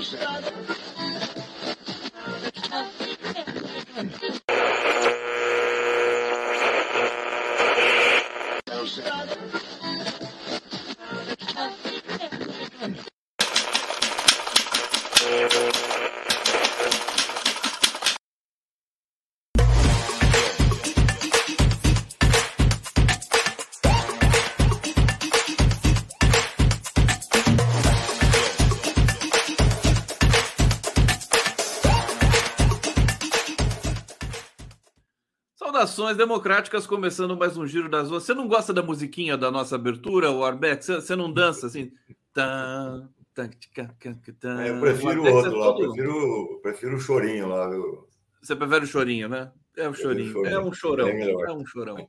Joseph. Democráticas, começando mais um Giro das Ruas. Você não gosta da musiquinha da nossa abertura, o Arbex? Você, você não dança assim? Tá, tá, tá, é, eu prefiro o outro lá, todo... prefiro, prefiro o chorinho lá. Viu? Você prefere o chorinho, né? É um chorinho, chorinho. é um chorão, é, é um chorão.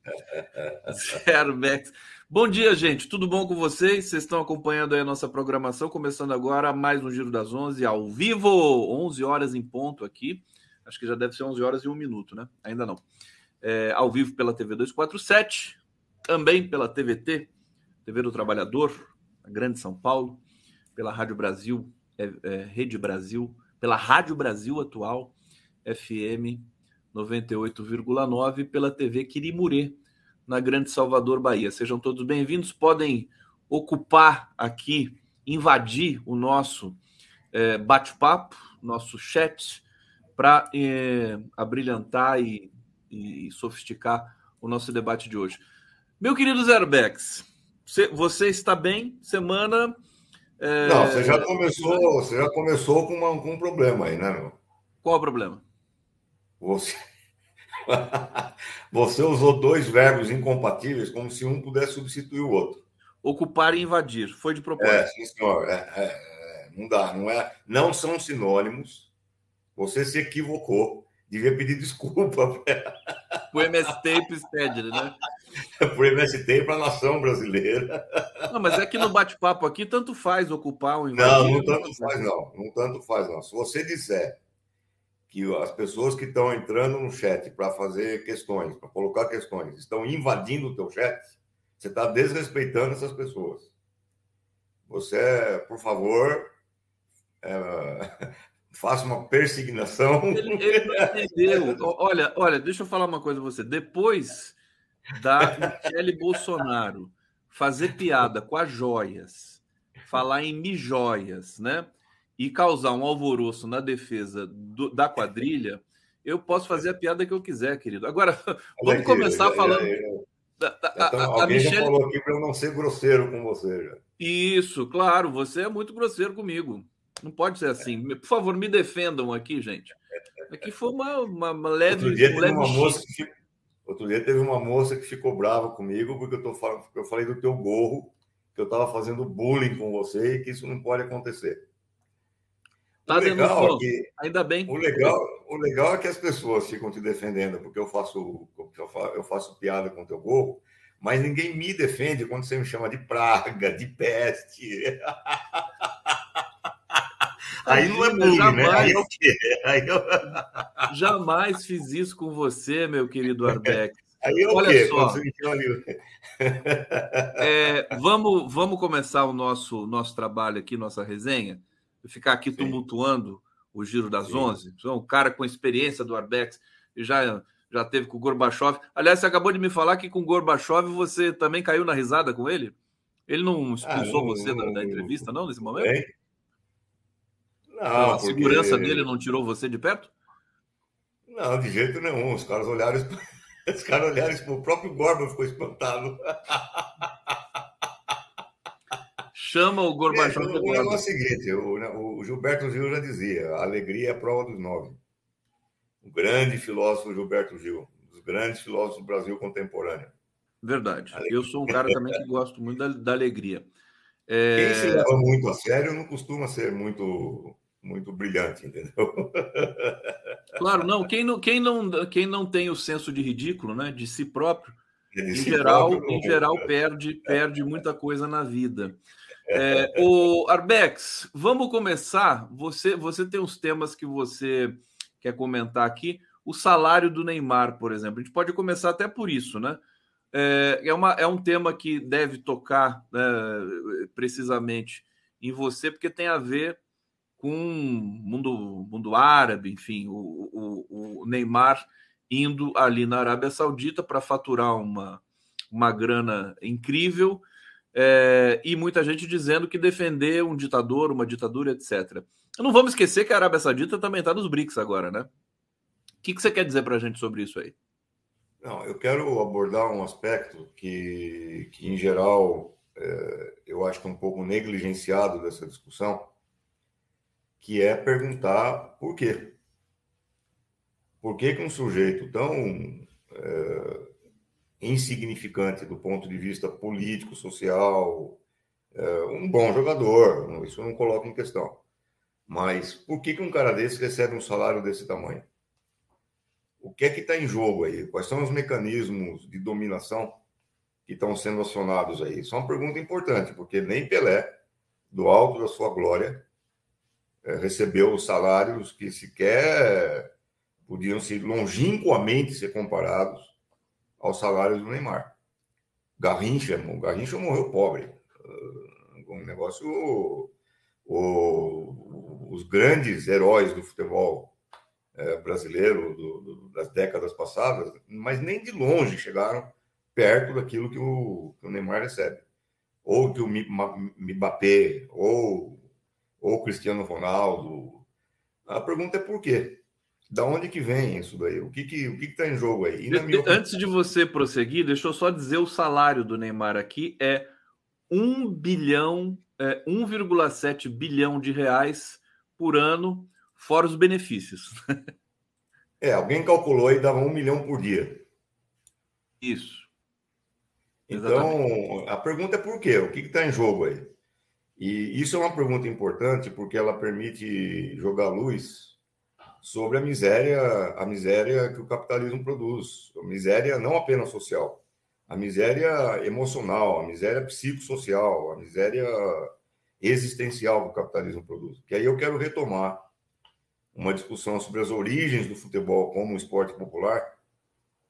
Arbex. Bom dia, gente. Tudo bom com vocês? Vocês estão acompanhando aí a nossa programação, começando agora mais um Giro das 11 ao vivo, 11 horas em ponto aqui. Acho que já deve ser 11 horas e um minuto, né? Ainda não é, ao vivo pela TV 247, também pela TVT, TV do Trabalhador, a Grande São Paulo, pela Rádio Brasil, é, é, Rede Brasil, pela Rádio Brasil Atual, FM 98,9, pela TV Quirimurê, na Grande Salvador, Bahia. Sejam todos bem-vindos, podem ocupar aqui, invadir o nosso é, bate-papo, nosso chat, para é, abrilhantar e e sofisticar o nosso debate de hoje. Meu querido Zerbex, você está bem? Semana. É... Não, você já começou, você já começou com, uma, com um problema aí, né, meu? Qual o problema? Você. você usou dois verbos incompatíveis como se um pudesse substituir o outro. Ocupar e invadir. Foi de propósito. É, sim, senhor. É, é, é não dá, não é. Não são sinônimos. Você se equivocou devia pedir desculpa. O MST pede, né? Por MST e para a nação brasileira. Não, mas é que no bate-papo aqui tanto faz ocupar o Não, não tanto faz, não. Não tanto faz, não. Se você disser que as pessoas que estão entrando no chat para fazer questões, para colocar questões, estão invadindo o teu chat, você está desrespeitando essas pessoas. Você, por favor, é, faça uma persignação. Ele, ele não entendeu. olha, olha, deixa eu falar uma coisa a você. Depois da Michele Bolsonaro fazer piada com as joias, falar em mijóias, né? E causar um alvoroço na defesa do, da quadrilha, eu posso fazer a piada que eu quiser, querido. Agora, vamos começar falando. alguém Michele... já falou aqui para eu não ser grosseiro com você. Já. Isso, claro, você é muito grosseiro comigo. Não pode ser assim. Por favor, me defendam aqui, gente. Aqui foi uma, uma, uma leve. Outro dia, um leve uma moça que. Outro dia teve uma moça que ficou brava comigo porque eu, tô falando, eu falei do teu gorro, que eu estava fazendo bullying com você e que isso não pode acontecer. Tá legal é que, Ainda bem. O legal, o legal é que as pessoas ficam te defendendo, porque eu faço, eu faço piada com o teu gorro, mas ninguém me defende quando você me chama de praga, de peste. Aí não é bullying, jamais, né? Aí é o quê? Aí eu... Jamais fiz isso com você, meu querido Arbeck. Aí é o Olha quê? Só. É, vamos, vamos começar o nosso, nosso trabalho aqui, nossa resenha. Ficar aqui Sim. tumultuando o giro das Sim. 11. Sou um cara com experiência do Arbex, já, já teve com o Gorbachev. Aliás, você acabou de me falar que com o Gorbachev você também caiu na risada com ele? Ele não expulsou ah, não, você da, da, entrevista, não, nesse momento? É? Não, a porque... segurança dele não tirou você de perto? Não, de jeito nenhum. Os caras olharam, os caras olharam, o próprio Gorba ficou espantado. Chama o Gorbachev. É, o negócio é o seguinte: o, o, Gilberto Gil já dizia, a alegria é a prova dos nove. O grande filósofo Gilberto Gil, um dos grandes filósofos do Brasil contemporâneo. Verdade. Alegria. Eu sou um cara também que gosto muito da, da alegria. É... Quem se leva muito a sério não costuma ser muito muito brilhante, entendeu? Claro, não. Quem não, quem não, quem não tem o senso de ridículo, né, de si próprio, de em si geral, próprio, em geral perde, perde muita coisa na vida. É, o Arbex, vamos começar. Você, você tem uns temas que você quer comentar aqui. O salário do Neymar, por exemplo. A gente pode começar até por isso, né? É, é, uma, é um tema que deve tocar né, precisamente em você, porque tem a ver com mundo, mundo árabe, enfim, o, o, o Neymar indo ali na Arábia Saudita para faturar uma, uma grana incrível é, e muita gente dizendo que defender um ditador, uma ditadura, etc. Não vamos esquecer que a Arábia Saudita também está nos BRICS agora, né? O que, que você quer dizer para a gente sobre isso aí? Não, eu quero abordar um aspecto que, que em geral, é, eu acho que é um pouco negligenciado dessa discussão, que é perguntar por quê. Por que, que um sujeito tão é, insignificante do ponto de vista político, social, é, um bom jogador, isso eu não coloco em questão. Mas por que, que um cara desse recebe um salário desse tamanho? O que é que está em jogo aí? Quais são os mecanismos de dominação que estão sendo acionados aí? Isso é uma pergunta importante, porque nem Pelé, do alto da sua glória, recebeu salários que sequer podiam ser longínquamente ser comparados aos salários do Neymar. Garrincha, o Garrincha morreu pobre. Uh, um negócio. O, os grandes heróis do futebol é, brasileiro do, do, das décadas passadas, mas nem de longe chegaram perto daquilo que o, que o Neymar recebe. Ou que o Mbappé, ou o Cristiano Ronaldo. A pergunta é por quê? Da onde que vem isso daí? O que que o que está em jogo aí? Minha... Antes de você prosseguir, deixa eu só dizer o salário do Neymar aqui é 1 bilhão, é 1,7 bilhão de reais por ano, fora os benefícios. é, alguém calculou e dava um milhão por dia. Isso. Então, Exatamente. a pergunta é por quê? O que está em jogo aí? E isso é uma pergunta importante porque ela permite jogar luz sobre a miséria, a miséria que o capitalismo produz, a miséria não apenas social, a miséria emocional, a miséria psicossocial, a miséria existencial que o capitalismo produz. Que aí eu quero retomar uma discussão sobre as origens do futebol como um esporte popular,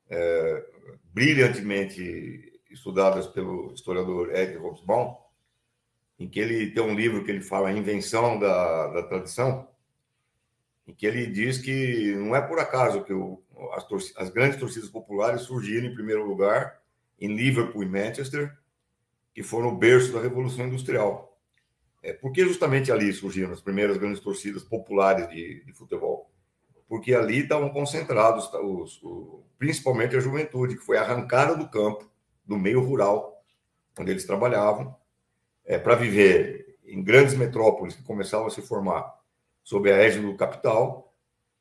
é, brilhantemente estudadas pelo historiador Ed Hobsbawm, em que ele tem um livro que ele fala a invenção da, da tradição, em que ele diz que não é por acaso que o, as, as, grandes torcidas populares surgiram em primeiro lugar em Liverpool e Manchester, que foram o berço da Revolução Industrial. É, por que justamente ali surgiram as primeiras grandes torcidas populares de, de futebol? Porque ali estavam concentrados, os, principalmente a juventude, que foi arrancada do campo, do meio rural, onde eles trabalhavam, é, para viver em grandes metrópoles que começavam a se formar sob a égide do capital,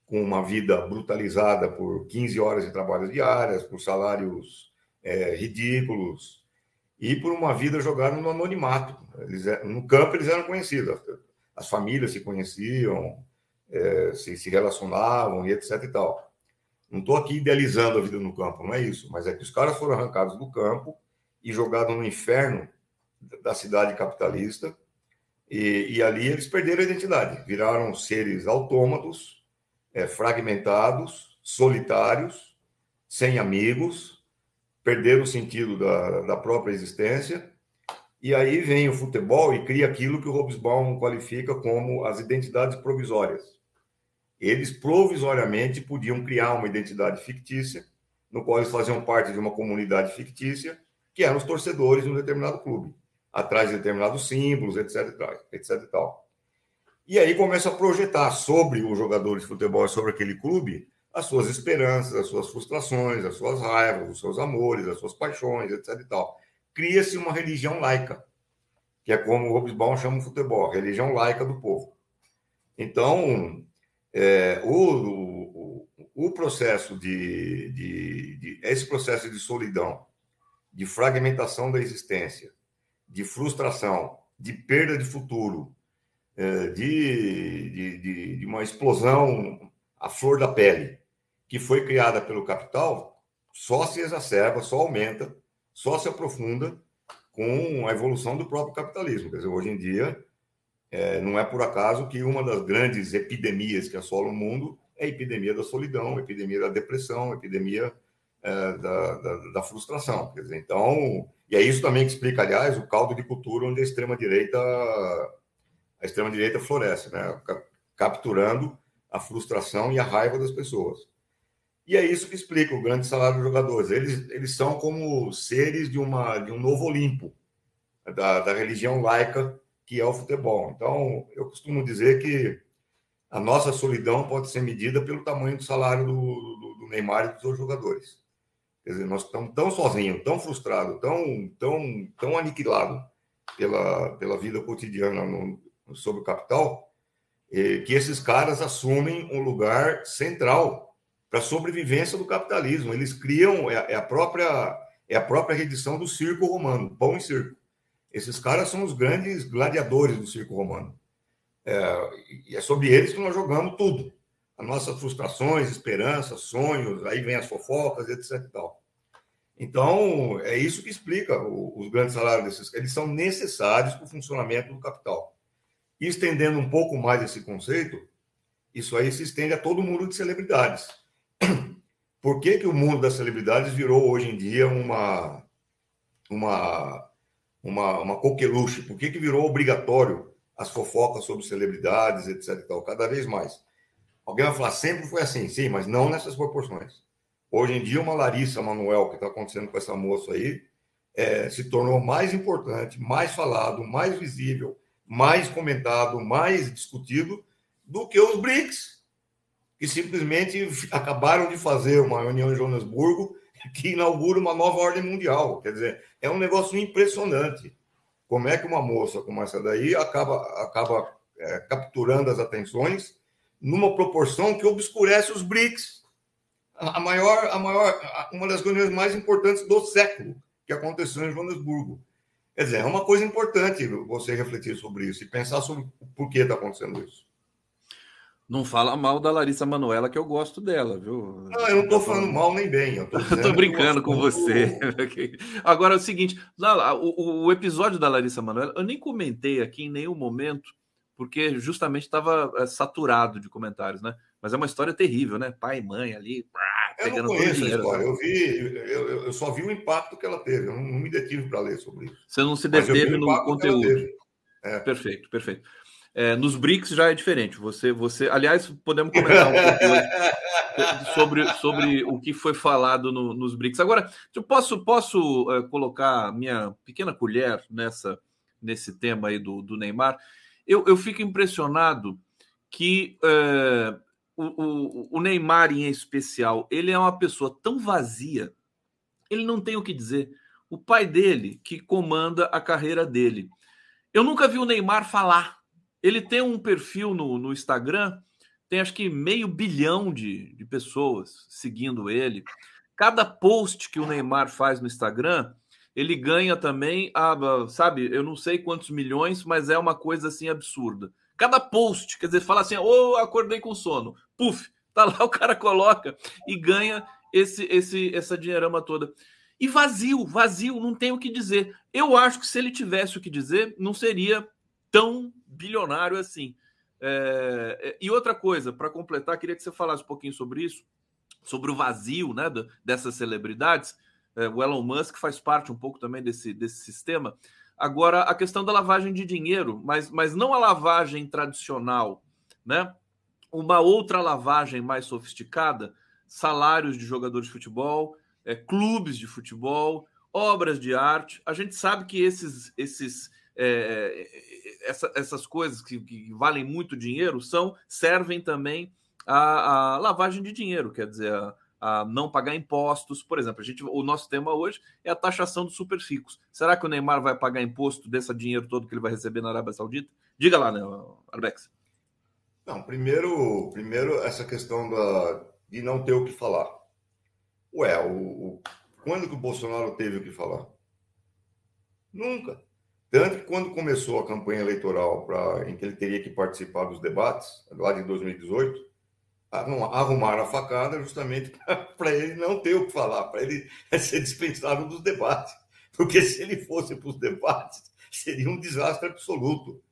com uma vida brutalizada por 15 horas de trabalho diárias, por salários é, ridículos e por uma vida jogada no anonimato. Eles, é, no campo eles eram conhecidos, as famílias se conheciam, é, se, se relacionavam e etc e tal. Não estou aqui idealizando a vida no campo, não é isso, mas é que os caras foram arrancados do campo e jogados no inferno da cidade capitalista, e, e, ali eles perderam a identidade, viraram seres autômatos, é, fragmentados, solitários, sem amigos, perderam o sentido da, da própria existência. E aí vem o futebol e cria aquilo que o Hobsbawm qualifica como as identidades provisórias. Eles provisoriamente podiam criar uma identidade fictícia, no qual eles faziam parte de uma comunidade fictícia, que eram os torcedores de um determinado clube atrás de determinados símbolos, etc, etc e tal. E aí começa a projetar sobre os jogadores de futebol, sobre aquele clube, as suas esperanças, as suas frustrações, as suas raivas, os seus amores, as suas paixões, etc e tal. Cria-se uma religião laica, que é como o Hobsbawm chama o futebol, a religião laica do povo. Então, é, o, o, o, processo de, de, de, esse processo de solidão, de fragmentação da existência, de frustração, de perda de futuro, é, de, de, de, uma explosão à flor da pele, que foi criada pelo capital, só se exacerba, só aumenta, só se aprofunda com a evolução do próprio capitalismo. Quer dizer, hoje em dia, é, não é por acaso que uma das grandes epidemias que assola o mundo é a epidemia da solidão, a epidemia da depressão, a epidemia é, da, da, da, frustração. Quer dizer, então, e é isso também que explica, aliás, o caldo de cultura onde a extrema-direita a extrema-direita floresce, né? capturando a frustração e a raiva das pessoas. E é isso que explica o grande salário dos jogadores. Eles, eles são como seres de, uma, de um novo Olimpo, da, da religião laica que é o futebol. Então, eu costumo dizer que a nossa solidão pode ser medida pelo tamanho do salário do, do, do Neymar e dos seus jogadores. Quer dizer, nós estamos tão sozinhos, tão frustrados, tão, tão, tão aniquilados pela, pela vida cotidiana no, sobre o capital, eh, que esses caras assumem um lugar central para a sobrevivência do capitalismo. Eles criam é, é, a própria é a própria redição do circo romano, pão e circo. Esses caras são os grandes gladiadores do circo romano. É, e é sobre eles que nós jogamos tudo. As nossas frustrações, esperanças, sonhos, aí vem as fofocas, etc. Então, é isso que explica os grandes salários desses. Eles são necessários para o funcionamento do capital. E estendendo um pouco mais esse conceito, isso aí se estende a todo mundo de celebridades. Por que, que o mundo das celebridades virou hoje em dia uma, uma uma, uma coqueluche? Por que, que virou obrigatório as fofocas sobre celebridades, etc. Cada vez mais. Alguém vai falar, sempre foi assim, sim, mas não nessas proporções. Hoje em dia, uma Larissa Manuel, que está acontecendo com essa moça aí, é, se tornou mais importante, mais falado, mais visível, mais comentado, mais discutido do que os BRICS, que simplesmente acabaram de fazer uma reunião em Joanesburgo que inaugura uma nova ordem mundial. Quer dizer, é um negócio impressionante. Como é que uma moça como essa daí acaba, acaba é, capturando as atenções numa proporção que obscurece os BRICS, a maior, a maior, uma das reuniões mais importantes do século que aconteceu em Joanesburgo. Quer dizer, é uma coisa importante você refletir sobre isso e pensar sobre por que está acontecendo isso. Não fala mal da Larissa Manuela, que eu gosto dela, viu? Não, eu não estou falando mal nem bem. Eu estou brincando com você. Agora é o seguinte: o, o, episódio da Larissa Manuela, eu nem comentei aqui em nenhum momento, porque justamente estava é, saturado de comentários, né? Mas é uma história terrível, né? Pai e mãe ali. Pá, eu não conheço a história. Eu, vi, eu, eu, só vi o impacto que ela teve. Eu não, não me detive para ler sobre isso. Você não se deteve no conteúdo. É. Perfeito, perfeito. É, nos BRICS já é diferente. Você, você, aliás, podemos comentar um pouco sobre, sobre o que foi falado no, nos BRICS. Agora, eu posso, posso é, colocar minha pequena colher nessa nesse tema aí do, do Neymar. Eu, eu fico impressionado que é, o, o, o Neymar, em especial, ele é uma pessoa tão vazia, ele não tem o que dizer. O pai dele que comanda a carreira dele. Eu nunca vi o Neymar falar ele tem um perfil no, no Instagram, tem acho que meio bilhão de, de pessoas seguindo ele. Cada post que o Neymar faz no Instagram, ele ganha também, a, sabe, eu não sei quantos milhões, mas é uma coisa assim absurda. Cada post, quer dizer, fala assim, ô, oh, acordei com sono, puf, tá lá o cara coloca e ganha esse, esse, essa dinheirama toda. E vazio, vazio, não tem o que dizer. Eu acho que se ele tivesse o que dizer, não seria tão bilionário assim. É, e outra coisa, para completar, queria que você falasse um pouquinho sobre isso, sobre o vazio né, dessas celebridades. É, o Elon Musk faz parte um pouco também desse, desse sistema. Agora, a questão da lavagem de dinheiro, mas, mas não a lavagem tradicional, né? Uma outra lavagem mais sofisticada, salários de jogadores de futebol, é, clubes de futebol, obras de arte. A gente sabe que esses, esses é, essa, essas coisas que, que, valem muito dinheiro são servem também a, a lavagem de dinheiro, quer dizer, a, a, não pagar impostos. Por exemplo, a gente, o nosso tema hoje é a taxação dos super ricos. Será que o Neymar vai pagar imposto desse dinheiro todo que ele vai receber na Arábia Saudita? Diga lá, né, Arbex. Não, primeiro, primeiro essa questão da, de não ter o que falar. Ué, o, o, quando que o Bolsonaro teve o que falar? Nunca. Tanto que quando começou a campanha eleitoral pra, em que ele teria que participar dos debates, lá de 2018, arrumaram a facada justamente para ele não ter o que falar, para ele ser dispensado dos debates. Porque se ele fosse para os debates, seria um desastre absoluto.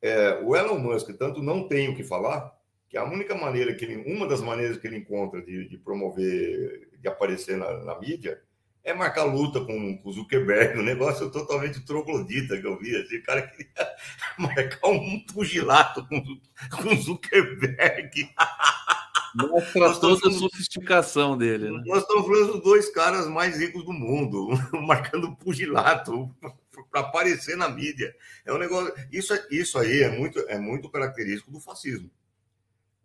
É, o Elon Musk tanto não tem o que falar, que a única maneira que ele, uma das maneiras que ele encontra de, de promover, de aparecer na, na mídia, é marcar luta com, com o Zuckerberg, um negócio totalmente troglodita que eu vi. Assim, cara queria marcar um pugilato com, com o Zuckerberg. Mostra toda a sofisticação dele. Né? Nós estamos falando dos dois caras mais ricos do mundo, marcando pugilato para aparecer na mídia. É um negócio. Isso, isso aí é muito, é muito característico do fascismo.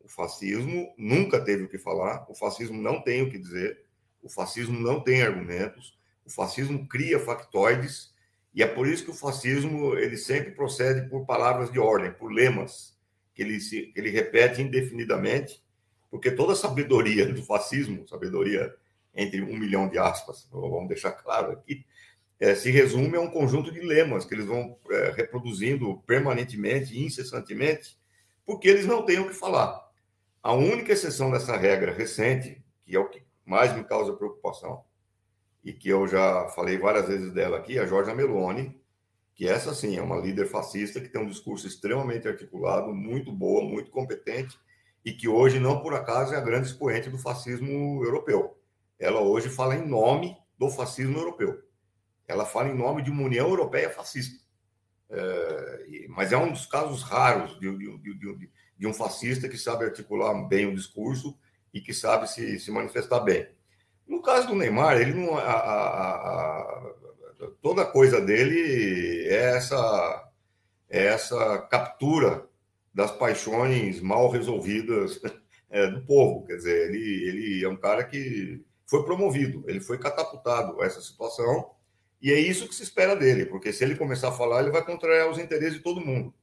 O fascismo nunca teve o que falar, o fascismo não tem o que dizer, o fascismo não tem argumentos, o fascismo cria factoides, e é por isso que o fascismo ele sempre procede por palavras de ordem, por lemas, que ele, se, que ele repete indefinidamente porque toda a sabedoria do fascismo, sabedoria entre um milhão de aspas, vamos deixar claro aqui, é, se resume a um conjunto de lemas que eles vão é, reproduzindo permanentemente, incessantemente, porque eles não têm o que falar. A única exceção dessa regra recente, que é o que mais me causa preocupação, e que eu já falei várias vezes dela aqui, é a Giorgia Meloni, que essa sim é uma líder fascista que tem um discurso extremamente articulado, muito boa, muito competente, e que hoje, não por acaso, é a grande expoente do fascismo europeu. Ela hoje fala em nome do fascismo europeu. Ela fala em nome de uma União Europeia fascista. É, mas é um dos casos raros de, de, de, de, um fascista que sabe articular bem o discurso e que sabe se, se manifestar bem. No caso do Neymar, ele não, a, a, a, toda coisa dele é essa, é essa captura das paixões mal resolvidas é, do povo. Quer dizer, ele, ele é um cara que foi promovido, ele foi catapultado a essa situação, e é isso que se espera dele, porque se ele começar a falar, ele vai contrariar os interesses de todo mundo.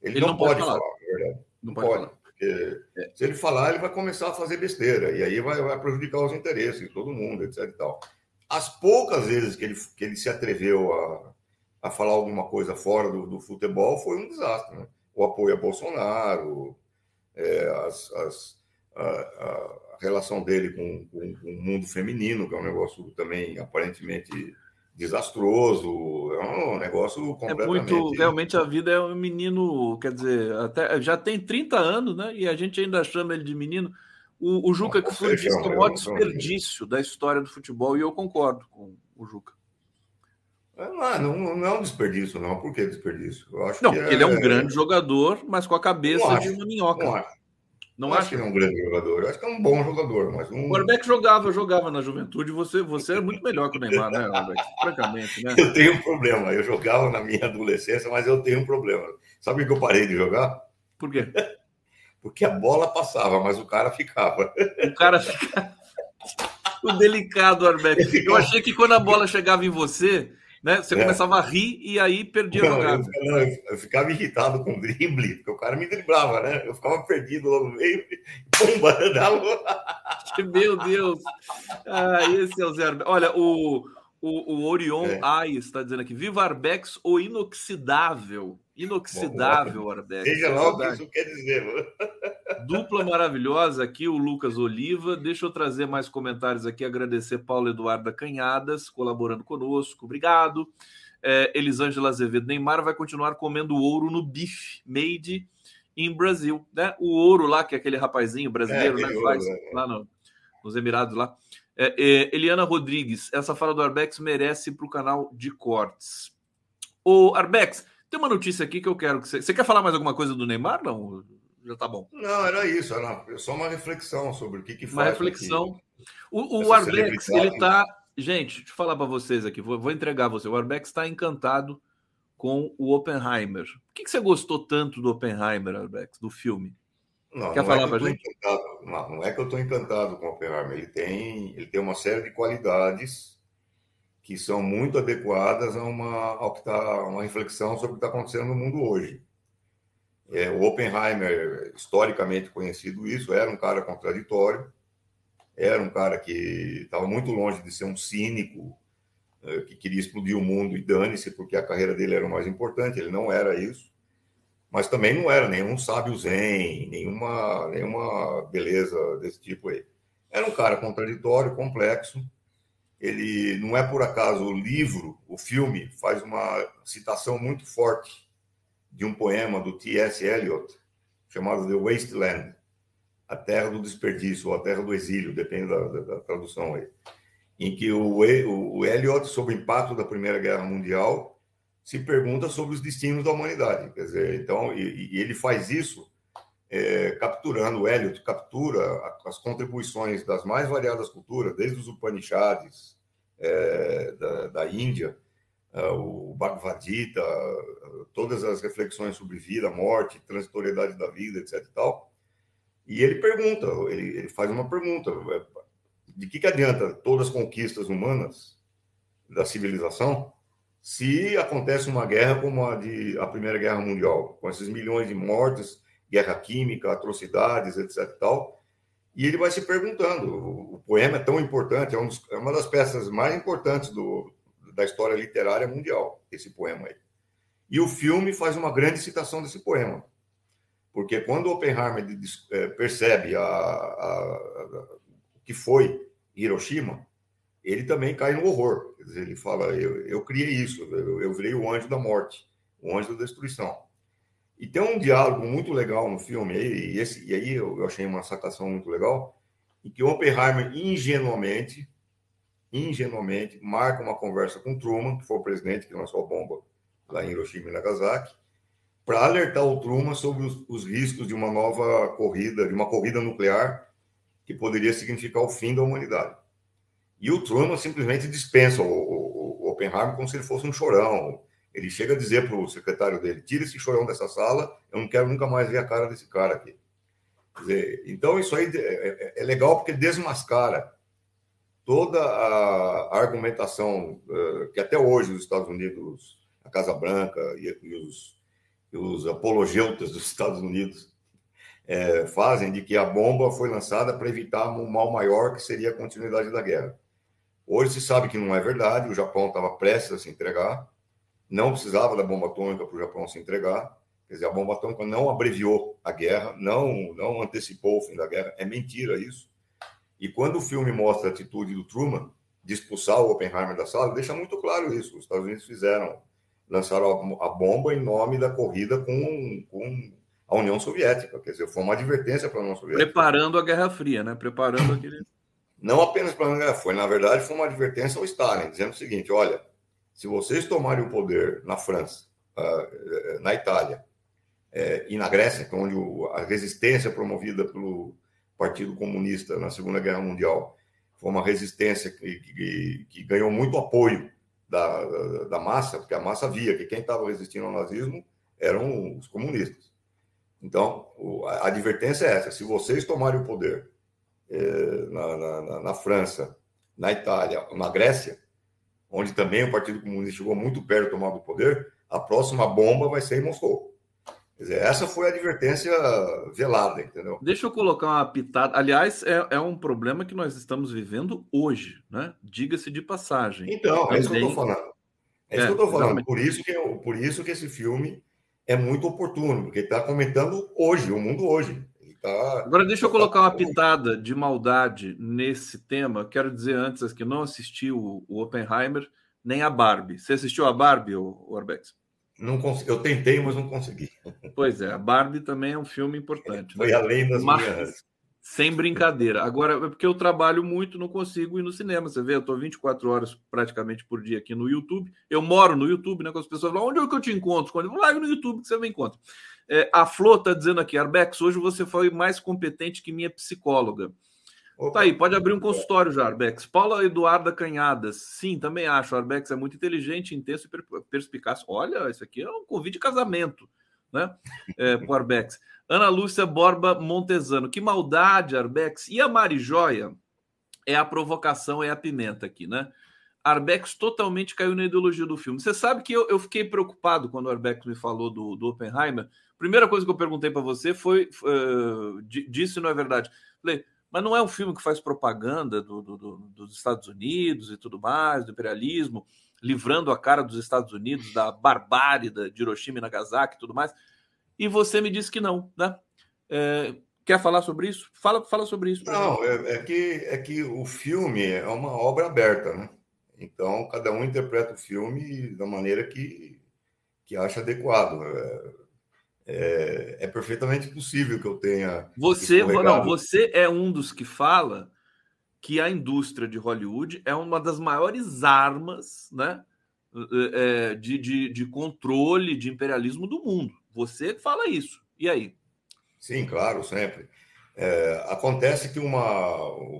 Ele, ele não, não, pode, falar, falar na verdade. Não, não pode, pode porque é. se ele falar, ele vai começar a fazer besteira, e aí vai, vai prejudicar os interesses de todo mundo, etc. E tal. As poucas vezes que ele, que ele se atreveu a, a falar alguma coisa fora do, do futebol foi um desastre. Né? O apoio a Bolsonaro, é, as, as, a, a, relação dele com, com, com, o mundo feminino, que é um negócio também aparentemente desastroso, é um negócio completamente... É muito, realmente a vida é um menino, quer dizer, até já tem 30 anos, né, e a gente ainda chama ele de menino. O, o Juca que foi disse que é o maior desperdício da história do futebol, e eu concordo com o Juca. Não, não, não é um desperdício, não. Por que desperdício? Eu acho não, que ele é... é um grande jogador, mas com a cabeça acho, de uma minhoca. Não acho. Não, acho que ele é um grande jogador. Eu acho que é um bom jogador, mas um... O Arbeck jogava, jogava na juventude. Você, você é muito melhor que o Neymar, né, Arbeck? Francamente, né? Eu tenho um problema. Eu jogava na minha adolescência, mas eu tenho um problema. Sabe por que eu parei de jogar? Por quê? Porque a bola passava, mas o cara ficava. O cara ficava. o delicado, Arbeck. Eu achei que quando a bola chegava em você, né? Você é. começava a rir e aí perdia não, a jogada. Eu, eu, eu, ficava irritado com o drible, porque o cara me driblava, né? Eu ficava perdido lá no meio, pumba, Meu Deus! Ah, esse é o Zé Olha, o, o, o Orion é. Ais está dizendo aqui: Viva Arbex, o inoxidável. Inoxidável, Bom, Arbex. Seja lá o que isso quer dizer. Mano. Dupla maravilhosa aqui, o Lucas Oliva. Deixa eu trazer mais comentários aqui. Agradecer Paulo Eduardo Canhadas, colaborando conosco. Obrigado. É, Elisângela Azevedo Neymar vai continuar comendo ouro no bife made in Brasil. Né? O ouro lá, que é aquele rapazinho brasileiro, é, né? Faz ouro, é. lá no, nos Emirados lá. É, é, Eliana Rodrigues, essa fala do Arbex merece para o canal de cortes. O Arbex, tem uma notícia aqui que eu quero que você. Você quer falar mais alguma coisa do Neymar? Não? Já tá bom. Não, era isso, era só uma reflexão sobre o que, que faz. Uma reflexão. O, o Arbex, ele está. Gente, deixa eu falar para vocês aqui, vou, vou entregar você. O Arbex está encantado com o Oppenheimer. Por que, que você gostou tanto do Oppenheimer, Arbex, do filme? Não, Quer não falar é para gente? Não, não, é que eu estou encantado com o Oppenheimer. Ele tem, ele tem uma série de qualidades que são muito adequadas a uma, que tá, uma reflexão sobre o que está acontecendo no mundo hoje. É, o Oppenheimer, historicamente conhecido isso, era um cara contraditório, era um cara que estava muito longe de ser um cínico, é, que queria explodir o mundo e dane-se, porque a carreira dele era o mais importante, ele não era isso mas também não era nenhum sábio zen, nenhuma, nenhuma beleza desse tipo aí. Era um cara contraditório, complexo. Ele não é por acaso o livro, o filme, faz uma citação muito forte de um poema do T.S. Eliot, chamado The Wasteland, a terra do desperdício, ou a terra do exílio, depende da, da, da tradução aí. em que o, o, o Eliot, sobre o impacto da Primeira Guerra Mundial, se pergunta sobre os destinos da humanidade. Quer dizer, então, e, e ele faz isso é, capturando, o Eliot captura as contribuições das mais variadas culturas, desde os Upanishads é, da, da, Índia, o Bhagavad Gita, todas as reflexões sobre vida, morte, transitoriedade da vida, etc. E, tal. e ele pergunta, ele, ele faz uma pergunta: é, de que, que adianta todas as conquistas humanas da civilização se acontece uma guerra como a de a Primeira Guerra Mundial, com esses milhões de mortes, guerra química, atrocidades, etc. E, tal, e ele vai se perguntando. O, o poema é tão importante, é, um dos, é, uma das peças mais importantes do, da história literária mundial, esse poema aí. E o filme faz uma grande citação desse poema. Porque quando Oppenheimer é, percebe a, a, o que foi Hiroshima, ele também cai no horror. Dizer, ele fala: eu, eu criei isso, eu, eu virei o anjo da morte, o anjo da destruição. E tem um diálogo muito legal no filme, e, esse, e aí eu, eu achei uma sacação muito legal, em que Oppenheimer ingenuamente, ingenuamente, marca uma conversa com Truman, que foi o presidente que lançou a bomba lá em Hiroshima e Nagasaki, para alertar o Truman sobre os, os, riscos de uma nova corrida, de uma corrida nuclear que poderia significar o fim da humanidade. E o Truman simplesmente dispensa o, o, o Oppenheimer como se ele fosse um chorão, ele chega a dizer para o secretário dele: tira esse chorão dessa sala, eu não quero nunca mais ver a cara desse cara aqui. Dizer, então, isso aí é, é, é, legal porque desmascara toda a argumentação uh, que até hoje os Estados Unidos, a Casa Branca e, e, os, e os, apologeutas dos Estados Unidos é, fazem de que a bomba foi lançada para evitar um mal maior que seria a continuidade da guerra. Hoje se sabe que não é verdade, o Japão estava prestes a se entregar, não precisava da bomba atômica para o Japão se entregar. Quer dizer, a bomba atômica não abreviou a guerra, não, não antecipou o fim da guerra. É mentira isso. E quando o filme mostra a atitude do Truman de expulsar o Oppenheimer da sala, deixa muito claro isso. Os Estados Unidos fizeram, lançaram a bomba em nome da corrida com, com a União Soviética. Quer dizer, foi uma advertência para a União Soviética. Preparando a Guerra Fria, né? Preparando aquele. Não apenas para a Guerra Fria, na verdade, foi uma advertência ao Stalin, dizendo o seguinte: olha, se vocês tomarem o poder na França, ah, eh, na Itália eh, e na Grécia, é onde a resistência promovida pelo Partido Comunista na Segunda Guerra Mundial foi uma resistência que, que, que ganhou muito apoio da, da, massa, porque a massa via que quem estava resistindo ao nazismo eram os comunistas. Então, a advertência é essa: se vocês tomarem o poder eh, na, na, na França, na Itália, na Grécia, onde também o Partido Comunista chegou muito perto de tomar o poder, a próxima bomba vai ser em Moscou. Dizer, essa foi a advertência velada, entendeu? Deixa eu colocar uma pitada. Aliás, é, é um problema que nós estamos vivendo hoje, né? Diga-se de passagem. Então, é isso que eu estou falando. É, isso que eu estou falando. Por isso que, por isso que esse filme é muito oportuno, porque está comentando hoje, o mundo hoje. Tá... Agora, deixa eu colocar uma pitada de maldade nesse tema. Quero dizer antes que não assisti o, o Oppenheimer nem a Barbie. Você assistiu a Barbie, o, o Arbex? Não consegui. Eu tentei, mas não consegui. Pois é, a Barbie também é um filme importante. Foi né? além das mas, minhas. Sem brincadeira. Agora, é porque eu trabalho muito, não consigo ir no cinema. Você vê, eu estou 24 horas praticamente por dia aqui no YouTube. Eu moro no YouTube, né? Com as pessoas falam, onde é que eu te encontro? Quando eu vou lá no YouTube que você me encontra. É, a Flor está dizendo aqui, Arbex, hoje você foi mais competente que minha psicóloga. Opa. Tá aí, pode abrir um consultório já, Arbex. Paula Eduarda Canhadas. Sim, também acho. O Arbex é muito inteligente, intenso e perspicaz. Olha, isso aqui é um convite de casamento, né? É, o Arbex. Ana Lúcia Borba Montesano. Que maldade, Arbex. E a Mari Joia? É a provocação, é a pimenta aqui, né? Arbex totalmente caiu na ideologia do filme. Você sabe que eu, eu fiquei preocupado quando o Arbex me falou do, do Oppenheimer, Primeira coisa que eu perguntei para você foi: uh, disse não é verdade? Falei, mas não é um filme que faz propaganda do, do, do, dos Estados Unidos e tudo mais, do imperialismo, livrando a cara dos Estados Unidos da barbárie de Hiroshima e Nagasaki e tudo mais. E você me disse que não, né? É, quer falar sobre isso? Fala, fala sobre isso. Não, é, é, que, é que o filme é uma obra aberta, né? Então, cada um interpreta o filme da maneira que, que acha adequado. É, é, é, perfeitamente possível que eu tenha. Você, não, você é um dos que fala que a indústria de Hollywood é uma das maiores armas né, é, de, de, de controle de imperialismo do mundo. Você fala isso. E aí? Sim, claro, sempre. É, acontece que uma.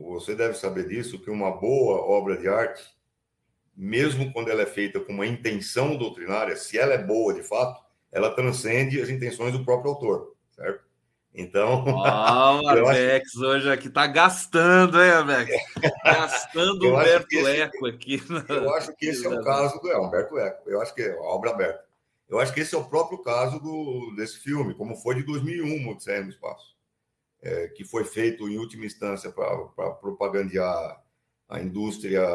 Você deve saber disso, que uma boa obra de arte, mesmo quando ela é feita com uma intenção doutrinária, se ela é boa de fato, ela transcende as intenções do próprio autor, certo? Então. Ah, o Arbex acho... hoje aqui está gastando, hein, Arbex? Gastando o Humberto esse, Eco aqui. Eu acho que esse é o caso do é, Humberto Eco. Eu acho que é a obra aberta. Eu acho que esse é o próprio caso do, desse filme, como foi de 2001, Odisseia no Espaço, é, que foi feito em última instância para propagandear a indústria,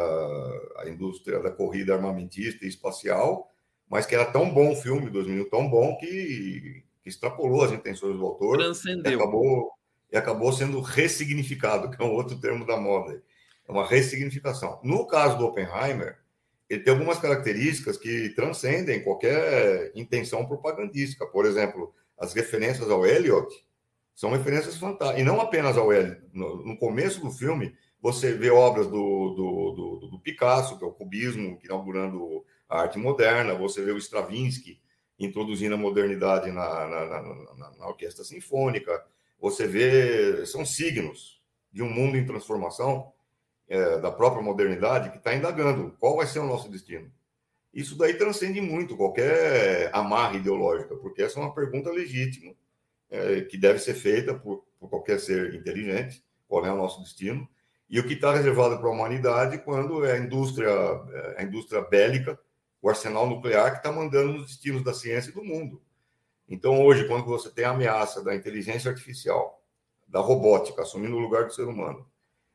a indústria da corrida armamentista e espacial, mas que era tão bom o filme, 2001, tão bom que que extrapolou as intenções do autor Transcendeu. E acabou, e acabou sendo ressignificado, que é um outro termo da moda. É uma ressignificação. No caso do Oppenheimer, ele tem algumas características que transcendem qualquer intenção propagandística. Por exemplo, as referências ao Eliot são referências fantásticas. E não apenas ao Eliot. No, no começo do filme, você vê obras do, do, do, do, Picasso, que é o cubismo, inaugurando a arte moderna. Você vê o Stravinsky, introduzindo a modernidade na, na, na, na, orquestra sinfônica. Você vê, são signos de um mundo em transformação é, da própria modernidade que está indagando qual vai ser o nosso destino. Isso daí transcende muito qualquer amarra ideológica, porque essa é uma pergunta legítima é, que deve ser feita por, por qualquer ser inteligente, qual é o nosso destino, e o que está reservado para a humanidade quando é a indústria, é, a indústria bélica o arsenal nuclear que está mandando nos destinos da ciência e do mundo. Então, hoje, quando você tem a ameaça da inteligência artificial, da robótica assumindo o lugar do ser humano,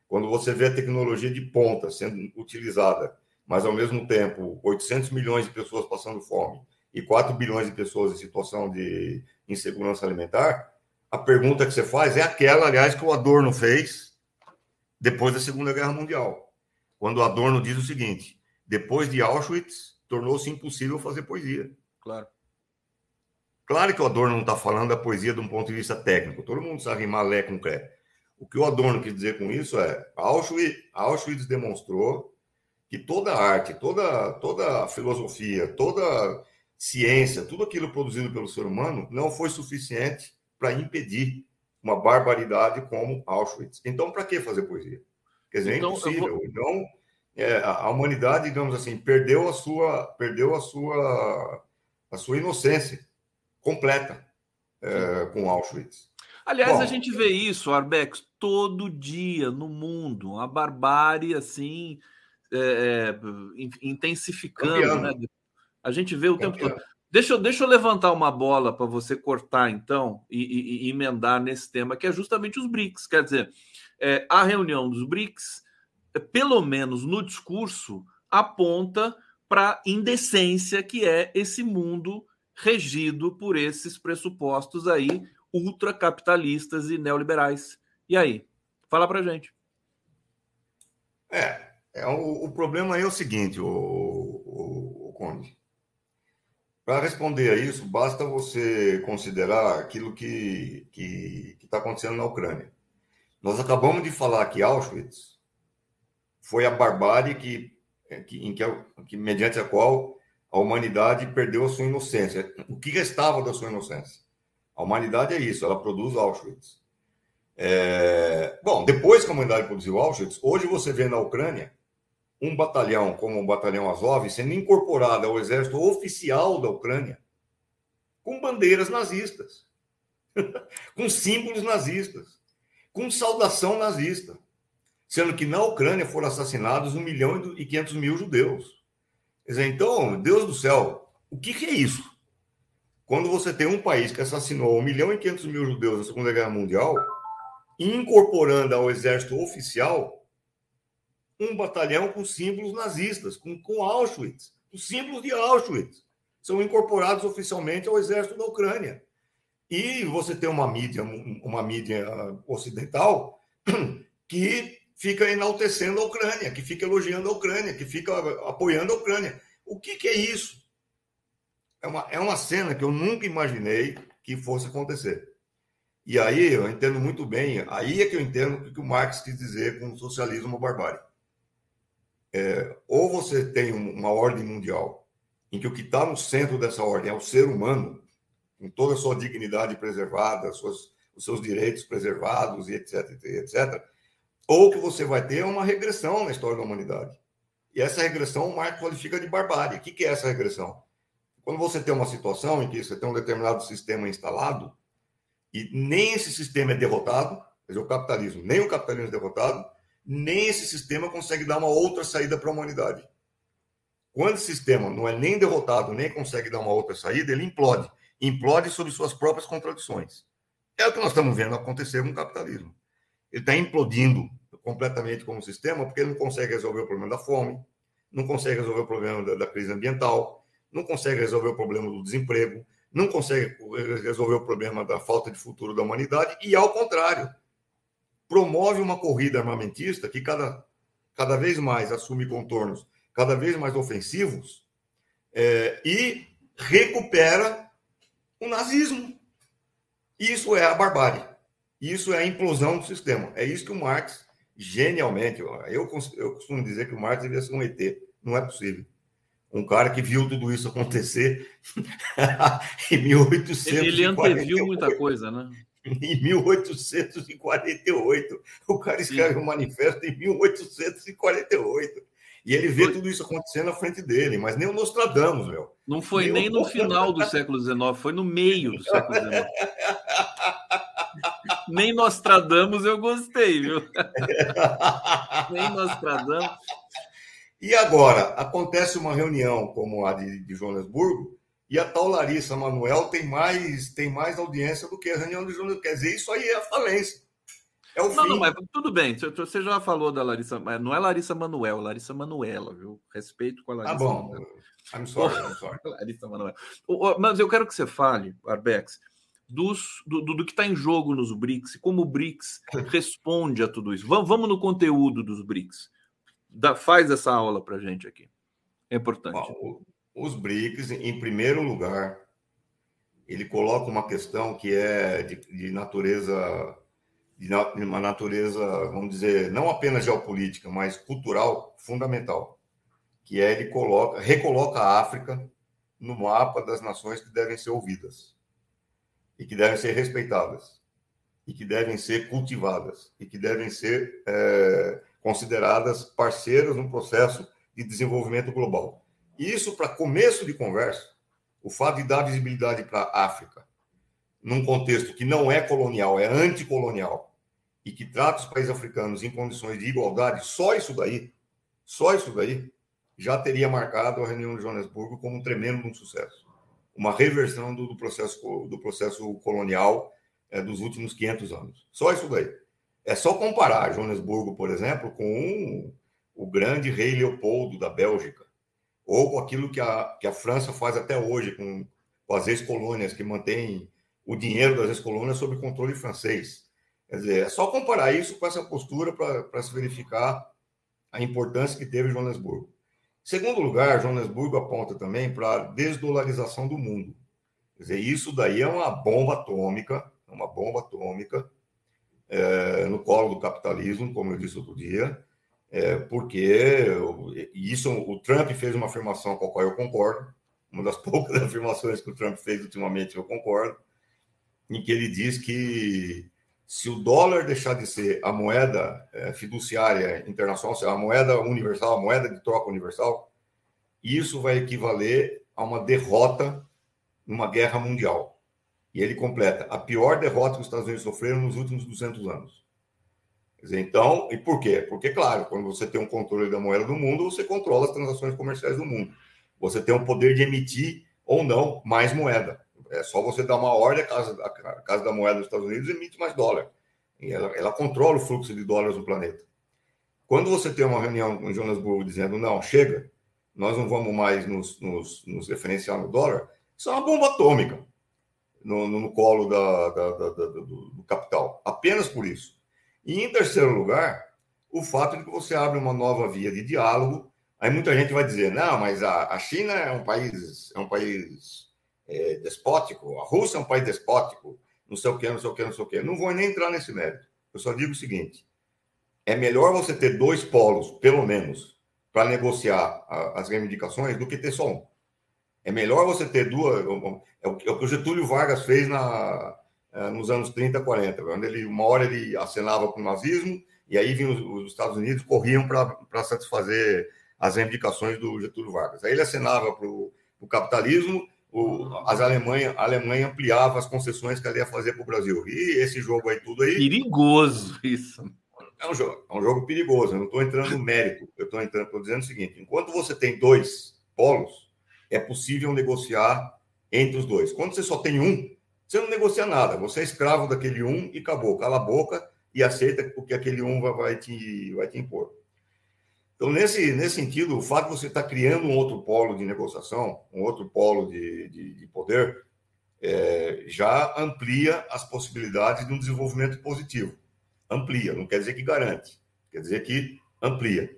quando você vê a tecnologia de ponta sendo utilizada, mas ao mesmo tempo 800 milhões de pessoas passando fome e 4 bilhões de pessoas em situação de insegurança alimentar, a pergunta que você faz é aquela, aliás, que o Adorno fez depois da Segunda Guerra Mundial. Quando o Adorno diz o seguinte: depois de Auschwitz, tornou-se impossível fazer poesia. Claro. Claro que o Adorno não está falando da poesia de um ponto de vista técnico. Todo mundo sabe rimar lé com cré. O que o Adorno quis dizer com isso é Auschwitz, Auschwitz demonstrou que toda a arte, toda, toda a filosofia, toda a ciência, tudo aquilo produzido pelo ser humano não foi suficiente para impedir uma barbaridade como Auschwitz. Então, para que fazer poesia? Quer dizer, é então, é impossível. Vou... Então, é, a humanidade, digamos assim, perdeu a sua, perdeu a sua, a sua inocência completa é, com Auschwitz. Aliás, Bom, a gente vê isso, Arbex, todo dia no mundo, a barbárie assim é, é intensificando, né? A gente vê o tempo todo. Deixa eu, deixa eu levantar uma bola para você cortar, então, e, e, e, emendar nesse tema, que é justamente os BRICS. Quer dizer, é, a reunião dos BRICS pelo menos no discurso, aponta para a indecência que é esse mundo regido por esses pressupostos aí ultracapitalistas e neoliberais. E aí? Fala para gente. É, é o, o, problema é o seguinte, o, o, o Conde. Para responder a isso, basta você considerar aquilo que está acontecendo na Ucrânia. Nós acabamos de falar que Auschwitz foi a barbárie que, que, em que, que, mediante a qual a humanidade perdeu a sua inocência. O que restava da sua inocência? A humanidade é isso, ela produz Auschwitz. É... Bom, depois que a humanidade produziu Auschwitz, hoje você vê na Ucrânia um batalhão como o batalhão Azov sendo incorporado ao exército oficial da Ucrânia com bandeiras nazistas, com símbolos nazistas, com saudação nazista sendo que na Ucrânia foram assassinados 1 milhão e 500 mil judeus. Então, Deus do céu, o que, que é isso? Quando você tem um país que assassinou 1 milhão e 500 mil judeus na Segunda Guerra Mundial, incorporando ao exército oficial um batalhão com símbolos nazistas, com, com Auschwitz, os símbolos de Auschwitz são incorporados oficialmente ao exército da Ucrânia. E você tem uma mídia, uma mídia ocidental que fica enaltecendo a Ucrânia, que fica elogiando a Ucrânia, que fica apoiando a Ucrânia. O que, que é isso? É uma, é uma cena que eu nunca imaginei que fosse acontecer. E aí eu entendo muito bem, aí é que eu entendo o que o Marx quis dizer com socialismo ou barbárie. É, ou você tem uma ordem mundial em que o que está no centro dessa ordem é o ser humano, com toda a sua dignidade preservada, suas, os seus direitos preservados e etc, etc, ou que você vai ter uma regressão na história da humanidade. E essa regressão o Marx qualifica de barbárie. O que é essa regressão? Quando você tem uma situação em que você tem um determinado sistema instalado e nem esse sistema é derrotado, quer dizer, o capitalismo, nem o capitalismo é derrotado, nem esse sistema consegue dar uma outra saída para a humanidade. Quando esse sistema não é nem derrotado, nem consegue dar uma outra saída, ele implode. Implode sobre suas próprias contradições. É o que nós estamos vendo acontecer com o capitalismo. Ele está implodindo completamente como sistema porque ele não consegue resolver o problema da fome, não consegue resolver o problema da, da crise ambiental, não consegue resolver o problema do desemprego, não consegue resolver o problema da falta de futuro da humanidade e, ao contrário, promove uma corrida armamentista que cada, cada vez mais assume contornos cada vez mais ofensivos é, e recupera o nazismo. Isso é a barbárie. Isso é a implosão do sistema. É isso que o Marx, genialmente, eu, eu costumo dizer que o Marx devia ser um ET. Não é possível um cara que viu tudo isso acontecer em 1848. Ele anteviu muita coisa, né? Em 1848. O cara escreve Sim. um manifesto em 1848. E ele vê tudo isso acontecendo na frente dele, mas nem o Nostradamus, meu. Não foi nem, nem no final do século XIX, foi no meio do século XIX. nem Nostradamus eu gostei, viu? nem Nostradamus. E agora, acontece uma reunião como a de, de Joanesburgo, e a tal Larissa Manuel tem mais, tem mais audiência do que a reunião de Joanesburgo. Quer dizer, isso aí é a falência. É o não, fim. não, mas tudo bem. Você já falou da Larissa, não é Larissa Manuel, Larissa Manuela, viu? Respeito com a Larissa. Ah, bom. Manuel. I'm sorry, I'm sorry. Larissa Manuel. Mas eu quero que você fale, Arbex, dos, do, do, que está em jogo nos BRICS e como o BRICS responde a tudo isso. Vamos, vamos no conteúdo dos BRICS. Dá, faz essa aula para gente aqui. É importante. Bom, os BRICS, em primeiro lugar, ele coloca uma questão que é de, de natureza de uma natureza, vamos dizer, não apenas geopolítica, mas cultural fundamental, que é ele coloca, recoloca a África no mapa das nações que devem ser ouvidas e que devem ser respeitadas e que devem ser cultivadas e que devem ser é, consideradas parceiras no processo de desenvolvimento global. E isso, para começo de conversa, o fato de dar visibilidade para a África, num contexto que não é colonial, é anticolonial, e que trata os países africanos em condições de igualdade, só isso daí, só isso daí, já teria marcado a reunião de Joanesburgo como um tremendo um sucesso. Uma reversão do, do processo, do processo colonial é, dos últimos 500 anos. Só isso daí. É só comparar Joanesburgo, por exemplo, com um, o grande rei Leopoldo da Bélgica, ou com aquilo que a, que a França faz até hoje com, com as ex-colônias, que mantém o dinheiro das ex-colônias sob controle francês. Quer dizer, é só comparar isso com essa postura para se verificar a importância que teve Joanesburgo. Segundo lugar, Joanesburgo aponta também para a desdolarização do mundo. Quer dizer, isso daí é uma bomba atômica, uma bomba atômica é, no colo do capitalismo, como eu disse outro dia, é, porque isso o Trump fez uma afirmação com a qual eu concordo, uma das poucas afirmações que o Trump fez ultimamente eu concordo, em que ele diz que se o dólar deixar de ser a moeda é, fiduciária internacional, seja, a moeda universal, a moeda de troca universal, isso vai equivaler a uma derrota numa guerra mundial. E ele completa a pior derrota que os Estados Unidos sofreram nos últimos 200 anos. Dizer, então, e por quê? Porque, claro, quando você tem um controle da moeda do mundo, você controla as transações comerciais do mundo. Você tem o poder de emitir ou não mais moeda. É só você dar uma ordem, a Casa, a casa da Moeda dos Estados Unidos emite mais dólar. E ela, ela controla o fluxo de dólares no planeta. Quando você tem uma reunião com Johannesburgo dizendo, não, chega, nós não vamos mais nos, nos, nos referenciar no dólar, isso é uma bomba atômica no, no, no colo da, da, da, do, do capital. Apenas por isso. E, em terceiro lugar, o fato de que você abre uma nova via de diálogo. Aí muita gente vai dizer, não, mas a, a China é um país, é um país é, despótico, a Rússia é um país despótico, não sei o que, não sei o que, não sei o que. Não vou nem entrar nesse mérito. Eu só digo o seguinte: é melhor você ter dois polos, pelo menos, para negociar as reivindicações, do que ter só um. É melhor você ter duas. É o que o Getúlio Vargas fez na, é, nos anos 30, 40, quando ele, uma hora ele acenava para o nazismo, e aí vinham os, os Estados Unidos, corriam para satisfazer as reivindicações do Getúlio Vargas. Aí ele acenava para o capitalismo, o, as Alemanha, a Alemanha ampliava as concessões que ela ia fazer para o Brasil. E esse jogo aí, tudo aí. Perigoso isso. É um jogo, é um jogo perigoso. Eu não estou entrando no mérito. Eu estou entrando, estou dizendo o seguinte: enquanto você tem dois polos, é possível negociar entre os dois. Quando você só tem um, você não negocia nada. Você é escravo daquele um e acabou. Cala a boca e aceita o que aquele um vai, vai, te, vai te impor. Então, nesse, nesse sentido, o fato de você estar criando um outro polo de negociação, um outro polo de, de, de poder, é, já amplia as possibilidades de um desenvolvimento positivo. Amplia, não quer dizer que garante, quer dizer que amplia.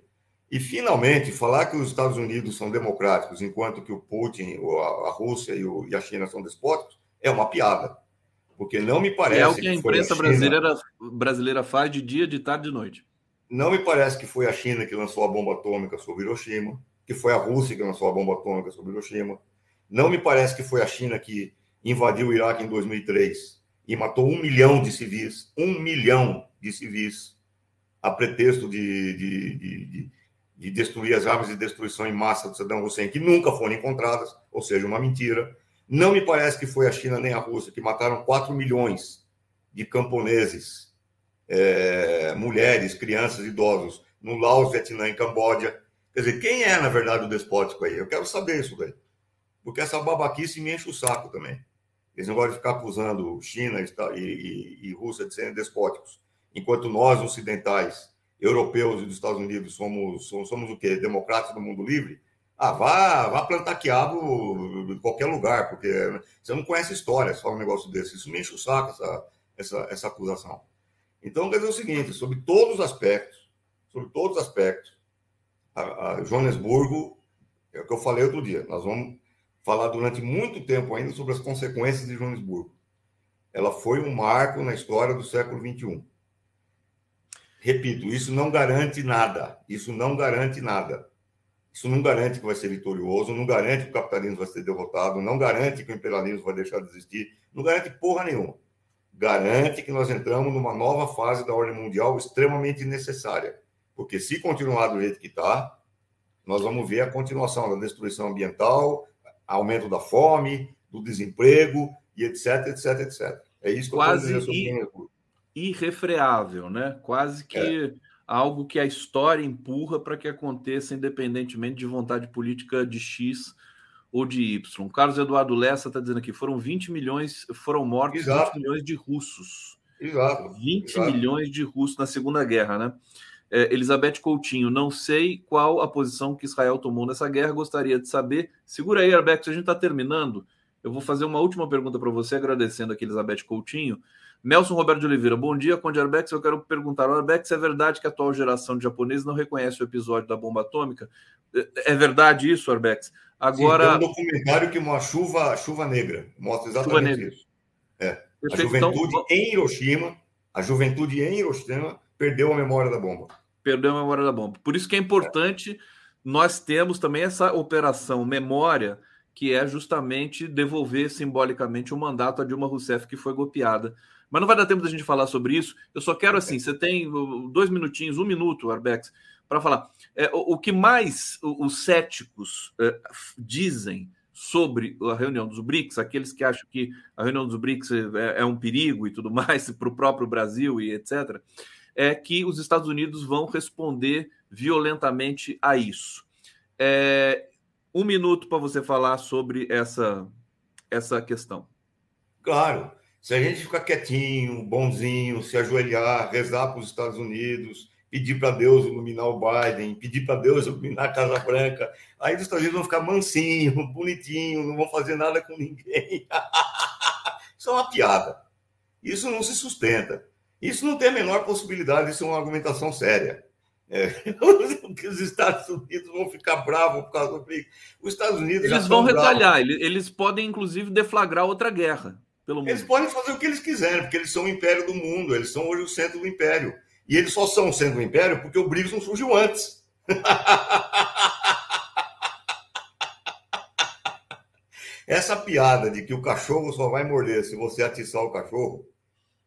E, finalmente, falar que os Estados Unidos são democráticos, enquanto que o Putin, a, Rússia e, o, e a China são despóticos, é uma piada. Porque não me parece. É o que a imprensa que a China... brasileira, brasileira faz de dia, de tarde e de noite. Não me parece que foi a China que lançou a bomba atômica sobre Hiroshima, que foi a Rússia que lançou a bomba atômica sobre Hiroshima. Não me parece que foi a China que invadiu o Iraque em 2003 e matou um milhão de civis, um milhão de civis, a pretexto de, de, de, de destruir as armas de destruição em massa do Saddam Hussein, que nunca foram encontradas, ou seja, uma mentira. Não me parece que foi a China nem a Rússia que mataram 4 milhões de camponeses é, mulheres, crianças, idosos no Laos, Vietnã e Camboja. Quer dizer, quem é, na verdade, o despótico aí? Eu quero saber isso daí. Porque essa babaquice me enche o saco também. Eles não gostam de ficar acusando China e, e, e Rússia de serem despóticos. Enquanto nós, ocidentais, europeus e dos Estados Unidos, somos, somos, somos o quê? Democratas do mundo livre? Ah, vá, vá plantar quiabo em qualquer lugar, porque você não conhece história, só um negócio desse. Isso me enche o saco, essa, essa, essa acusação. Então, quer dizer o seguinte, sobre todos os aspectos, sobre todos os aspectos, a, a Joanesburgo, é o que eu falei outro dia, nós vamos falar durante muito tempo ainda sobre as consequências de Joanesburgo. Ela foi um marco na história do século XXI. Repito, isso não garante nada. Isso não garante nada. Isso não garante que vai ser vitorioso, não garante que o capitalismo vai ser derrotado, não garante que o imperialismo vai deixar de existir, não garante porra nenhuma garante que nós entramos numa nova fase da ordem mundial extremamente necessária. Porque se continuar do jeito que está, nós vamos ver a continuação da destruição ambiental, aumento da fome, do desemprego e etc, etc, etc. É isso que Quase eu dizer sobre irrefreável, né? Quase que é. algo que a história empurra para que aconteça independentemente de vontade política de X ou de Y. Carlos Eduardo Lessa está dizendo aqui: foram 20 milhões, foram mortos Exato. 20 milhões de russos. Exato. 20 Exato. milhões de russos na Segunda Guerra, né? É, Elizabeth Coutinho, não sei qual a posição que Israel tomou nessa guerra, gostaria de saber. Segura aí, Arbex, a gente está terminando. Eu vou fazer uma última pergunta para você, agradecendo aqui Elizabeth Coutinho. Nelson Roberto de Oliveira, bom dia, Conde Arbex. Eu quero perguntar, Arbex, é verdade que a atual geração de japoneses não reconhece o episódio da bomba atômica? É, é verdade isso, Arbex? Agora. Sim, tem um documentário que mostra chuva, chuva negra. Mostra exatamente isso. É. A juventude então... em Hiroshima, a juventude em Hiroshima perdeu a memória da bomba. Perdeu a memória da bomba. Por isso que é importante, é. nós temos também essa operação memória, que é justamente devolver simbolicamente o mandato a Dilma Rousseff, que foi golpeada. Mas não vai dar tempo da gente falar sobre isso. Eu só quero assim, você tem dois minutinhos, um minuto, Arbex, para falar. É, o, o, que mais os céticos é, dizem sobre a reunião dos BRICS, aqueles que acham que a reunião dos BRICS é, é um perigo e tudo mais para o próprio Brasil e etc., é que os Estados Unidos vão responder violentamente a isso. É, um minuto para você falar sobre essa, essa questão. Claro. Se a gente ficar quietinho, bonzinho, se ajoelhar, rezar para os Estados Unidos, pedir para Deus iluminar o Biden, pedir para Deus iluminar a Casa Branca. Aí os Estados Unidos vão ficar mansinho, bonitinho, não vão fazer nada com ninguém. Isso é uma piada. Isso não se sustenta. Isso não tem a menor possibilidade de ser uma argumentação séria. É, os Estados Unidos vão ficar bravos por causa do BRICS. Os Estados Unidos eles vão retalhar, eles, eles podem inclusive deflagrar outra guerra pelo mundo. Eles podem fazer o que eles quiserem, porque eles são o império do mundo, eles são hoje o centro do império. E eles só são o centro do império porque o BRICS não surgiu antes. Essa piada de que o cachorro só vai morder se você atiçar o cachorro,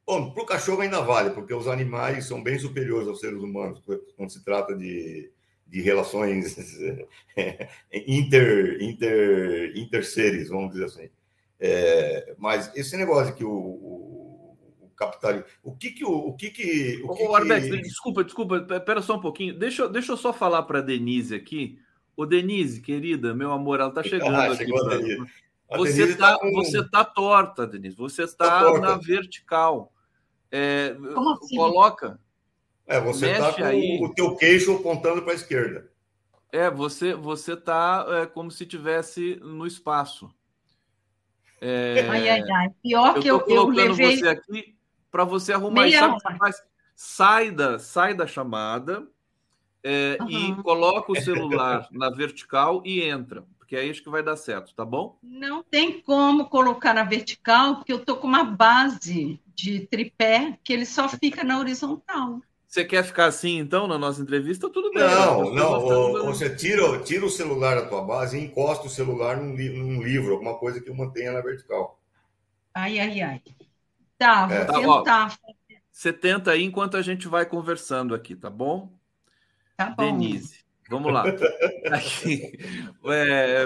bom, para o cachorro ainda vale, porque os animais são bem superiores aos seres humanos quando se trata de, de relações inter, inter, interseres, vamos dizer assim. É, mas esse negócio que o, o, o capital. O que que o, o que que. O que, Ô, Arbex, que... desculpa, desculpa, espera só um pouquinho. Deixa, deixa eu só falar para a Denise aqui. Ô, Denise, querida, meu amor, ela está chegando ah, aqui. Pra... Você está tá com... você tá torta, Denise. Você está tá na vertical. É, assim? Coloca. É, você está com aí. o teu queixo apontando para a esquerda. É, você você está é, como se tivesse no espaço. É, ai, ai, ai. Pior que eu, eu levei. você aqui para você arrumar. Meia sabe faz? Sai da, sai da chamada é, uhum. e coloca o celular na vertical e entra que é isso que vai dar certo, tá bom? Não tem como colocar na vertical, porque eu tô com uma base de tripé que ele só fica na horizontal. Você quer ficar assim, então, na nossa entrevista? Tudo bem. Não, não. você tira, tira o celular da tua base e encosta o celular num, num livro, alguma coisa que o mantenha na vertical. Ai, ai, ai. Tá, vou é. tentar. Tá, ó, você tenta aí enquanto a gente vai conversando aqui, tá bom? Tá bom. Denise. Vamos lá. Aqui, é,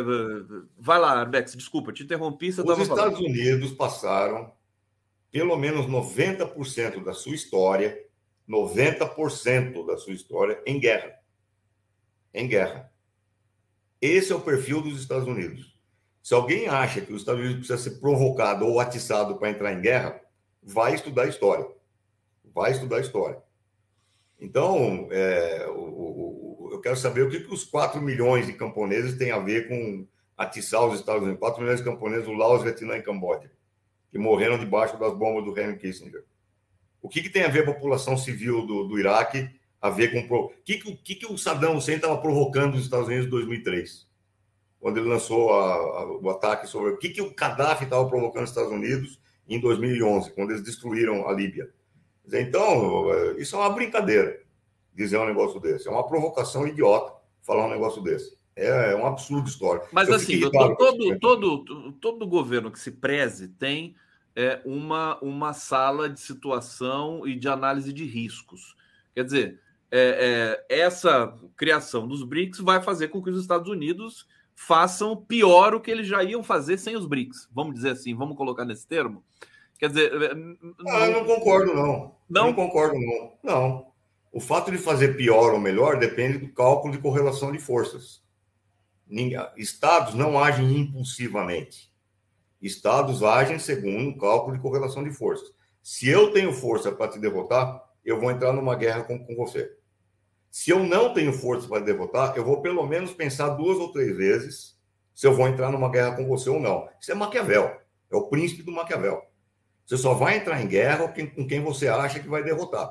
vai lá, Arbex, desculpa, te interrompi. Os Estados falando. Unidos passaram pelo menos 90% da sua história, 90% da sua história em guerra. Em guerra. Esse é o perfil dos Estados Unidos. Se alguém acha que os Estados Unidos precisa ser provocado ou atiçado para entrar em guerra, vai estudar história. Vai estudar história. Então, é, o, eu quero saber o que, que os 4 milhões de camponeses têm a ver com atiçar os Estados Unidos. 4 milhões de camponeses do Laos, Vietnã e Camboja, que morreram debaixo das bombas do Henry Kissinger. O que, que tem a ver a população civil do, do Iraque a ver com... O que, que, que o Saddam Hussein estava provocando nos Estados Unidos em 2003? Quando ele lançou a, a, o ataque sobre... O que, que o Gaddafi estava provocando nos Estados Unidos em 2011, quando eles destruíram a Líbia? Então, isso é uma brincadeira dizer um negócio desse. É uma provocação idiota falar um negócio desse. É, é um absurdo histórico. Mas, Eu assim, todo, todo, todo, todo governo que se preze tem é, uma, uma sala de situação e de análise de riscos. Quer dizer, é, é, essa criação dos BRICS vai fazer com que os Estados Unidos façam pior o que eles já iam fazer sem os BRICS. Vamos dizer assim, vamos colocar nesse termo? Quer dizer. Não, ah, eu não concordo, não. Não, não concordo, não. Não. O fato de fazer pior ou melhor depende do cálculo de correlação de forças. Estados não agem impulsivamente. Estados agem segundo um cálculo de correlação de forças. Se eu tenho força para te derrotar, eu vou entrar numa guerra com, com você. Se eu não tenho força para derrotar, eu vou pelo menos pensar duas ou três vezes se eu vou entrar numa guerra com você ou não. Isso é Maquiavel. É o príncipe do Maquiavel. Você só vai entrar em guerra com quem você acha que vai derrotar.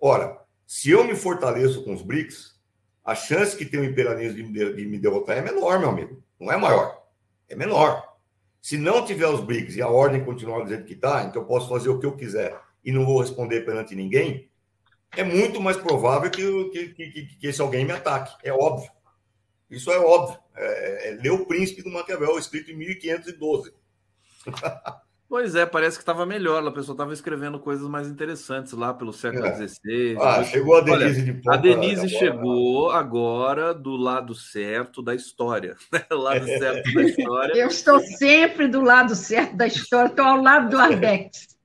Ora, se eu me fortaleço com os BRICS, a chance que tem o imperialismo de me derrotar é menor, meu amigo. Não é maior. É menor. Se não tiver os BRICS e a ordem continuar do jeito que está, então eu posso fazer o que eu quiser e não vou responder perante ninguém, é muito mais provável que, que, que, que esse alguém me ataque. É óbvio. Isso é óbvio. É, é, é ler o Príncipe do Maquiavel, escrito em 1512. Pois é, parece que estava melhor. A pessoa estava escrevendo coisas mais interessantes lá pelo século XVI. É. Ah, chegou a Denise Olha, de ponta, A Denise agora... chegou agora do lado certo da história. Né? lado certo da história. Eu estou sempre do lado certo da história, estou ao lado do Arbex.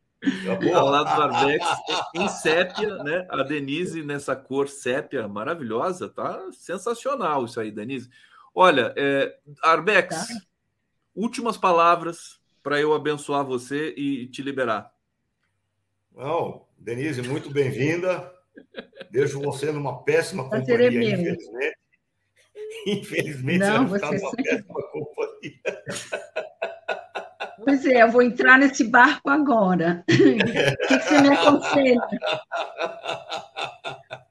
Ao lado do Arbex, em sépia, né? A Denise nessa cor sépia maravilhosa, tá sensacional isso aí, Denise. Olha, é, Arbex, tá. últimas palavras para eu abençoar você e te liberar. Não, Denise, muito bem-vinda. Deixo você numa péssima companhia, infelizmente. Infelizmente, Não, você vai ficar numa péssima companhia. Pois é, eu vou entrar nesse barco agora. O que, você me aconselha?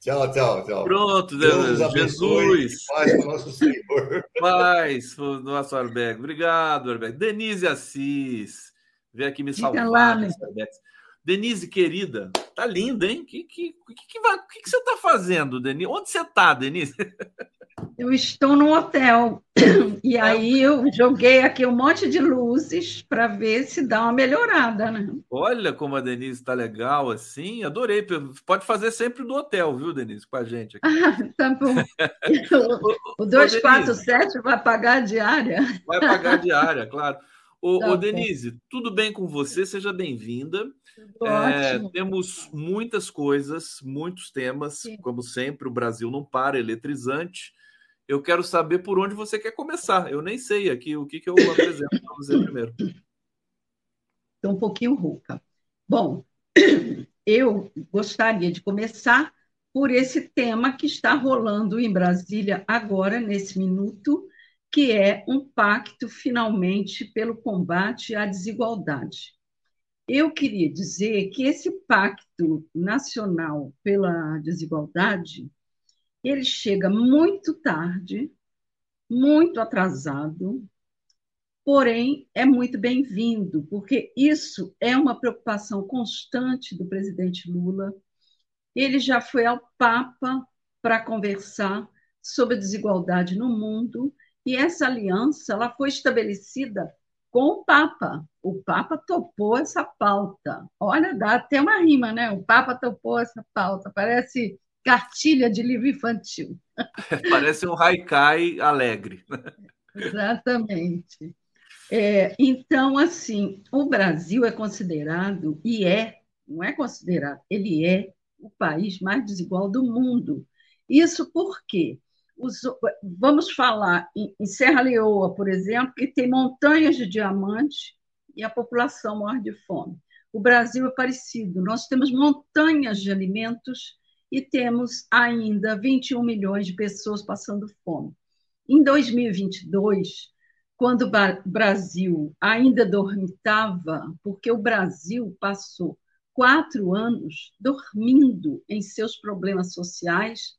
Tchau, tchau, tchau. Pronto, Deus Jesus. Paz o nosso Senhor. Paz o nosso Arbeck. Obrigado, Arbeck. Denise Assis. Veio aqui me salvar. Lá, né? Denise, querida, tá linda, hein? O que, que, que, vai, que, que você está fazendo, Denise? Onde você está, Denise? Eu estou no hotel. E aí eu joguei aqui um monte de luzes para ver se dá uma melhorada, né? Olha como a Denise está legal assim. Adorei. Pode fazer sempre do hotel, viu, Denise, com a gente aqui. Ah, tá bom. o 247 vai pagar a diária. Vai pagar a diária, claro. Ô, tá ô Denise, tudo bem com você? Seja bem-vinda. É, temos muitas coisas, muitos temas, Sim. como sempre, o Brasil não para, eletrizante. Eu quero saber por onde você quer começar. Eu nem sei aqui o que, que eu apresento para você primeiro. Estou um pouquinho rouca. Bom, eu gostaria de começar por esse tema que está rolando em Brasília agora, nesse minuto, que é um pacto, finalmente, pelo combate à desigualdade. Eu queria dizer que esse pacto nacional pela desigualdade ele chega muito tarde, muito atrasado, porém é muito bem-vindo, porque isso é uma preocupação constante do presidente Lula. Ele já foi ao Papa para conversar sobre a desigualdade no mundo, e essa aliança ela foi estabelecida com o Papa. O Papa topou essa pauta. Olha, dá até uma rima, né? O Papa topou essa pauta. Parece cartilha de livro infantil. Parece um haikai alegre. Exatamente. É, então, assim, o Brasil é considerado, e é, não é considerado, ele é o país mais desigual do mundo. Isso porque os, vamos falar em, em Serra Leoa, por exemplo, que tem montanhas de diamantes e a população morre de fome. O Brasil é parecido, nós temos montanhas de alimentos e temos ainda 21 milhões de pessoas passando fome. Em 2022, quando o Brasil ainda dormitava, porque o Brasil passou quatro anos dormindo em seus problemas sociais,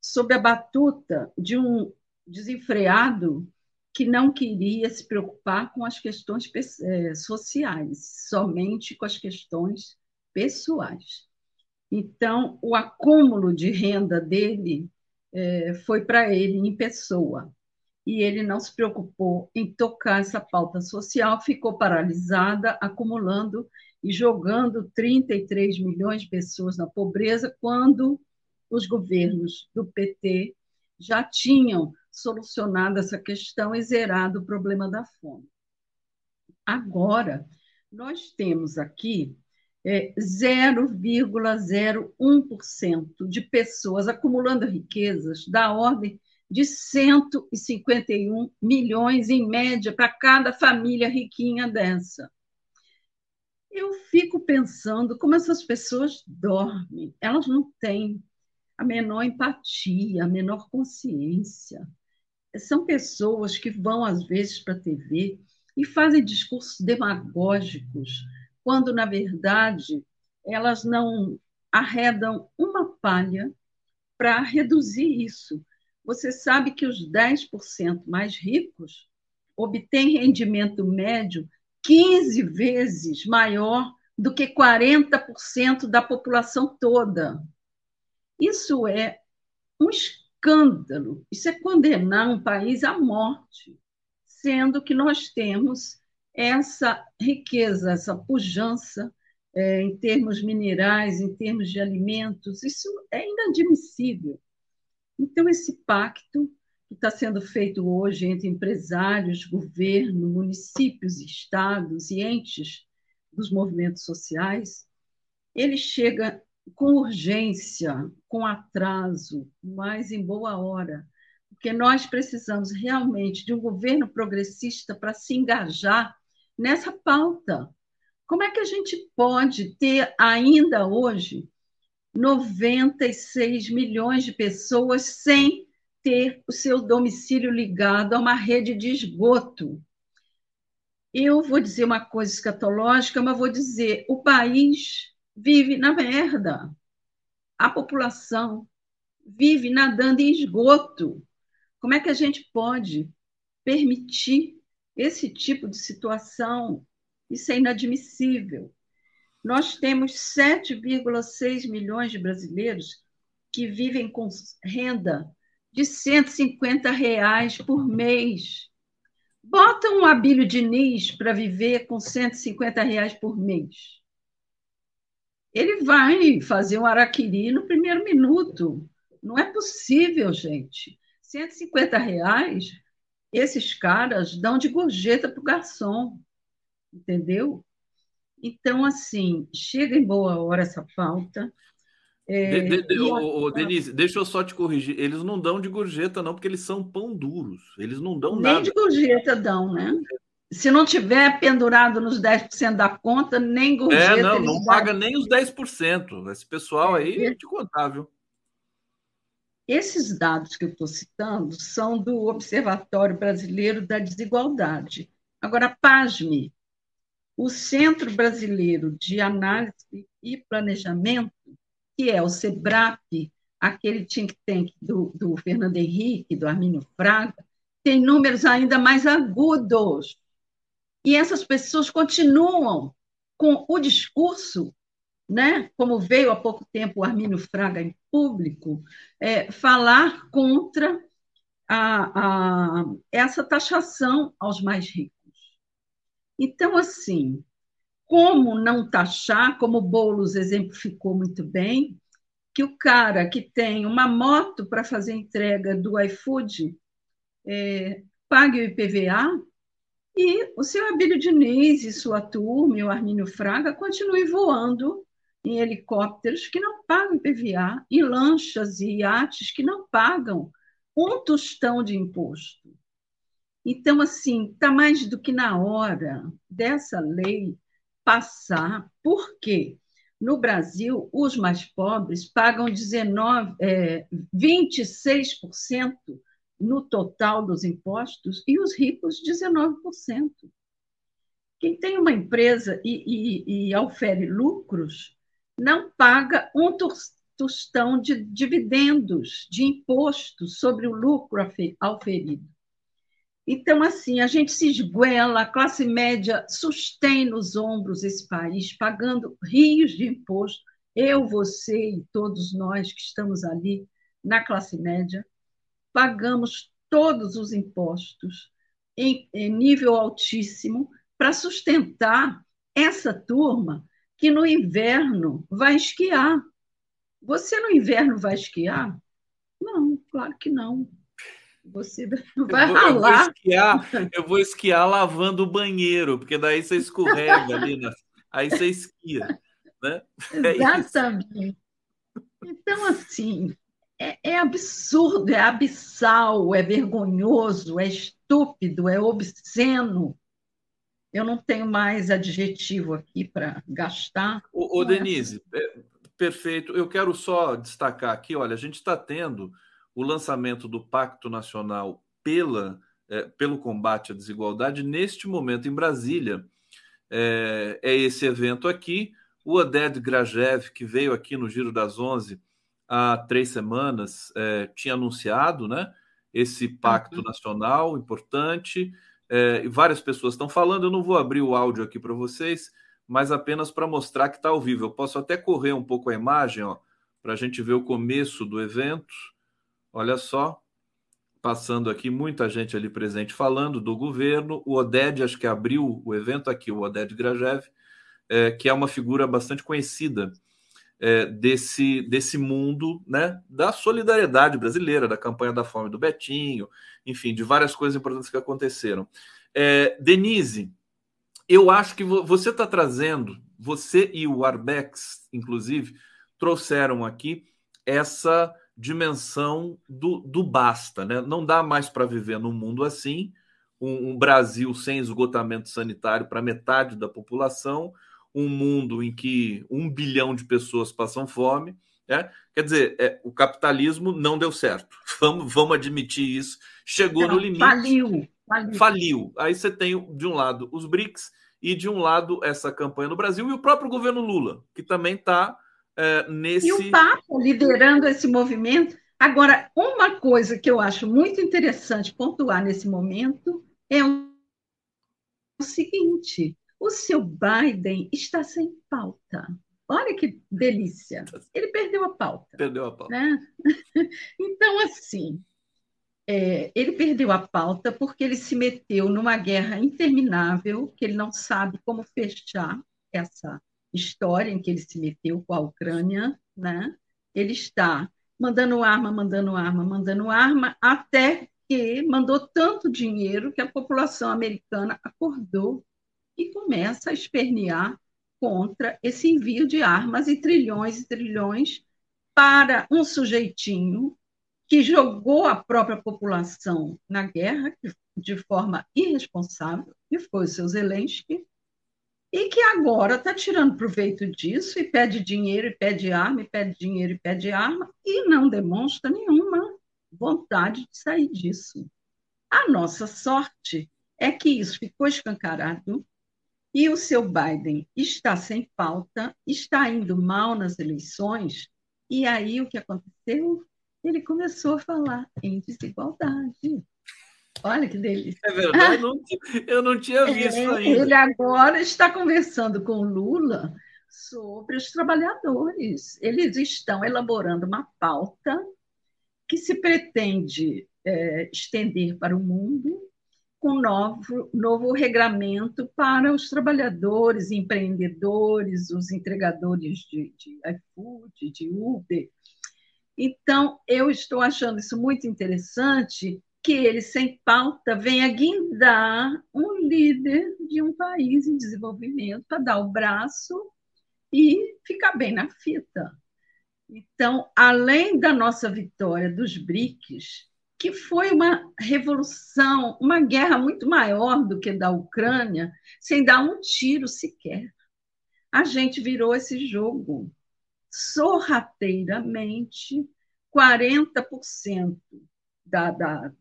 sob a batuta de um desenfreado que não queria se preocupar com as questões eh, sociais, somente com as questões pessoais. Então, o acúmulo de renda dele é, foi para ele em pessoa. E ele não se preocupou em tocar essa pauta social, ficou paralisada, acumulando e jogando 33 milhões de pessoas na pobreza, quando os governos do PT já tinham solucionado essa questão e zerado o problema da fome. Agora, nós temos aqui é, 0,01% de pessoas acumulando riquezas da ordem de 151 milhões em média para cada família riquinha dessa. Eu fico pensando como essas pessoas dormem, elas não têm a menor empatia, a menor consciência. São pessoas que vão, às vezes, para a TV e fazem discursos demagógicos, quando, na verdade, elas não arredam uma palha para reduzir isso. Você sabe que os 10% mais ricos obtêm rendimento médio 15 vezes maior do que 40% da população toda. Isso é um escândalo, isso é condenar um país à morte, sendo que nós temos essa riqueza, essa pujança é, em termos minerais, em termos de alimentos, isso é inadmissível. Então, esse pacto que está sendo feito hoje entre empresários, governo, municípios, estados e entes dos movimentos sociais, ele chega com urgência, com atraso, mas em boa hora, porque nós precisamos realmente de um governo progressista para se engajar nessa pauta. Como é que a gente pode ter ainda hoje 96 milhões de pessoas sem ter o seu domicílio ligado a uma rede de esgoto? Eu vou dizer uma coisa escatológica, mas vou dizer: o país vive na merda. A população vive nadando em esgoto. Como é que a gente pode permitir esse tipo de situação? Isso é inadmissível. Nós temos 7,6 milhões de brasileiros que vivem com renda de 150 reais por mês. Bota um Abílio Diniz para viver com 150 reais por mês. Ele vai fazer um araquiri no primeiro minuto. Não é possível, gente. 150 reais, esses caras dão de gorjeta para o garçom. Entendeu? Então, assim, chega em boa hora essa falta. É, de, de, a... Denise, deixa eu só te corrigir. Eles não dão de gorjeta, não, porque eles são pão duros. Eles não dão Nem nada. Nem de gorjeta dão, né? Se não tiver pendurado nos 10% da conta, nem gorjeta. É, não, não paga nem os 10%. Esse pessoal é, aí, é te contar, viu? Esses dados que eu estou citando são do Observatório Brasileiro da Desigualdade. Agora, pasme, o Centro Brasileiro de Análise e Planejamento, que é o SEBRAP, aquele think tank do, do Fernando Henrique, do Armínio Fraga, tem números ainda mais agudos. E essas pessoas continuam com o discurso, né, como veio há pouco tempo o Armínio Fraga em público, é, falar contra a, a, essa taxação aos mais ricos. Então, assim, como não taxar, como Boulos exemplificou muito bem, que o cara que tem uma moto para fazer entrega do iFood é, pague o IPVA e o seu Abílio Diniz e sua turma, e o Armínio Fraga, continuem voando em helicópteros que não pagam IPVA, e lanchas e iates que não pagam um tostão de imposto. Então, assim, está mais do que na hora dessa lei passar, porque no Brasil os mais pobres pagam 19, é, 26% no total dos impostos e os ricos 19%. Quem tem uma empresa e, e, e aufere lucros não paga um tostão de dividendos, de imposto sobre o lucro auferido. Então, assim, a gente se esguela, a classe média sustém nos ombros esse país, pagando rios de imposto, eu, você e todos nós que estamos ali na classe média, pagamos todos os impostos em, em nível altíssimo para sustentar essa turma que no inverno vai esquiar. Você no inverno vai esquiar? Não, claro que não. Você vai eu vou, ralar. Eu vou, esquiar, eu vou esquiar lavando o banheiro, porque daí você escorrega ali, na... aí você esquia. Né? É Exatamente. então, assim, é, é, absurdo, é abissal, é vergonhoso, é estúpido, é obsceno. Eu não tenho mais adjetivo aqui para gastar. Ô, ô Denise, é, perfeito. Eu quero só destacar aqui, olha, a gente está tendo o lançamento do Pacto Nacional pela, é, pelo combate à desigualdade neste momento em Brasília. É, é esse evento aqui. O Oded Grajev, que veio aqui no Giro das Onze há três semanas, é, tinha anunciado né, esse pacto uhum. nacional importante. É, várias pessoas estão falando. Eu não vou abrir o áudio aqui para vocês, mas apenas para mostrar que está ao vivo. Eu posso até correr um pouco a imagem para a gente ver o começo do evento. Olha só, passando aqui, muita gente ali presente falando do governo. O Oded, acho que abriu o evento aqui, o Oded Grajev, é, que é uma figura bastante conhecida é, desse, desse mundo né, da solidariedade brasileira, da campanha da fome do Betinho, enfim, de várias coisas importantes que aconteceram. É, Denise, eu acho que você está trazendo, você e o Arbex, inclusive, trouxeram aqui essa dimensão do, do basta, né? Não dá mais para viver num mundo assim, um, um Brasil sem esgotamento sanitário para metade da população, um mundo em que um bilhão de pessoas passam fome. Né? Quer dizer, é, o capitalismo não deu certo. Vamos, vamos admitir isso. Chegou não, no limite. Faliu, faliu. Faliu. Aí você tem, de um lado, os BRICS e, de um lado, essa campanha no Brasil e o próprio governo Lula, que também está é, nesse. E o Papa liderando esse movimento. Agora, uma coisa que eu acho muito interessante pontuar nesse momento é o seguinte: O seu Biden está sem pauta. Olha que delícia. Ele perdeu a pauta. Perdeu a pauta. Né? Então, assim, é, ele perdeu a pauta porque ele se meteu numa guerra interminável, que ele não sabe como fechar essa história em que ele se meteu com a Ucrânia. Né? Ele está mandando arma, mandando arma, mandando arma, até que mandou tanto dinheiro que a população americana acordou e começa a espernear contra esse envio de armas e trilhões e trilhões para um sujeitinho que jogou a própria população na guerra de forma irresponsável, que foi o seu Zelensky, e que agora está tirando proveito disso e pede dinheiro, e pede arma, e pede dinheiro, e pede arma, e não demonstra nenhuma vontade de sair disso. A nossa sorte é que isso ficou escancarado e o seu Biden está sem pauta, está indo mal nas eleições, e aí o que aconteceu? Ele começou a falar em desigualdade. Olha que delícia. É verdade, eu não tinha visto é, ainda. Ele agora está conversando com Lula sobre os trabalhadores. Eles estão elaborando uma pauta que se pretende é, estender para o mundo com novo, novo regramento para os trabalhadores, empreendedores, os entregadores de, de iFood, de Uber. Então, eu estou achando isso muito interessante que ele, sem pauta, venha guindar um líder de um país em desenvolvimento para dar o braço e ficar bem na fita. Então, além da nossa vitória dos BRICS, que foi uma revolução, uma guerra muito maior do que da Ucrânia, sem dar um tiro sequer. A gente virou esse jogo sorrateiramente, 40% da, da,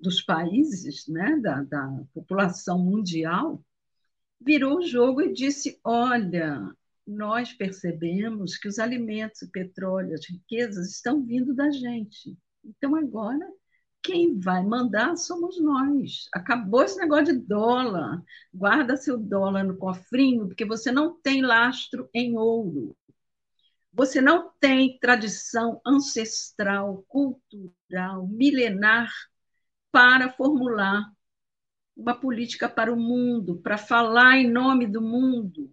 dos países, né, da, da população mundial, virou o jogo e disse: olha, nós percebemos que os alimentos, o petróleo, as riquezas estão vindo da gente. Então, agora quem vai mandar somos nós. Acabou esse negócio de dólar. Guarda seu dólar no cofrinho, porque você não tem lastro em ouro. Você não tem tradição ancestral, cultural, milenar para formular uma política para o mundo, para falar em nome do mundo.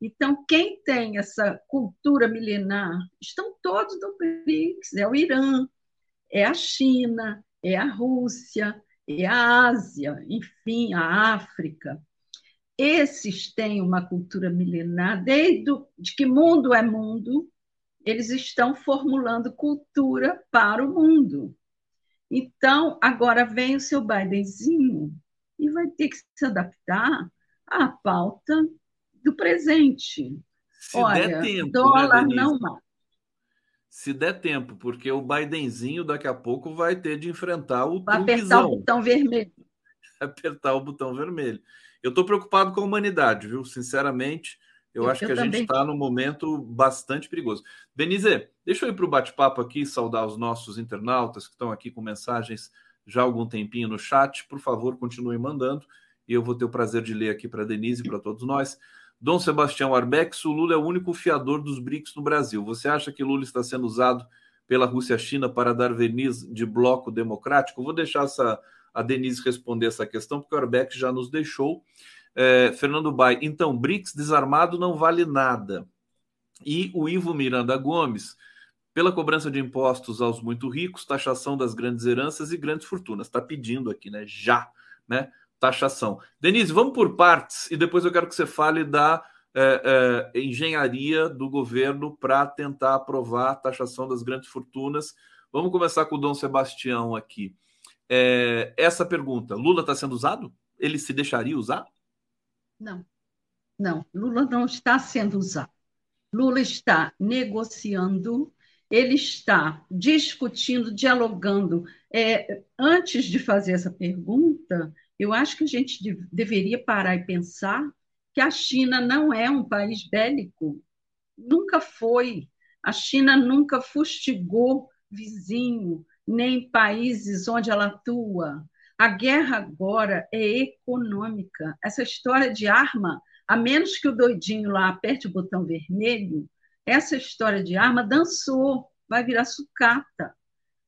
Então, quem tem essa cultura milenar estão todos do BRICS: é o Irã, é a China, é a Rússia, é a Ásia, enfim, a África. Esses têm uma cultura milenar, desde de que mundo é mundo, eles estão formulando cultura para o mundo. Então, agora vem o seu Bidenzinho e vai ter que se adaptar à pauta do presente. Se Olha, tempo, né, dólar né, não mata se der tempo, porque o Bidenzinho daqui a pouco vai ter de enfrentar o vai apertar o botão vermelho. apertar o botão vermelho. Eu estou preocupado com a humanidade, viu? Sinceramente, eu, eu acho que a gente está num momento bastante perigoso. Denise, deixa eu ir para o bate-papo aqui, saudar os nossos internautas que estão aqui com mensagens já há algum tempinho no chat. Por favor, continue mandando e eu vou ter o prazer de ler aqui para a Denise e para todos nós. Dom Sebastião Arbex, o Lula é o único fiador dos BRICS no Brasil. Você acha que Lula está sendo usado pela Rússia-China para dar verniz de bloco democrático? Vou deixar essa, a Denise responder essa questão, porque o Arbex já nos deixou. É, Fernando Bai, então, BRICS desarmado não vale nada. E o Ivo Miranda Gomes, pela cobrança de impostos aos muito ricos, taxação das grandes heranças e grandes fortunas. Está pedindo aqui, né? Já, né? Taxação. Denise, vamos por partes e depois eu quero que você fale da é, é, engenharia do governo para tentar aprovar a taxação das grandes fortunas. Vamos começar com o Dom Sebastião aqui. É, essa pergunta: Lula está sendo usado? Ele se deixaria usar? Não, não. Lula não está sendo usado. Lula está negociando, ele está discutindo, dialogando. É, antes de fazer essa pergunta, eu acho que a gente deveria parar e pensar que a China não é um país bélico, nunca foi. A China nunca fustigou vizinho, nem países onde ela atua. A guerra agora é econômica. Essa história de arma, a menos que o doidinho lá aperte o botão vermelho, essa história de arma dançou, vai virar sucata.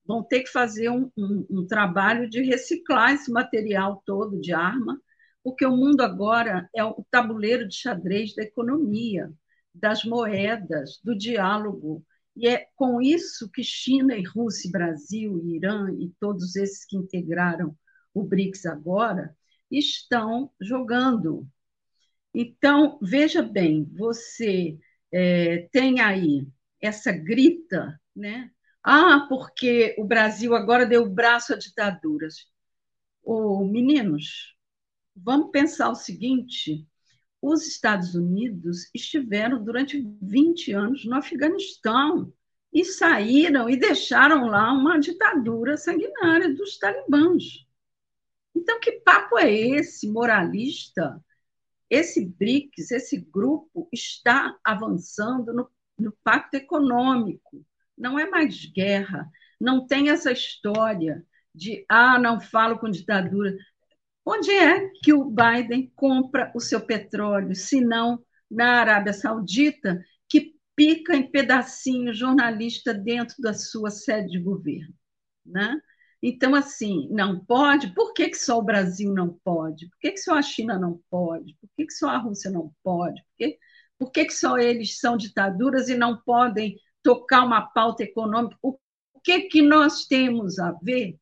Vão ter que fazer um, um, um trabalho de reciclar esse material todo de arma, porque o mundo agora é o tabuleiro de xadrez da economia, das moedas, do diálogo. E é com isso que China e Rússia, Brasil, e Irã e todos esses que integraram o BRICS agora estão jogando. Então, veja bem, você é, tem aí essa grita, né? Ah, porque o Brasil agora deu o braço a ditaduras. Ô, meninos, vamos pensar o seguinte: os Estados Unidos estiveram durante 20 anos no Afeganistão e saíram e deixaram lá uma ditadura sanguinária dos talibãs. Então, que papo é esse, moralista? Esse BRICS, esse grupo, está avançando no, no pacto econômico. Não é mais guerra. Não tem essa história de, ah, não falo com ditadura. Onde é que o Biden compra o seu petróleo, se não na Arábia Saudita, que pica em pedacinhos jornalista dentro da sua sede de governo? Né? Então, assim, não pode? Por que, que só o Brasil não pode? Por que, que só a China não pode? Por que, que só a Rússia não pode? Por que, por que, que só eles são ditaduras e não podem tocar uma pauta econômica? O que, que nós temos a ver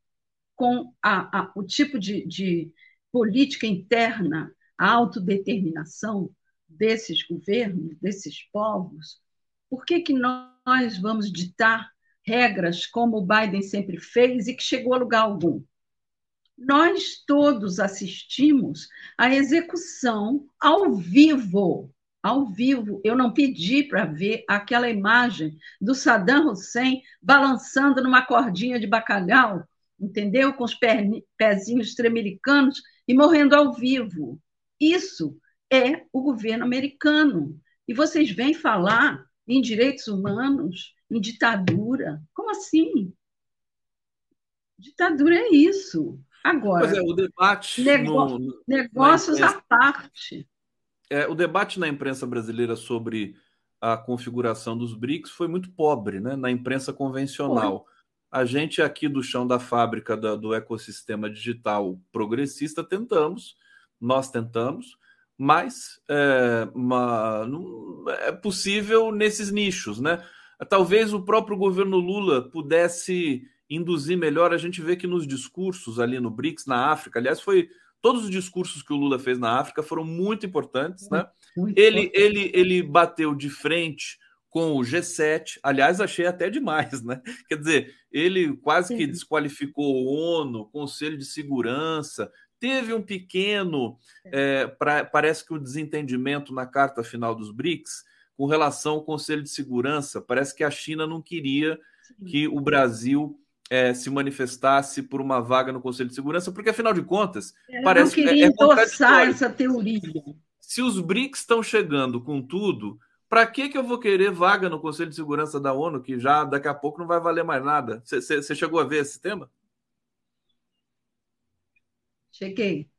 com a, a, o tipo de, de política interna, a autodeterminação desses governos, desses povos? Por que, que nós vamos ditar regras como o Biden sempre fez e que chegou a lugar algum. Nós todos assistimos à execução ao vivo, ao vivo. Eu não pedi para ver aquela imagem do Saddam Hussein balançando numa cordinha de bacalhau, entendeu? Com os pezinhos tremelicanos e morrendo ao vivo. Isso é o governo americano. E vocês vêm falar em direitos humanos, em ditadura. Como assim? Ditadura é isso. Agora, pois é, o debate no, negócios à parte. É, o debate na imprensa brasileira sobre a configuração dos BRICS foi muito pobre, né? Na imprensa convencional. Foi. A gente aqui do chão da fábrica da, do ecossistema digital progressista tentamos, nós tentamos, mas é, uma, é possível nesses nichos, né? Talvez o próprio governo Lula pudesse induzir melhor. A gente vê que nos discursos ali no BRICS, na África, aliás, foi todos os discursos que o Lula fez na África foram muito importantes, né? Muito ele, importante. ele, ele bateu de frente com o G7. Aliás, achei até demais, né? Quer dizer, ele quase que desqualificou o ONU, Conselho de Segurança. Teve um pequeno, é, pra, parece que o desentendimento na carta final dos BRICS com relação ao Conselho de Segurança. Parece que a China não queria Sim. que o Brasil é, se manifestasse por uma vaga no Conselho de Segurança, porque afinal de contas, Ela parece não queria que é, endossar essa teoria. Se os BRICS estão chegando com tudo, para que, que eu vou querer vaga no Conselho de Segurança da ONU, que já daqui a pouco não vai valer mais nada? Você chegou a ver esse tema? Cheguei.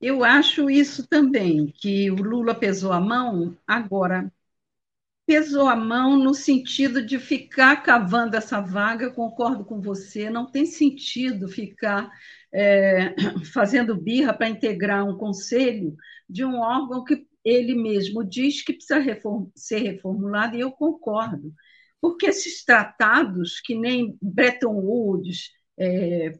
Eu acho isso também, que o Lula pesou a mão. Agora, pesou a mão no sentido de ficar cavando essa vaga, concordo com você, não tem sentido ficar é, fazendo birra para integrar um conselho de um órgão que ele mesmo diz que precisa reform ser reformulado, e eu concordo. Porque esses tratados, que nem Bretton Woods, é,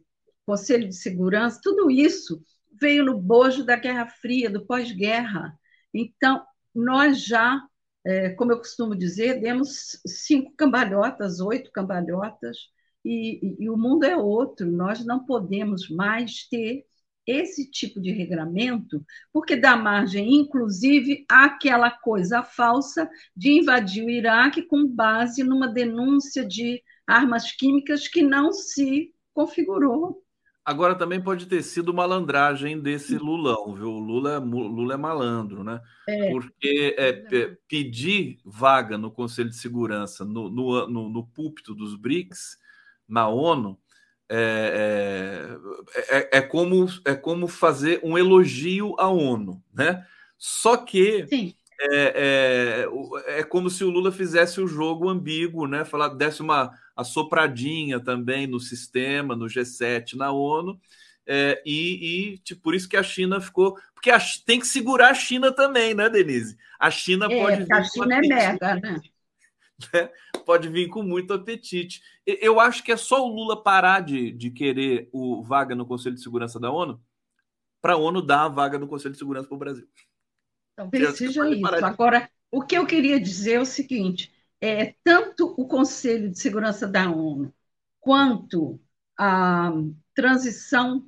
Conselho de Segurança, tudo isso veio no bojo da Guerra Fria, do pós-guerra. Então, nós já é, como eu costumo dizer, demos cinco cambalhotas, oito cambalhotas, e, e, e, o mundo é outro. Nós não podemos mais ter esse tipo de regramento, porque dá margem, inclusive, àquela coisa falsa de invadir o Iraque com base numa denúncia de armas químicas que não se configurou. Agora também pode ter sido malandragem desse Lulão, viu? O Lula, Lula é malandro, né? É. Porque é, é, pedir vaga no Conselho de Segurança, no, no, no, no púlpito dos BRICS, na ONU, é, é, é, é, como, é como fazer um elogio à ONU, né? Só que é, é, é, como se o Lula fizesse o jogo ambíguo, né? Falar, desse uma assopradinha também no sistema, no G7, na ONU. É, e, e tipo, por isso que a China ficou. Porque a, tem que segurar a China também, né, Denise? A China é, pode. A China é mega, né? né? Pode vir com muito apetite. Eu acho que é só o Lula parar de, de querer o vaga no Conselho de Segurança da ONU para a ONU dar a vaga no Conselho de Segurança para o Brasil. Talvez seja isso. De... Agora, o que eu queria dizer é o seguinte: é, tanto o Conselho de Segurança da ONU quanto a transição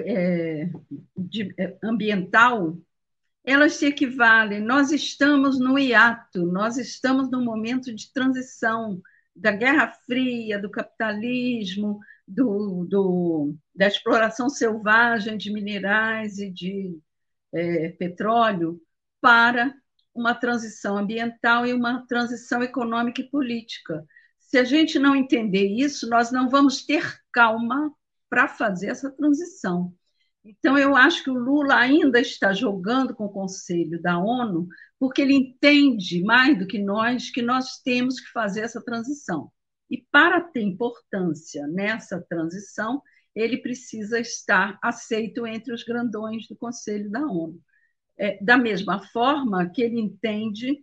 é, de, é, ambiental elas se equivalem. Nós estamos no hiato, nós estamos no momento de transição da Guerra Fria, do capitalismo, do, do da exploração selvagem de minerais e de é, petróleo, para uma transição ambiental e uma transição econômica e política. Se a gente não entender isso, nós não vamos ter calma para fazer essa transição. Então, eu acho que o Lula ainda está jogando com o Conselho da ONU, porque ele entende mais do que nós que nós temos que fazer essa transição. E para ter importância nessa transição, ele precisa estar aceito entre os grandões do Conselho da ONU. É, da mesma forma que ele entende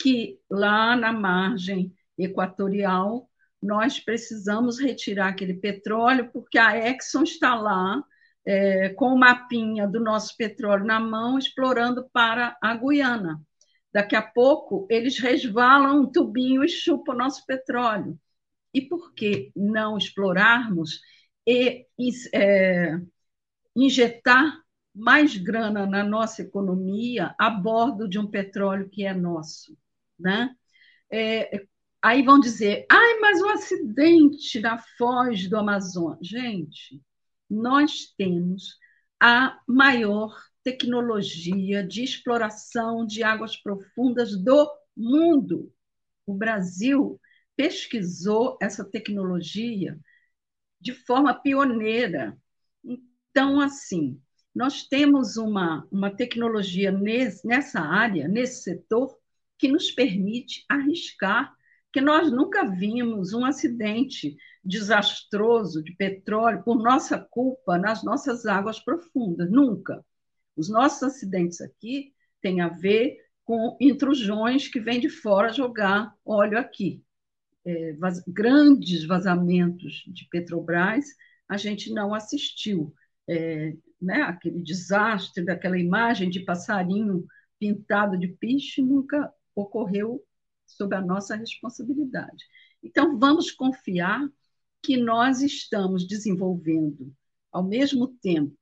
que lá na margem equatorial nós precisamos retirar aquele petróleo, porque a Exxon está lá é, com o mapinha do nosso petróleo na mão, explorando para a Guiana. Daqui a pouco, eles resvalam um tubinho e chupam o nosso petróleo. E por que não explorarmos e é, injetar mais grana na nossa economia a bordo de um petróleo que é nosso? Né? É, aí vão dizer, ai, mas o acidente na foz do Amazonas. Gente, nós temos a maior tecnologia de exploração de águas profundas do mundo. O Brasil pesquisou essa tecnologia de forma pioneira. Então, assim, nós temos uma, uma tecnologia nesse, nessa área, nesse setor, que nos permite arriscar que nós nunca vimos um acidente desastroso de petróleo por nossa culpa nas nossas águas profundas, nunca. Os nossos acidentes aqui têm a ver com intrusões que vêm de fora jogar óleo aqui. É, vaz, grandes vazamentos de Petrobras a gente não assistiu. É, né, aquele desastre daquela imagem de passarinho pintado de piche nunca ocorreu sob a nossa responsabilidade. Então, vamos confiar que nós estamos desenvolvendo, ao mesmo tempo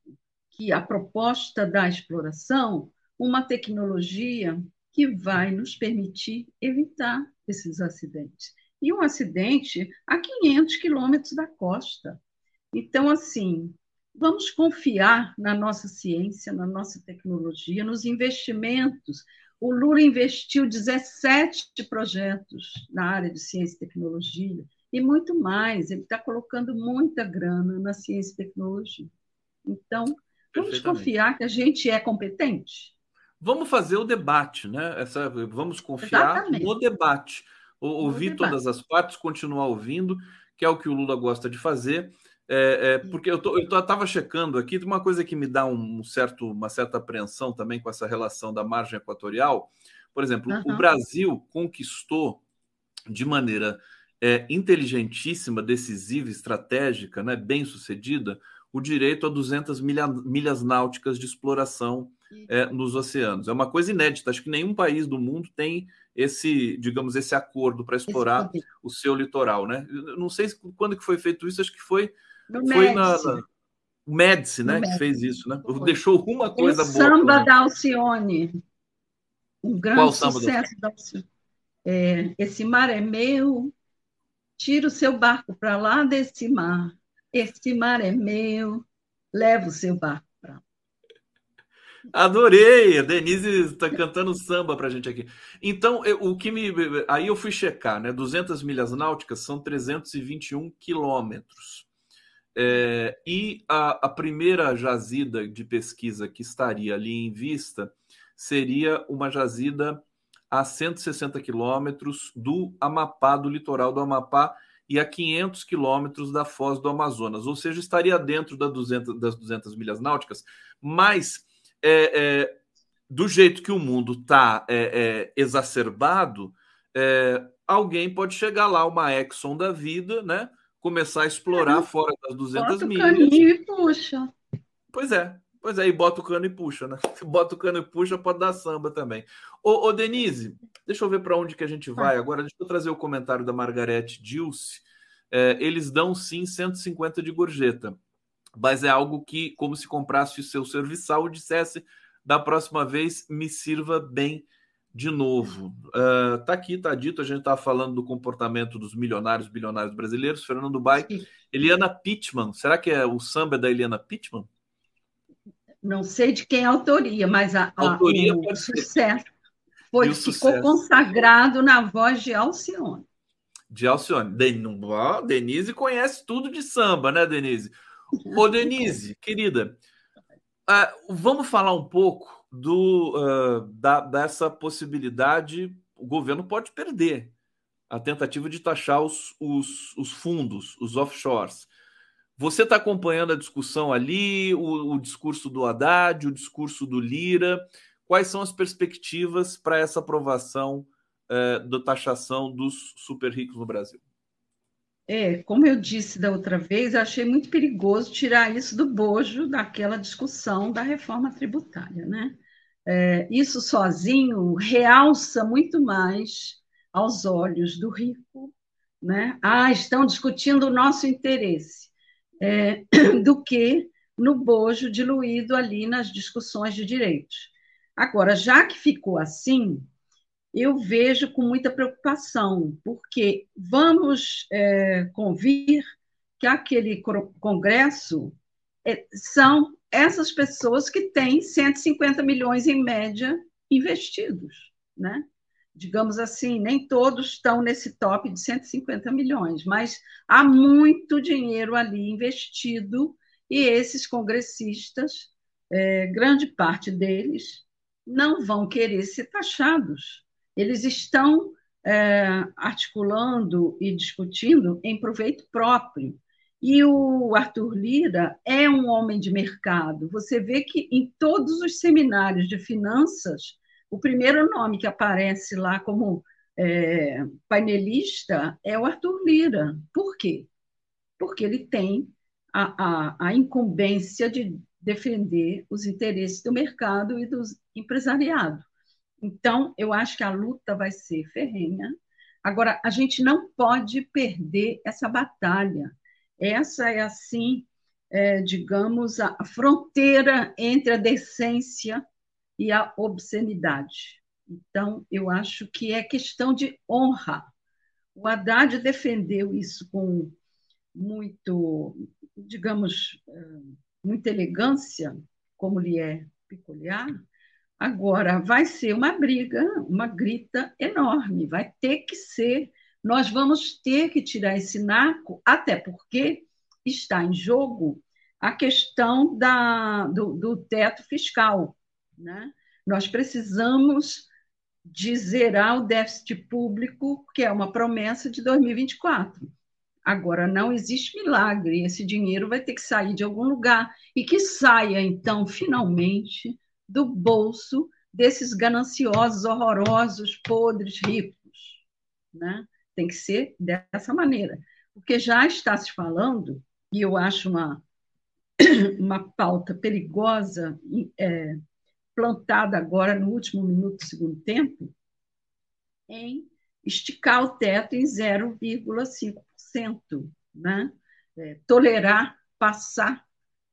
que a proposta da exploração, uma tecnologia que vai nos permitir evitar esses acidentes. E um acidente a 500 quilômetros da costa. Então, assim, vamos confiar na nossa ciência, na nossa tecnologia, nos investimentos. O Lula investiu 17 projetos na área de ciência e tecnologia e muito mais. Ele está colocando muita grana na ciência e tecnologia. Então, vamos confiar que a gente é competente. Vamos fazer o debate, né? Essa, vamos confiar Exatamente. no debate. Ouvir debate. todas as partes, continuar ouvindo, que é o que o Lula gosta de fazer. É, é, porque eu estava checando aqui, uma coisa que me dá um certo, uma certa apreensão também com essa relação da margem equatorial. Por exemplo, uhum. o Brasil conquistou de maneira é, inteligentíssima, decisiva, estratégica, né, bem sucedida, o direito a 200 milha, milhas náuticas de exploração é, nos oceanos. É uma coisa inédita. Acho que nenhum país do mundo tem esse, digamos, esse acordo para explorar o seu litoral, né? Eu não sei quando que foi feito isso. Acho que foi foi na, na o Médici, né, que fez isso, né? Deixou uma coisa o boa. Samba da Alcione. Um grande Qual sucesso da Alcione. É, esse mar é meu, Tira o seu barco para lá desse mar. Esse mar é meu. Leva o seu barco Adorei! A Denise está cantando samba para a gente aqui. Então, eu, o que me. Aí eu fui checar, né? 200 milhas náuticas são 321 quilômetros. É, e a, a, primeira jazida de pesquisa que estaria ali em vista seria uma jazida a 160 quilômetros do Amapá, do litoral do Amapá, e a 500 quilômetros da foz do Amazonas, ou seja, estaria dentro das 200, das 200 milhas náuticas, mas é, é, do jeito que o mundo está é, é, exacerbado, é, alguém pode chegar lá, uma Exxon da vida, né? Começar a explorar fora das 200 bota milhas. O caninho e puxa. Pois é, pois é, e bota o cano e puxa, né? Se bota o cano e puxa, pode dar samba também. Ô, ô Denise, deixa eu ver para onde que a gente vai agora. Deixa eu trazer o comentário da Margarete Dilce. É, eles dão sim 150 de gorjeta, mas é algo que, como se comprasse o seu serviçal, dissesse da próxima vez me sirva bem de novo. Uh, tá aqui, tá dito, a gente tá falando do comportamento dos milionários, bilionários brasileiros. Fernando Bai, Eliana Pittman, será que é o samba da Eliana Pittman? Não sei de quem é a autoria, mas a, a autoria o sucesso foi, ficou sucesso. consagrado na voz de Alcione. De Alcione. Denise conhece tudo de samba, né, Denise? Ô, Denise, querida, uh, vamos falar um pouco do, uh, da, dessa possibilidade, o governo pode perder a tentativa de taxar os, os, os fundos, os offshores. Você está acompanhando a discussão ali, o, o, discurso do Haddad, o discurso do Lira. Quais são as perspectivas para essa aprovação uh, da taxação dos super ricos no Brasil? É, como eu disse da outra vez, eu achei muito perigoso tirar isso do bojo daquela discussão da reforma tributária, né? É, isso sozinho realça muito mais aos olhos do rico, né? Ah, estão discutindo o nosso interesse, é, do que no bojo diluído ali nas discussões de direitos. Agora, já que ficou assim, eu vejo com muita preocupação, porque vamos é, convir que aquele congresso é, são essas pessoas que têm 150 milhões em média investidos, né? Digamos assim, nem todos estão nesse top de 150 milhões, mas há muito dinheiro ali investido e esses congressistas, é, grande parte deles, não vão querer ser taxados eles estão é, articulando e discutindo em proveito próprio. E o Arthur Lira é um homem de mercado. Você vê que em todos os seminários de finanças, o primeiro nome que aparece lá como é, painelista é o Arthur Lira. Por quê? Porque ele tem a, a, a incumbência de defender os interesses do mercado e do empresariado. Então, eu acho que a luta vai ser ferrenha. Agora, a gente não pode perder essa batalha. Essa é, assim, é, digamos, a fronteira entre a decência e a obscenidade. Então, eu acho que é questão de honra. O Haddad defendeu isso com muito, digamos, é, muita elegância, como lhe é peculiar, Agora, vai ser uma briga, uma grita enorme, vai ter que ser. Nós vamos ter que tirar esse naco, até porque está em jogo a questão da, do, do teto fiscal. Né? Nós precisamos de zerar o déficit público, que é uma promessa de 2024. Agora, não existe milagre, esse dinheiro vai ter que sair de algum lugar e que saia, então, finalmente do bolso desses gananciosos, horrorosos, podres, ricos. Né? Tem que ser dessa maneira. Porque já está se falando, e eu acho uma, uma pauta perigosa, é, plantada agora no último minuto do segundo tempo, em esticar o teto em 0,5%, né? É, tolerar passar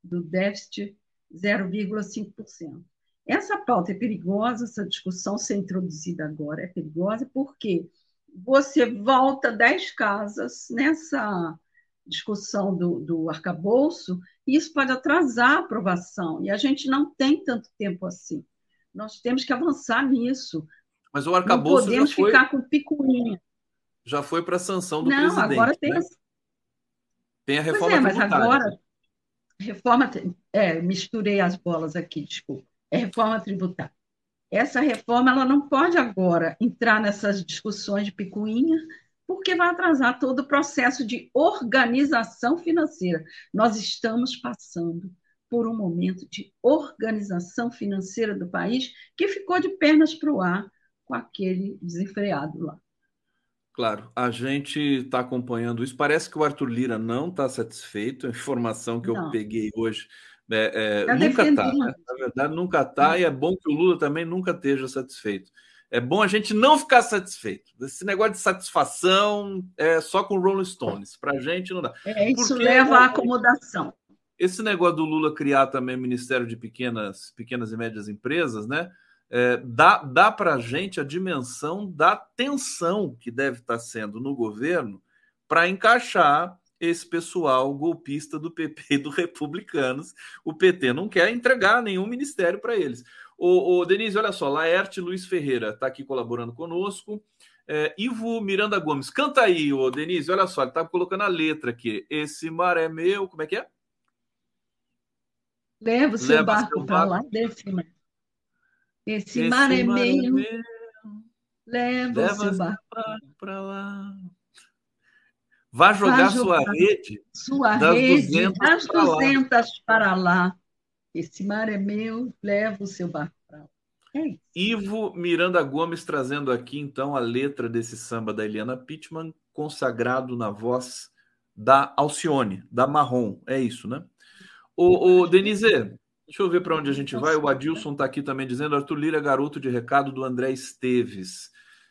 do déficit 0,5%. Essa pauta é perigosa, essa discussão ser introduzida agora é perigosa, porque você volta dez casas nessa discussão do, do arcabouço, e isso pode atrasar a aprovação, e a gente não tem tanto tempo assim. Nós temos que avançar nisso. Mas o arcabouço não podemos já foi, ficar com picuinha. Já foi para a sanção do não, presidente. Não, agora tem, né? tem a reforma pois é, mas agora reforma é, misturei as bolas aqui, desculpa é reforma tributária. essa reforma ela não pode agora entrar nessas discussões de picuinha, porque vai atrasar todo o processo de organização financeira. Nós estamos passando por um momento de organização financeira do país que ficou de pernas para o ar com aquele desenfreado lá. Claro, a gente está acompanhando isso. Parece que o Arthur Lira não está satisfeito. A informação que não. eu peguei hoje é, é, nunca está. Né? Na verdade, nunca está. E é bom que o Lula também nunca esteja satisfeito. É bom a gente não ficar satisfeito. Esse negócio de satisfação é só com Rolling Stones. Para a gente não dá. É, isso Porque leva à acomodação. Esse negócio do Lula criar também Ministério de Pequenas, pequenas e Médias Empresas, né? É, dá dá para a gente a dimensão da tensão que deve estar tá sendo no governo para encaixar esse pessoal golpista do PP e do Republicanos. O PT não quer entregar nenhum ministério para eles. O, o, Denise, olha só, Laerte Luiz Ferreira está aqui colaborando conosco. É, Ivo Miranda Gomes, canta aí, ô Denise, olha só, ele está colocando a letra aqui. Esse mar é meu, como é que é? Leva o seu Leva barco para lá, desce, mar. Esse, Esse mar, é, mar é meu. Leva, Leva o seu barco para lá. Vá jogar, jogar sua rede. Sua das rede 200 das 200 para lá. para lá. Esse mar é meu, leva o seu barco para lá. É Ivo Miranda Gomes trazendo aqui, então, a letra desse samba da Eliana Pittman, consagrado na voz da Alcione, da Marrom. É isso, né? O, o Denise, deixa eu ver para onde a gente vai. O Adilson está aqui também dizendo: Arthur Lira, garoto de recado do André Esteves.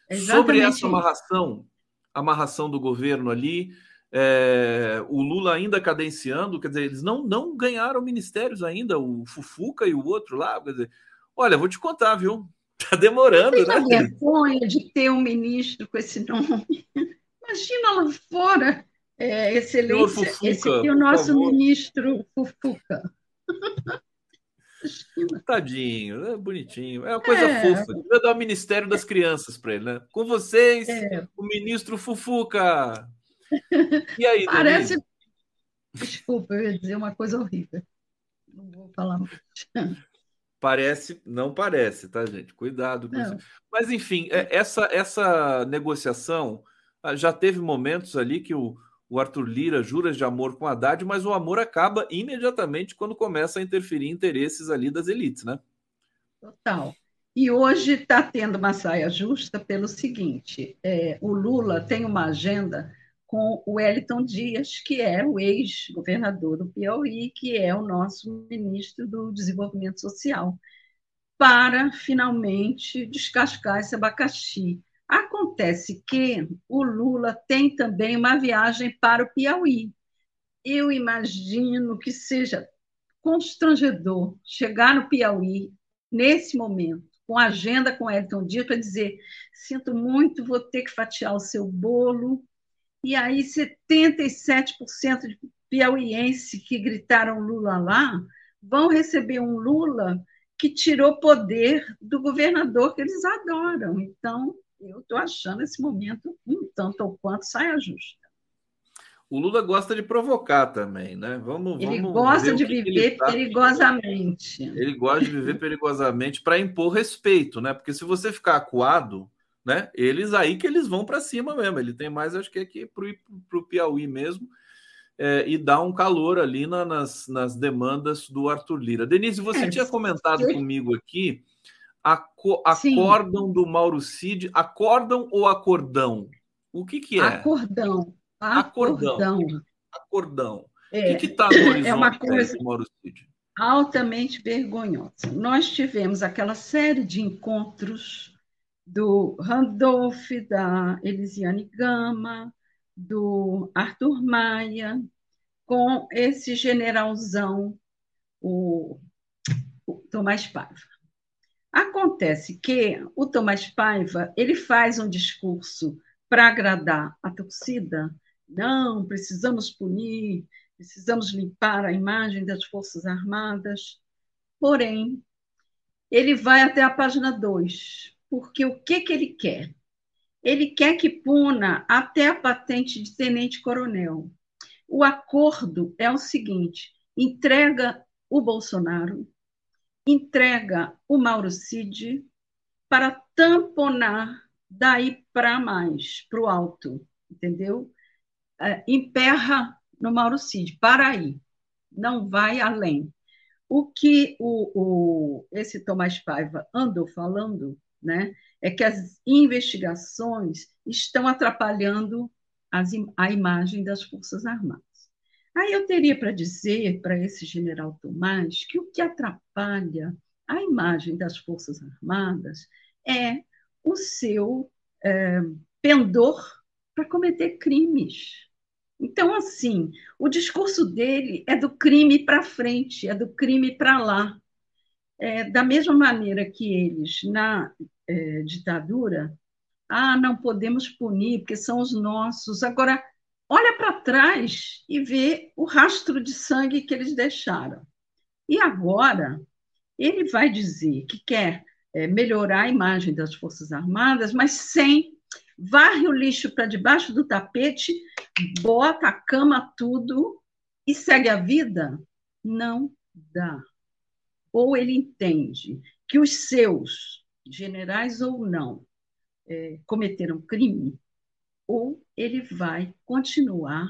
Exatamente Sobre essa amarração, amarração do governo ali, é, o Lula ainda cadenciando, quer dizer, eles não, não ganharam ministérios ainda, o Fufuca e o outro lá, quer dizer, olha, vou te contar, viu? Tá demorando, Tem né? vergonha de ter um ministro com esse nome. Imagina lá fora é, excelência, Fufuca, esse aqui é o nosso ministro Fufuca. Tadinho, é bonitinho. É uma coisa é. fofa. Devia dar o Ministério das Crianças para ele, né? Com vocês, é. o ministro Fufuca. E aí, Parece. Denise? Desculpa, eu ia dizer uma coisa horrível. Não vou falar muito. Parece, não parece, tá, gente? Cuidado com não. isso. Mas, enfim, é, essa, essa negociação ah, já teve momentos ali que o, o Arthur Lira jura de amor com Haddad, mas o amor acaba imediatamente quando começa a interferir interesses ali das elites, né? Total. E hoje está tendo uma saia justa pelo seguinte: é, o Lula tem uma agenda com o Wellington Dias, que é o ex-governador do Piauí, que é o nosso ministro do Desenvolvimento Social, para finalmente descascar esse abacaxi Acontece que o Lula tem também uma viagem para o Piauí. Eu imagino que seja constrangedor chegar no Piauí nesse momento, com agenda com Elton Dias, para dizer: sinto muito, vou ter que fatiar o seu bolo. E aí, 77% de piauienses que gritaram Lula lá vão receber um Lula que tirou poder do governador que eles adoram. Então, eu estou achando esse momento um tanto ou quanto saia justa. O Lula gosta de provocar também, né? Vamos, ele vamos gosta de viver ele tá... perigosamente. Ele gosta de viver perigosamente para impor respeito, né? Porque se você ficar acuado, né? Eles aí que eles vão para cima mesmo. Ele tem mais, acho que aqui para o Piauí mesmo. É, e dá um calor ali na, nas, nas demandas do Arthur Lira. Denise, você é, tinha comentado comigo aqui Aco acordam do Mauro Cid, acordam ou acordão? O que, que é? Acordão. Acordão. Acordão. É, o que está no horizonte é uma coisa do Mauro Cid? Altamente vergonhosa. Nós tivemos aquela série de encontros do Randolph, da Elisiane Gama, do Arthur Maia, com esse generalzão, o, o Tomás Paiva. Acontece que o Tomás Paiva ele faz um discurso para agradar a torcida. Não, precisamos punir, precisamos limpar a imagem das Forças Armadas. Porém, ele vai até a página 2, porque o que, que ele quer? Ele quer que puna até a patente de tenente-coronel. O acordo é o seguinte: entrega o Bolsonaro, entrega o Mauro Cid para tamponar daí para mais, para o alto, entendeu? É, emperra no Mauro Cid, para aí, não vai além. O que o, o, esse Tomás Paiva andou falando né, é que as investigações estão atrapalhando as, a imagem das Forças Armadas. Aí eu teria para dizer para esse general Tomás que o que atrapalha a imagem das Forças Armadas é o seu é, pendor para cometer crimes. Então, assim, o discurso dele é do crime para frente, é do crime para lá. É, da mesma maneira que eles, na é, ditadura, ah, não podemos punir porque são os nossos. Agora, olha para trás e vê o rastro de sangue que eles deixaram. E agora, ele vai dizer que quer é, melhorar a imagem das Forças Armadas, mas sem varre o lixo para debaixo do tapete, bota a cama tudo e segue a vida? Não dá. Ou ele entende que os seus, generais ou não, é, cometeram crime, ou ele vai continuar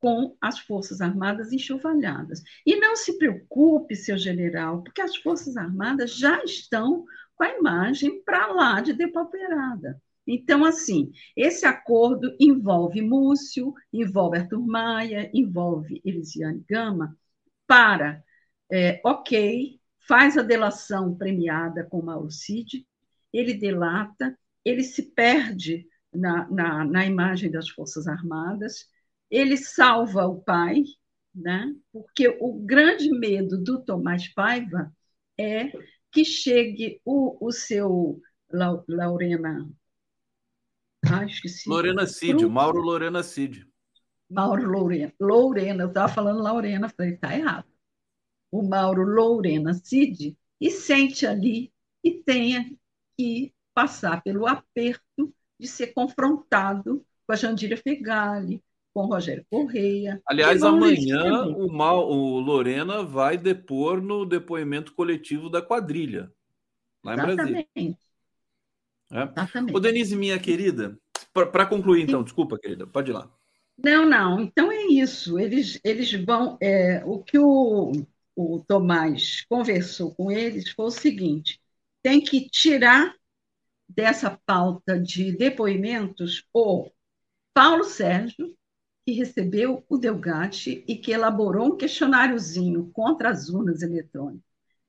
com as Forças Armadas enxovalhadas. E não se preocupe, seu general, porque as Forças Armadas já estão com a imagem para lá de depauperada. Então, assim, esse acordo envolve Múcio, envolve Arthur Maia, envolve Elisiane Gama, para, é, ok, faz a delação premiada com Mauro Cid, ele delata, ele se perde na, na, na imagem das Forças Armadas, ele salva o pai, né? porque o grande medo do Tomás Paiva é que chegue o, o seu Laurena ah, esqueci. Lorena Cid, Pro... Mauro Lorena Cid. Mauro Lorena. Lorena, eu estava falando Lorena, falei, está errado. O Mauro Lorena Cid e sente ali e tenha que passar pelo aperto de ser confrontado com a Jandira Fegali, com o Rogério Correia. Aliás, amanhã o, Mal, o Lorena vai depor no depoimento coletivo da quadrilha, lá em Exatamente. Brasília. É? Exatamente. Ô, Denise, minha querida, para concluir, então, desculpa, querida, pode ir lá. Não, não, então é isso. Eles, eles vão. É, o que o, o Tomás conversou com eles foi o seguinte: tem que tirar dessa pauta de depoimentos o Paulo Sérgio, que recebeu o Delgatti e que elaborou um questionáriozinho contra as urnas eletrônicas,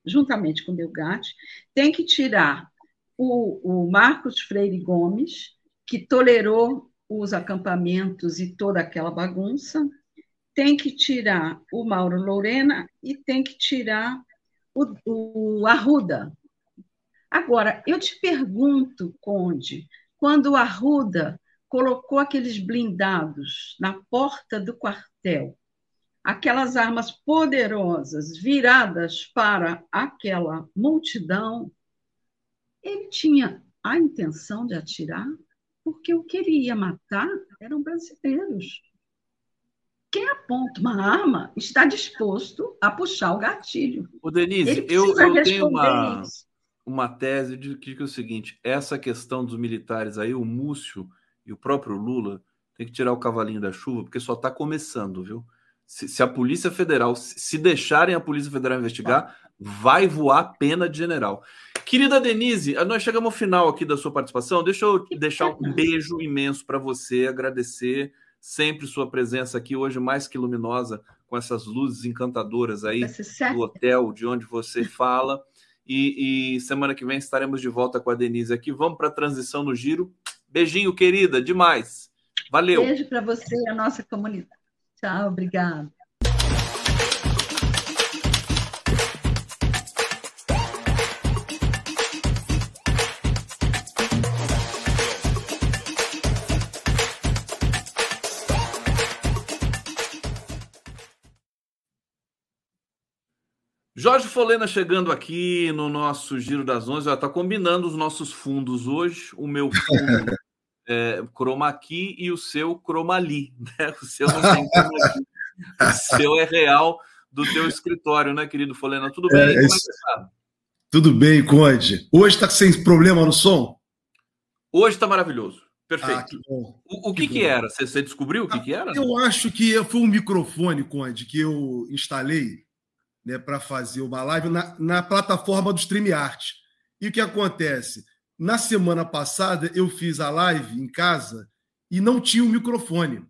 juntamente com o Delgatti, tem que tirar o, o Marcos Freire Gomes, que tolerou os acampamentos e toda aquela bagunça, tem que tirar o Mauro Lorena e tem que tirar o, o Arruda. Agora, eu te pergunto, Conde, quando o Arruda colocou aqueles blindados na porta do quartel, aquelas armas poderosas viradas para aquela multidão, ele tinha a intenção de atirar, porque o que ele ia matar eram brasileiros. Quem aponta uma arma está disposto a puxar o gatilho. O Denise, eu, eu tenho uma, uma tese de que, é o seguinte: essa questão dos militares aí, o Múcio e o próprio Lula, tem que tirar o cavalinho da chuva, porque só está começando, viu? Se, se, a Polícia Federal, se deixarem a Polícia Federal investigar, vai voar pena de general. Querida Denise, nós chegamos ao final aqui da sua participação. Deixa eu deixar um beijo imenso para você, agradecer sempre sua presença aqui hoje mais que luminosa com essas luzes encantadoras aí do hotel de onde você fala. E, e, semana que vem estaremos de volta com a Denise aqui. Vamos para a transição no giro. Beijinho, querida, demais. Valeu. Beijo para você e a nossa comunidade. Tchau, obrigada. Jorge Folena chegando aqui no nosso Giro das Onze. Está combinando os nossos fundos hoje. O meu fundo é Chroma Key e o seu Chromali. Né? O seu não tem Chroma. O seu é real do teu escritório, né, querido Folena? Tudo bem? É, Como é que tá? Tudo bem, Conde. Hoje está sem problema no som? Hoje está maravilhoso. Perfeito. Ah, que o, o, que, que, que era? Você, você, descobriu o que, ah, que era? Eu acho que foi um microfone, Conde, que eu instalei né, para fazer uma live na, na plataforma do StreamYard. E o que acontece? Na semana passada, eu fiz a live em casa e não tinha o um microfone.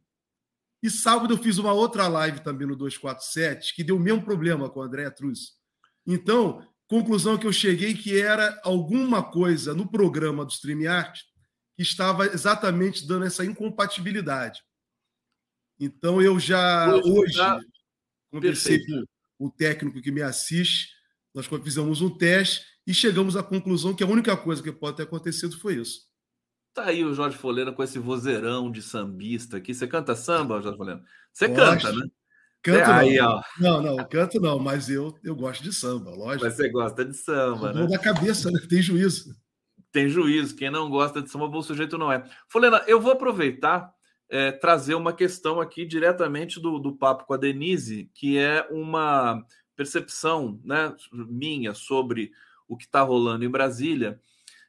E sábado eu fiz uma outra live também no 247, que deu o mesmo problema com o André Truz. Então, conclusão que eu cheguei que era alguma coisa no programa do StreamYard que estava exatamente dando essa incompatibilidade. Então eu já hoje, tá conversei com o técnico que me assiste, nós fizemos um teste e chegamos à conclusão que a única coisa que pode ter acontecido foi isso. Tá aí o Jorge Folena com esse vozeirão de sambista aqui. Você canta samba, Jorge Folena? Você canta, né? Canto é, aí, não. Ó. não, não, canto não, mas eu, eu gosto de samba, lógico. Mas você gosta de samba, né? da cabeça, né? Tem juízo. Tem juízo. Quem não gosta de samba, bom sujeito não é. Folena, eu vou aproveitar é, trazer uma questão aqui diretamente do, do papo com a Denise, que é uma percepção né, minha sobre o que está rolando em Brasília.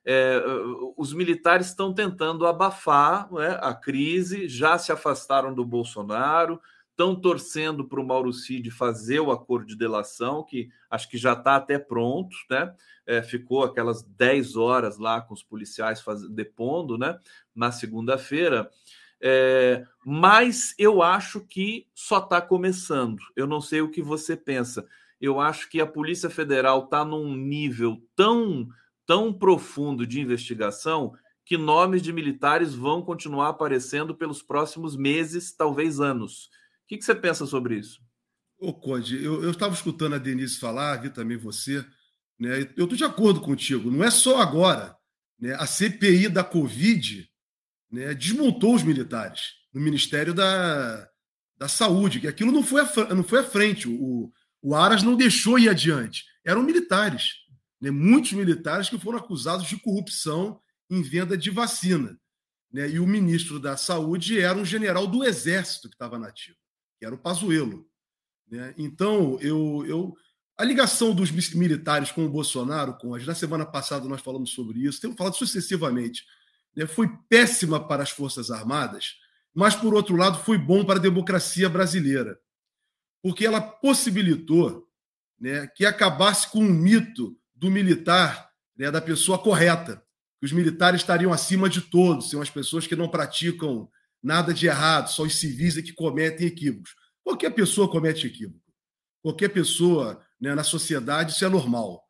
É, os militares estão tentando abafar né, a crise, já se afastaram do Bolsonaro, estão torcendo para o Mauro Cid fazer o acordo de delação, que acho que já está até pronto, né? É, ficou aquelas 10 horas lá com os policiais faz... depondo, né? Na segunda-feira. É, mas eu acho que só está começando. Eu não sei o que você pensa. Eu acho que a Polícia Federal está num nível tão, tão profundo de investigação que nomes de militares vão continuar aparecendo pelos próximos meses, talvez anos. O que, que você pensa sobre isso? Ô, Conde, eu estava escutando a Denise falar, vi também você, né? Eu estou de acordo contigo, não é só agora. Né? A CPI da Covid né, desmontou os militares no Ministério da, da Saúde, que aquilo não foi a, não foi à frente. O, o Aras não deixou ir adiante. Eram militares, né? muitos militares que foram acusados de corrupção em venda de vacina. Né? E o ministro da Saúde era um general do Exército que estava nativo que era o Pazuello. Né? Então, eu, eu, a ligação dos militares com o Bolsonaro, com as, na semana passada nós falamos sobre isso, temos falado sucessivamente, foi péssima para as Forças Armadas, mas, por outro lado, foi bom para a democracia brasileira, porque ela possibilitou né, que acabasse com o mito do militar, né, da pessoa correta, que os militares estariam acima de todos, são as pessoas que não praticam nada de errado, só os civis é que cometem equívocos. Qualquer pessoa comete equívoco. Qualquer pessoa né, na sociedade, isso é normal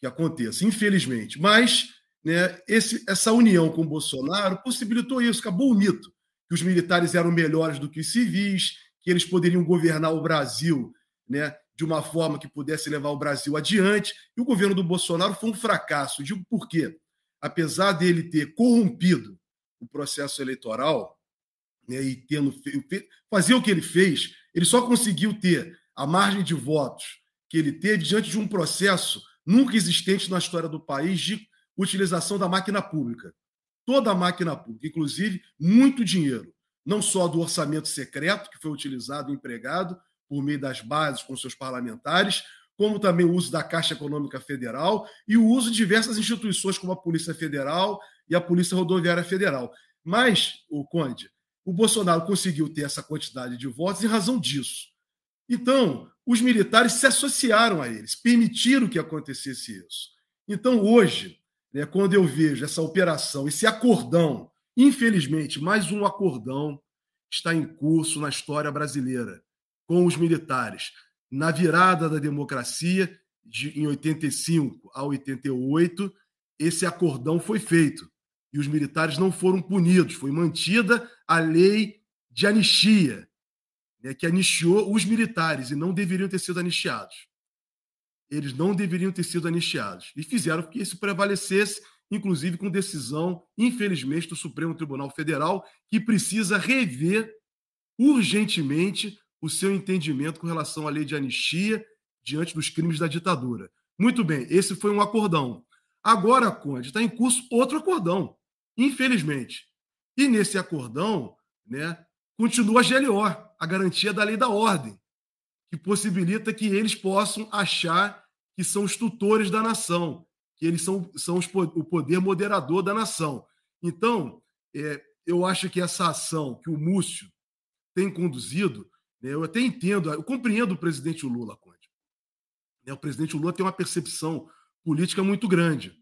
que aconteça, infelizmente. Mas né, esse, essa união com o Bolsonaro possibilitou isso, acabou o mito, que os militares eram melhores do que os civis, que eles poderiam governar o Brasil né, de uma forma que pudesse levar o Brasil adiante. E o governo do Bolsonaro foi um fracasso. Digo por quê? Apesar dele ter corrompido o processo eleitoral, né, e tendo fazer o que ele fez, ele só conseguiu ter a margem de votos que ele teve diante de um processo nunca existente na história do país de utilização da máquina pública. Toda a máquina pública, inclusive muito dinheiro, não só do orçamento secreto, que foi utilizado e empregado por meio das bases com seus parlamentares, como também o uso da Caixa Econômica Federal e o uso de diversas instituições, como a Polícia Federal e a Polícia Rodoviária Federal. Mas, o Conde, o Bolsonaro conseguiu ter essa quantidade de votos em razão disso. Então, os militares se associaram a eles, permitiram que acontecesse isso. Então, hoje, né, quando eu vejo essa operação, esse acordão, infelizmente, mais um acordão está em curso na história brasileira com os militares. Na virada da democracia, de, em 85 a 88, esse acordão foi feito e os militares não foram punidos. Foi mantida a lei de anistia, né, que anistiou os militares e não deveriam ter sido anistiados. Eles não deveriam ter sido anistiados. E fizeram que isso prevalecesse, inclusive com decisão, infelizmente, do Supremo Tribunal Federal, que precisa rever urgentemente o seu entendimento com relação à lei de anistia diante dos crimes da ditadura. Muito bem, esse foi um acordão. Agora, Conde, está em curso outro acordão infelizmente. E nesse acordão, né, continua a GLO, a garantia da lei da ordem, que possibilita que eles possam achar que são os tutores da nação, que eles são, são os, o poder moderador da nação. Então, é, eu acho que essa ação que o Múcio tem conduzido, né, eu até entendo, eu compreendo o presidente Lula, Conde. Né, o presidente Lula tem uma percepção política muito grande.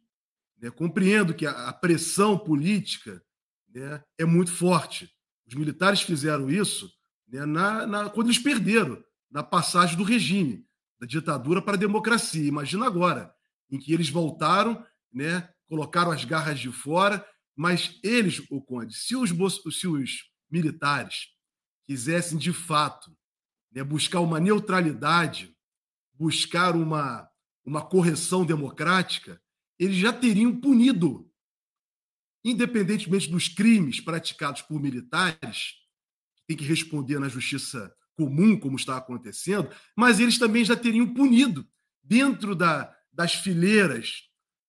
Né, compreendo que a, a pressão política né, é muito forte. Os militares fizeram isso né, na, na, quando eles perderam na passagem do regime, da ditadura para a democracia. Imagina agora, em que eles voltaram, né, colocaram as garras de fora, mas eles, o Conde, se os, se os militares quisessem de fato né, buscar uma neutralidade, buscar uma, uma correção democrática, eles já teriam punido, independentemente dos crimes praticados por militares, que tem que responder na justiça comum, como está acontecendo, mas eles também já teriam punido dentro da, das fileiras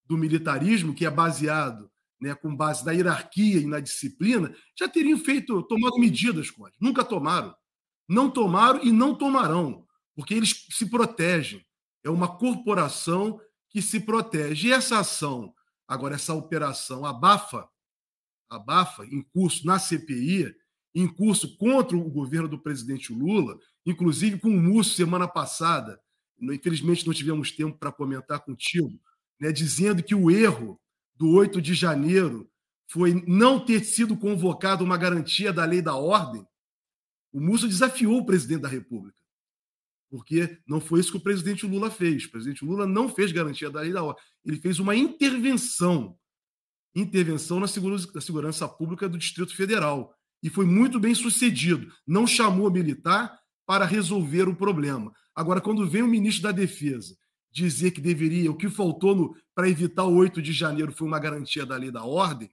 do militarismo, que é baseado né, com base na hierarquia e na disciplina, já teriam feito, tomado medidas, Conde. Nunca tomaram. Não tomaram e não tomarão, porque eles se protegem. É uma corporação que se protege. E essa ação, agora, essa operação abafa, abafa, em curso na CPI, em curso contra o governo do presidente Lula, inclusive com o Múcio semana passada, infelizmente não tivemos tempo para comentar contigo, né, dizendo que o erro do 8 de janeiro foi não ter sido convocado uma garantia da lei da ordem, o Múcio desafiou o presidente da República. Porque não foi isso que o presidente Lula fez. O presidente Lula não fez garantia da lei da ordem. Ele fez uma intervenção intervenção na segurança, na segurança pública do Distrito Federal. E foi muito bem sucedido. Não chamou militar para resolver o problema. Agora, quando vem o ministro da Defesa dizer que deveria, o que faltou para evitar o 8 de janeiro foi uma garantia da lei da ordem,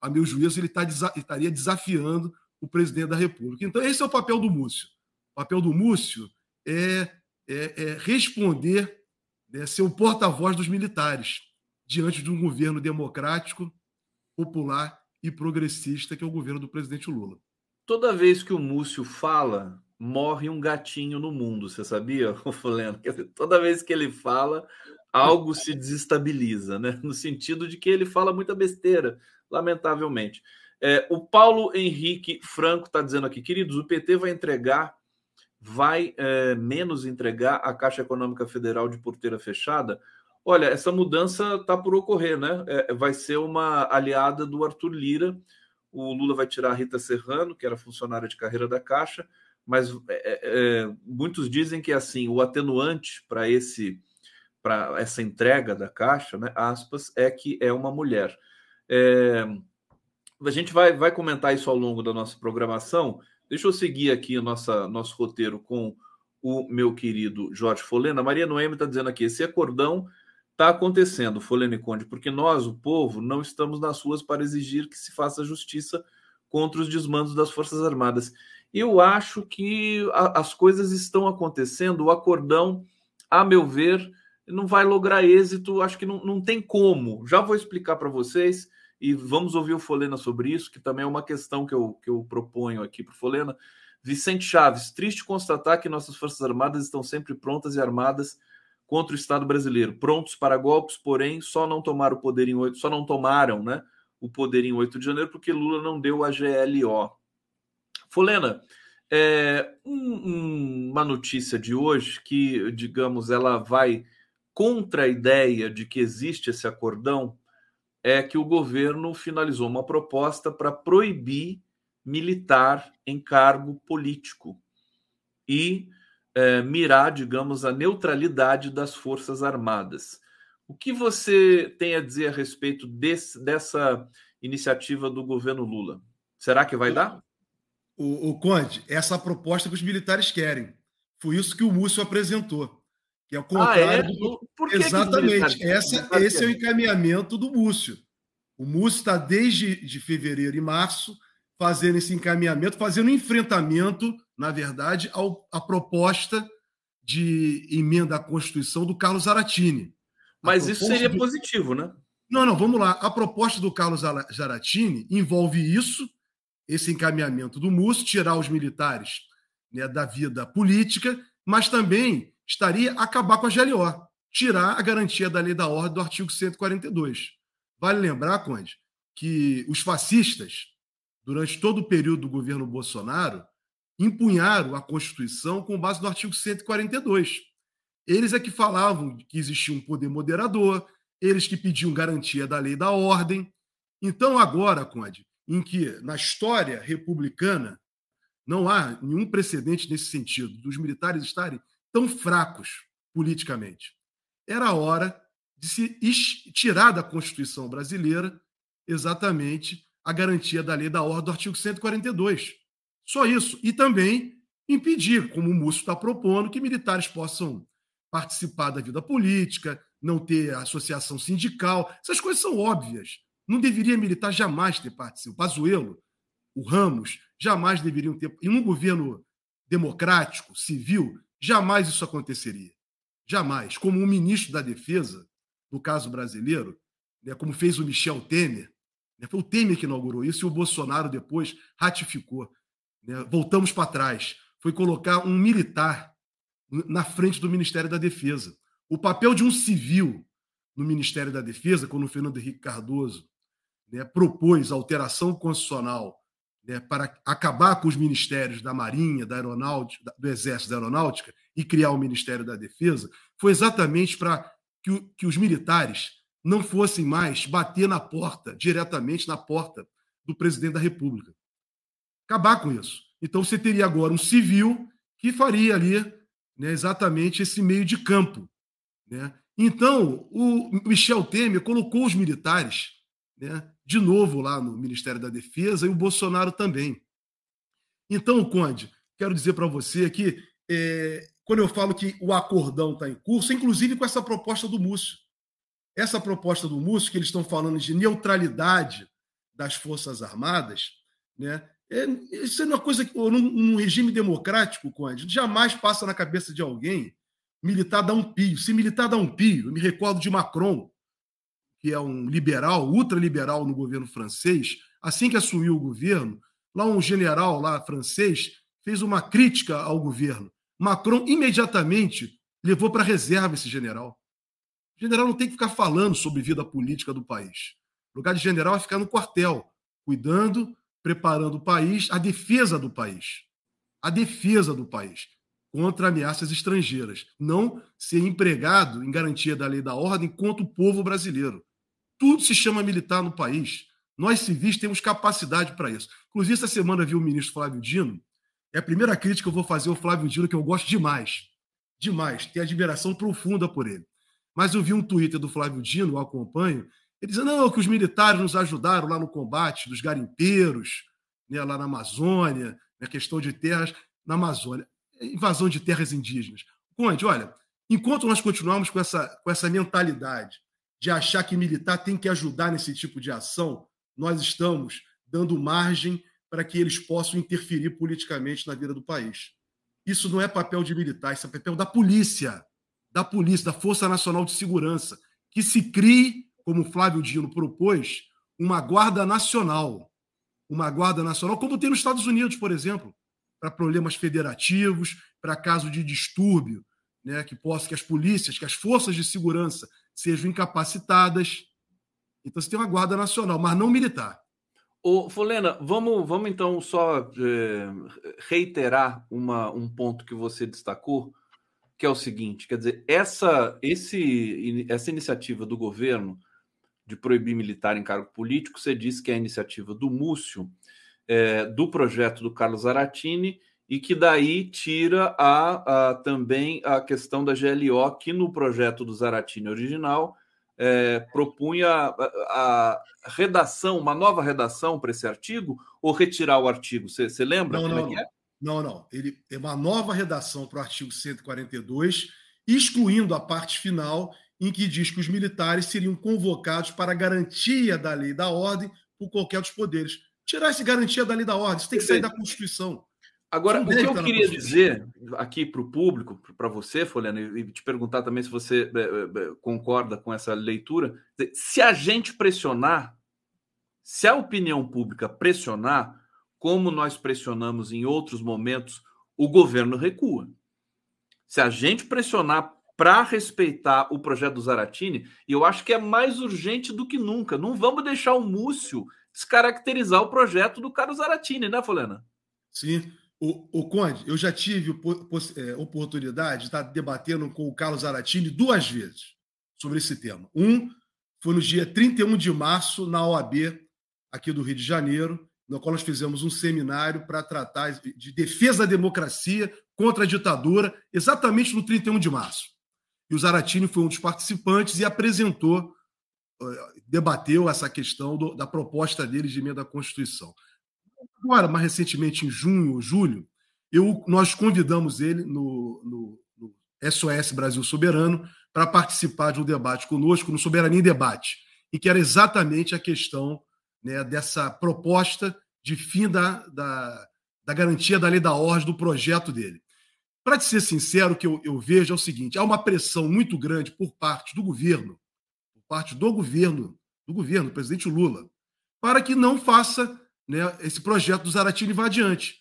a meu juízo, ele tá, estaria desafiando o presidente da República. Então, esse é o papel do Múcio. O papel do Múcio é, é, é responder, né, ser o porta-voz dos militares diante de um governo democrático, popular e progressista, que é o governo do presidente Lula. Toda vez que o Múcio fala, morre um gatinho no mundo, você sabia, Fulano? Toda vez que ele fala, algo se desestabiliza, né? No sentido de que ele fala muita besteira, lamentavelmente. É, o Paulo Henrique Franco está dizendo aqui, queridos, o PT vai entregar, vai é, menos entregar a Caixa Econômica Federal de porteira fechada. Olha, essa mudança está por ocorrer, né? É, vai ser uma aliada do Arthur Lira. O Lula vai tirar a Rita Serrano, que era funcionária de carreira da Caixa, mas é, é, é, muitos dizem que assim o atenuante para esse para essa entrega da caixa, né, aspas, é que é uma mulher. É, a gente vai, vai comentar isso ao longo da nossa programação. Deixa eu seguir aqui o nosso roteiro com o meu querido Jorge Folena. Maria Noemi está dizendo aqui: esse acordão está acontecendo, Folena e Conde, porque nós, o povo, não estamos nas ruas para exigir que se faça justiça contra os desmandos das Forças Armadas eu acho que a, as coisas estão acontecendo. O acordão, a meu ver, não vai lograr êxito. Acho que não, não tem como. Já vou explicar para vocês e vamos ouvir o Folena sobre isso, que também é uma questão que eu, que eu proponho aqui para o Folena. Vicente Chaves, triste constatar que nossas Forças Armadas estão sempre prontas e armadas contra o Estado brasileiro, prontos para golpes, porém só não tomaram o poder em 8, só não tomaram, né, o poder em 8 de janeiro porque Lula não deu a GLO. Folena, é, um, uma notícia de hoje que, digamos, ela vai contra a ideia de que existe esse acordão é que o governo finalizou uma proposta para proibir militar em cargo político e é, mirar, digamos, a neutralidade das Forças Armadas. O que você tem a dizer a respeito desse, dessa iniciativa do governo Lula? Será que vai dar? o, o Conde, essa proposta que os militares querem. Foi isso que o Múcio apresentou. Que é o contrário ah, é? do. Que Exatamente. Que Essa, esse é o encaminhamento do Múcio. O Múcio está desde de fevereiro e março fazendo esse encaminhamento, fazendo um enfrentamento, na verdade, ao, à proposta de emenda à Constituição do Carlos Zaratini. Mas isso seria do... positivo, né? Não, não, vamos lá. A proposta do Carlos Zaratini envolve isso, esse encaminhamento do Múcio, tirar os militares né, da vida política, mas também estaria acabar com a GLO. tirar a garantia da lei da ordem do artigo 142. Vale lembrar, Conde, que os fascistas, durante todo o período do governo Bolsonaro, empunharam a Constituição com base no artigo 142. Eles é que falavam que existia um poder moderador, eles que pediam garantia da lei da ordem. Então, agora, Conde, em que na história republicana não há nenhum precedente nesse sentido, dos militares estarem tão fracos politicamente, era hora de se tirar da Constituição brasileira exatamente a garantia da lei da ordem do artigo 142. Só isso. E também impedir, como o Múcio está propondo, que militares possam participar da vida política, não ter associação sindical. Essas coisas são óbvias. Não deveria militar jamais ter participado. O Pazuello, o Ramos, jamais deveriam ter. Em um governo democrático, civil, jamais isso aconteceria. Jamais. Como um ministro da Defesa, no caso brasileiro, né, como fez o Michel Temer, né, foi o Temer que inaugurou isso e o Bolsonaro depois ratificou. Né, voltamos para trás. Foi colocar um militar na frente do Ministério da Defesa. O papel de um civil no Ministério da Defesa, quando o Fernando Henrique Cardoso né, propôs alteração constitucional né, para acabar com os ministérios da Marinha, da Aeronáutica, do Exército da Aeronáutica e criar o Ministério da Defesa, foi exatamente para que, que os militares não fossem mais bater na porta, diretamente na porta do presidente da República. Acabar com isso. Então você teria agora um civil que faria ali né, exatamente esse meio de campo né? Então, o Michel Temer colocou os militares né, de novo lá no Ministério da Defesa e o Bolsonaro também. Então, Conde, quero dizer para você que é, quando eu falo que o acordão está em curso, inclusive com essa proposta do Múcio. Essa proposta do Múcio, que eles estão falando de neutralidade das Forças Armadas, né? É, isso é uma coisa que, num, num regime democrático, Conde, jamais passa na cabeça de alguém militar dá um pio. Se militar dá um pio, eu me recordo de Macron, que é um liberal, ultraliberal no governo francês, assim que assumiu o governo, lá um general lá francês fez uma crítica ao governo. Macron imediatamente levou para reserva esse general. O general não tem que ficar falando sobre vida política do país. O lugar de general é ficar no quartel, cuidando, preparando o país, a defesa do país. A defesa do país contra ameaças estrangeiras, não ser empregado em garantia da lei da ordem contra o povo brasileiro. Tudo se chama militar no país. Nós civis temos capacidade para isso. Inclusive, essa semana vi o ministro Flávio Dino. É a primeira crítica que eu vou fazer ao Flávio Dino, que eu gosto demais. Demais. Tenho admiração profunda por ele. Mas eu vi um Twitter do Flávio Dino, eu acompanho, ele dizendo não, que os militares nos ajudaram lá no combate dos garimpeiros, né, lá na Amazônia, na questão de terras na Amazônia invasão de terras indígenas. Conde, olha, enquanto nós continuarmos com essa, com essa mentalidade de achar que militar tem que ajudar nesse tipo de ação, nós estamos dando margem para que eles possam interferir politicamente na vida do país. Isso não é papel de militar, isso é papel da polícia, da polícia, da Força Nacional de Segurança, que se crie, como Flávio Dino propôs, uma guarda nacional. Uma guarda nacional, como tem nos Estados Unidos, por exemplo para problemas federativos, para caso de distúrbio, né, que possa que as polícias, que as forças de segurança sejam incapacitadas. Então você tem uma guarda nacional, mas não militar. Ô, Folena, vamos, vamos então só é, reiterar uma, um ponto que você destacou, que é o seguinte: quer dizer, essa, esse, essa iniciativa do governo de proibir militar em cargo político, você disse que é a iniciativa do Múcio, é, do projeto do Carlos Aratini e que daí tira a, a, também a questão da GLO, que no projeto do Zaratini original é, propunha a, a, redação, uma nova redação para esse artigo, ou retirar o artigo? Você lembra? Não, não, é, é não, não. Ele é uma nova redação para o artigo 142, excluindo a parte final em que diz que os militares seriam convocados para garantia da lei e da ordem por qualquer dos poderes tirar essa garantia da lei da ordem. Isso tem que sair da Constituição. Agora, o que eu queria dizer aqui para o público, para você, Folhano, e te perguntar também se você é, é, concorda com essa leitura, se a gente pressionar, se a opinião pública pressionar, como nós pressionamos em outros momentos, o governo recua. Se a gente pressionar para respeitar o projeto do Zaratini, e eu acho que é mais urgente do que nunca. Não vamos deixar o Múcio descaracterizar o projeto do Carlos Zaratini, né, Folena? Sim. O, o Conde, eu já tive é, oportunidade de estar debatendo com o Carlos Zaratini duas vezes sobre esse tema. Um foi no dia 31 de março, na OAB, aqui do Rio de Janeiro, no qual nós fizemos um seminário para tratar de defesa da democracia contra a ditadura, exatamente no 31 de março. E o Zaratini foi um dos participantes e apresentou, eh, debateu essa questão do, da proposta dele de emenda à Constituição. Agora, mais recentemente, em junho ou julho, eu, nós convidamos ele no, no, no SOS Brasil Soberano para participar de um debate conosco no Soberania em Debate, e que era exatamente a questão né, dessa proposta de fim da, da, da, garantia da lei da ordem do projeto dele. Para te ser sincero, o que eu, eu vejo é o seguinte: há uma pressão muito grande por parte do governo, por parte do governo, do governo, presidente Lula, para que não faça né, esse projeto do Zaratini vá adiante.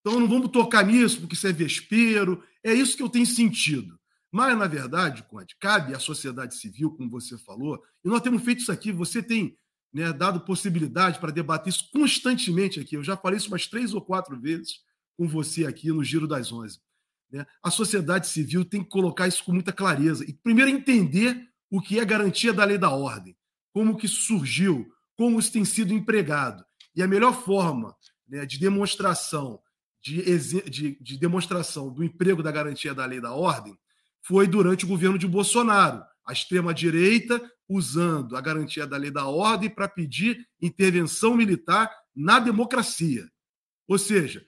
Então não vamos tocar nisso, porque isso é vespeiro. É isso que eu tenho sentido. Mas, na verdade, Conte, cabe à sociedade civil, como você falou, e nós temos feito isso aqui, você tem né, dado possibilidade para debater isso constantemente aqui. Eu já falei isso umas três ou quatro vezes com você aqui no Giro das Onze. Né? A sociedade civil tem que colocar isso com muita clareza e primeiro entender o que é garantia da lei da ordem, como que surgiu, como isso tem sido empregado. E a melhor forma né, de demonstração de, de, de demonstração do emprego da garantia da lei da ordem foi durante o governo de Bolsonaro. A extrema-direita usando a garantia da lei da ordem para pedir intervenção militar na democracia. Ou seja,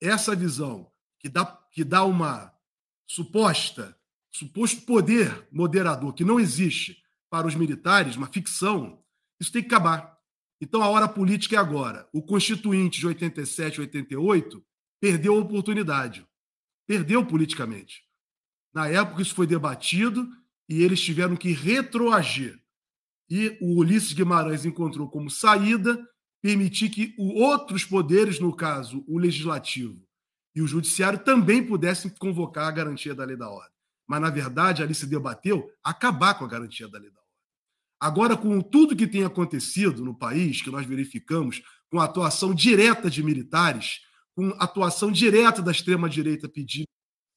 essa visão que dá, que dá uma suposta, suposto poder moderador que não existe para os militares, uma ficção, isso tem que acabar. Então a hora política é agora. O Constituinte de 87, 88 perdeu a oportunidade. Perdeu politicamente. Na época isso foi debatido e eles tiveram que retroagir. E o Ulisses Guimarães encontrou como saída permitir que outros poderes, no caso o legislativo e o judiciário, também pudessem convocar a garantia da lei da ordem. Mas, na verdade, ali se debateu acabar com a garantia da lei da ordem. Agora, com tudo que tem acontecido no país, que nós verificamos, com a atuação direta de militares, com a atuação direta da extrema-direita pedindo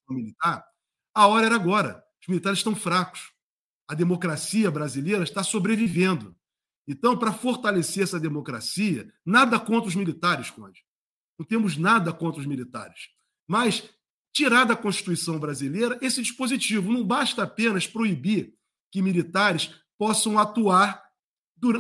militar, a hora era agora. Os militares estão fracos. A democracia brasileira está sobrevivendo. Então, para fortalecer essa democracia, nada contra os militares, Conde. Não temos nada contra os militares. Mas tirar da Constituição brasileira esse dispositivo. Não basta apenas proibir que militares possam atuar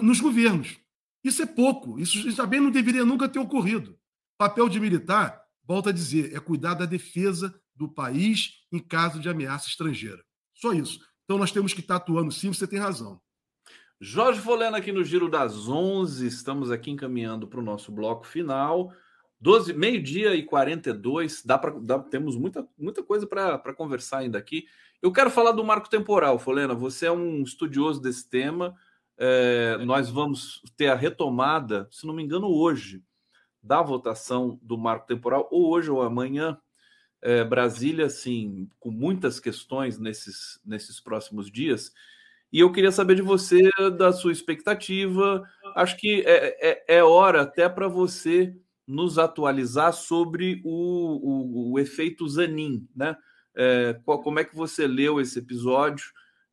nos governos. Isso é pouco. Isso também não deveria nunca ter ocorrido. Papel de militar, volta a dizer, é cuidar da defesa do país em caso de ameaça estrangeira. Só isso. Então nós temos que estar atuando sim, você tem razão. Jorge Folena aqui no Giro das 11, estamos aqui encaminhando para o nosso bloco final. 12, meio-dia e 42, dá pra, dá, temos muita, muita coisa para conversar ainda aqui. Eu quero falar do marco temporal, Folena. Você é um estudioso desse tema. É, é. Nós vamos ter a retomada, se não me engano, hoje, da votação do marco temporal, ou hoje ou amanhã, é, Brasília, assim, com muitas questões nesses, nesses próximos dias. E eu queria saber de você, da sua expectativa. Acho que é, é, é hora até para você nos atualizar sobre o, o, o efeito Zanin, né? É, qual, como é que você leu esse episódio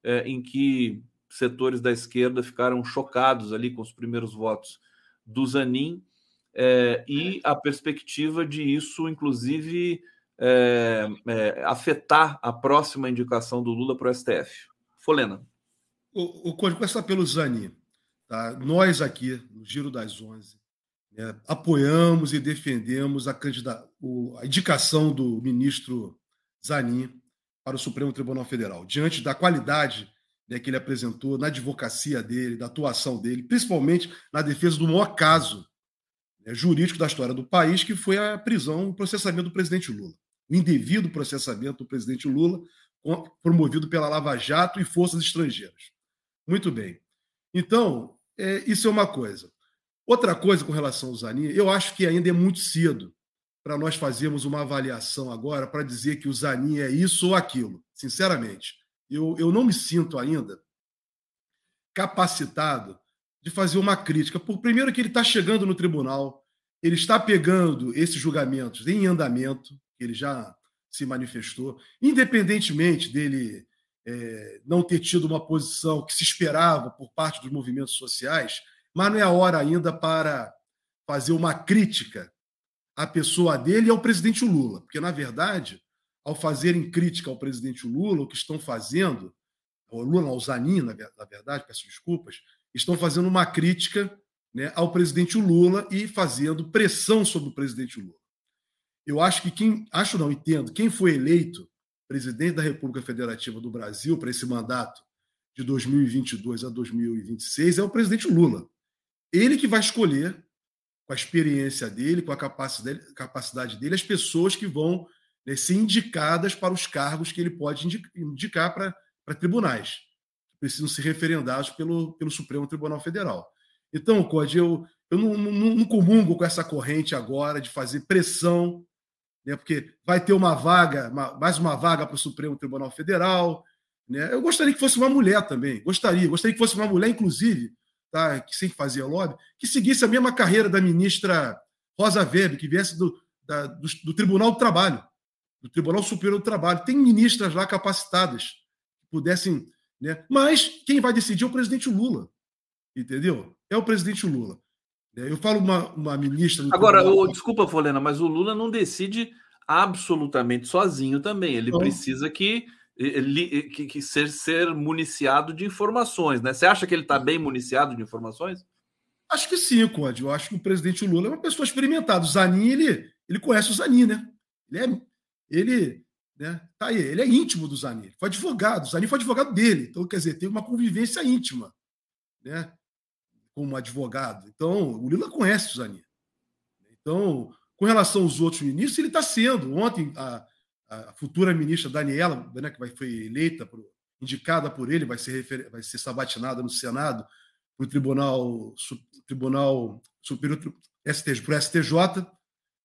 é, em que setores da esquerda ficaram chocados ali com os primeiros votos do Zanin é, e a perspectiva de isso, inclusive, é, é, afetar a próxima indicação do Lula para o STF. Folena. O, o começar pelo Zani. Tá? Nós aqui, no Giro das Onze, né, apoiamos e defendemos a, a indicação do ministro Zanin para o Supremo Tribunal Federal, diante da qualidade né, que ele apresentou na advocacia dele, da atuação dele, principalmente na defesa do maior caso né, jurídico da história do país, que foi a prisão, o processamento do presidente Lula o indevido processamento do presidente Lula, promovido pela Lava Jato e forças estrangeiras. Muito bem. Então, é, isso é uma coisa. Outra coisa com relação ao Zanin, eu acho que ainda é muito cedo para nós fazermos uma avaliação agora para dizer que o Zanin é isso ou aquilo. sinceramente, eu, eu não me sinto ainda capacitado de fazer uma crítica. Por primeiro que ele está chegando no tribunal, ele está pegando esses julgamentos em andamento, ele já se manifestou, independentemente dele é, não ter tido uma posição que se esperava por parte dos movimentos sociais, mas não é a hora ainda para fazer uma crítica à pessoa dele e ao presidente Lula, porque na verdade, ao fazerem crítica ao presidente Lula, o que estão fazendo, o Lula, ao Zanin, na verdade, peço desculpas, estão fazendo uma crítica né, ao presidente Lula e fazendo pressão sobre o presidente Lula. Eu acho que quem, acho não, entendo, quem foi eleito presidente da República Federativa do Brasil para esse mandato de 2022 a 2026 é o presidente Lula. Ele que vai escolher, com a experiência dele, com a capacidade dele, as pessoas que vão né, ser indicadas para os cargos que ele pode indicar para, para tribunais, que precisam ser referendados pelo, pelo Supremo Tribunal Federal. Então, Code, eu, eu não, não, não comungo com essa corrente agora de fazer pressão né, porque vai ter uma vaga, uma, mais uma vaga para o Supremo Tribunal Federal. Né? Eu gostaria que fosse uma mulher também, gostaria, gostaria que fosse uma mulher, inclusive, tá, que sem fazer lobby, que seguisse a mesma carreira da ministra Rosa Weber, que viesse do, da, do, do Tribunal do Trabalho, do Tribunal Superior do Trabalho. Tem ministras lá capacitadas que pudessem. Né? Mas quem vai decidir é o presidente Lula. Entendeu? É o presidente Lula. É, eu falo uma, uma ministra. Agora, o, desculpa, Folena, mas o Lula não decide absolutamente sozinho também. Ele precisa que, que, que, ser, ser municiado de informações, né? Você acha que ele está bem municiado de informações? Acho que sim, Conde. Eu acho que o presidente Lula é uma pessoa experimentada. O Zanin, ele, ele conhece o Zanin, né? Ele é. Ele, né? Tá aí, ele é íntimo do Zanin. Ele foi advogado. O Zanin foi advogado dele. Então, quer dizer, tem uma convivência íntima. Né? como advogado. Então, o Lula conhece o Zanin. Então, com relação aos outros ministros, ele está sendo. Ontem, a, a, futura ministra Daniela, né, que vai, foi eleita, por, indicada por ele, vai ser, vai ser sabatinada no Senado para o Tribunal, Tribunal Superior STJ, para o STJ,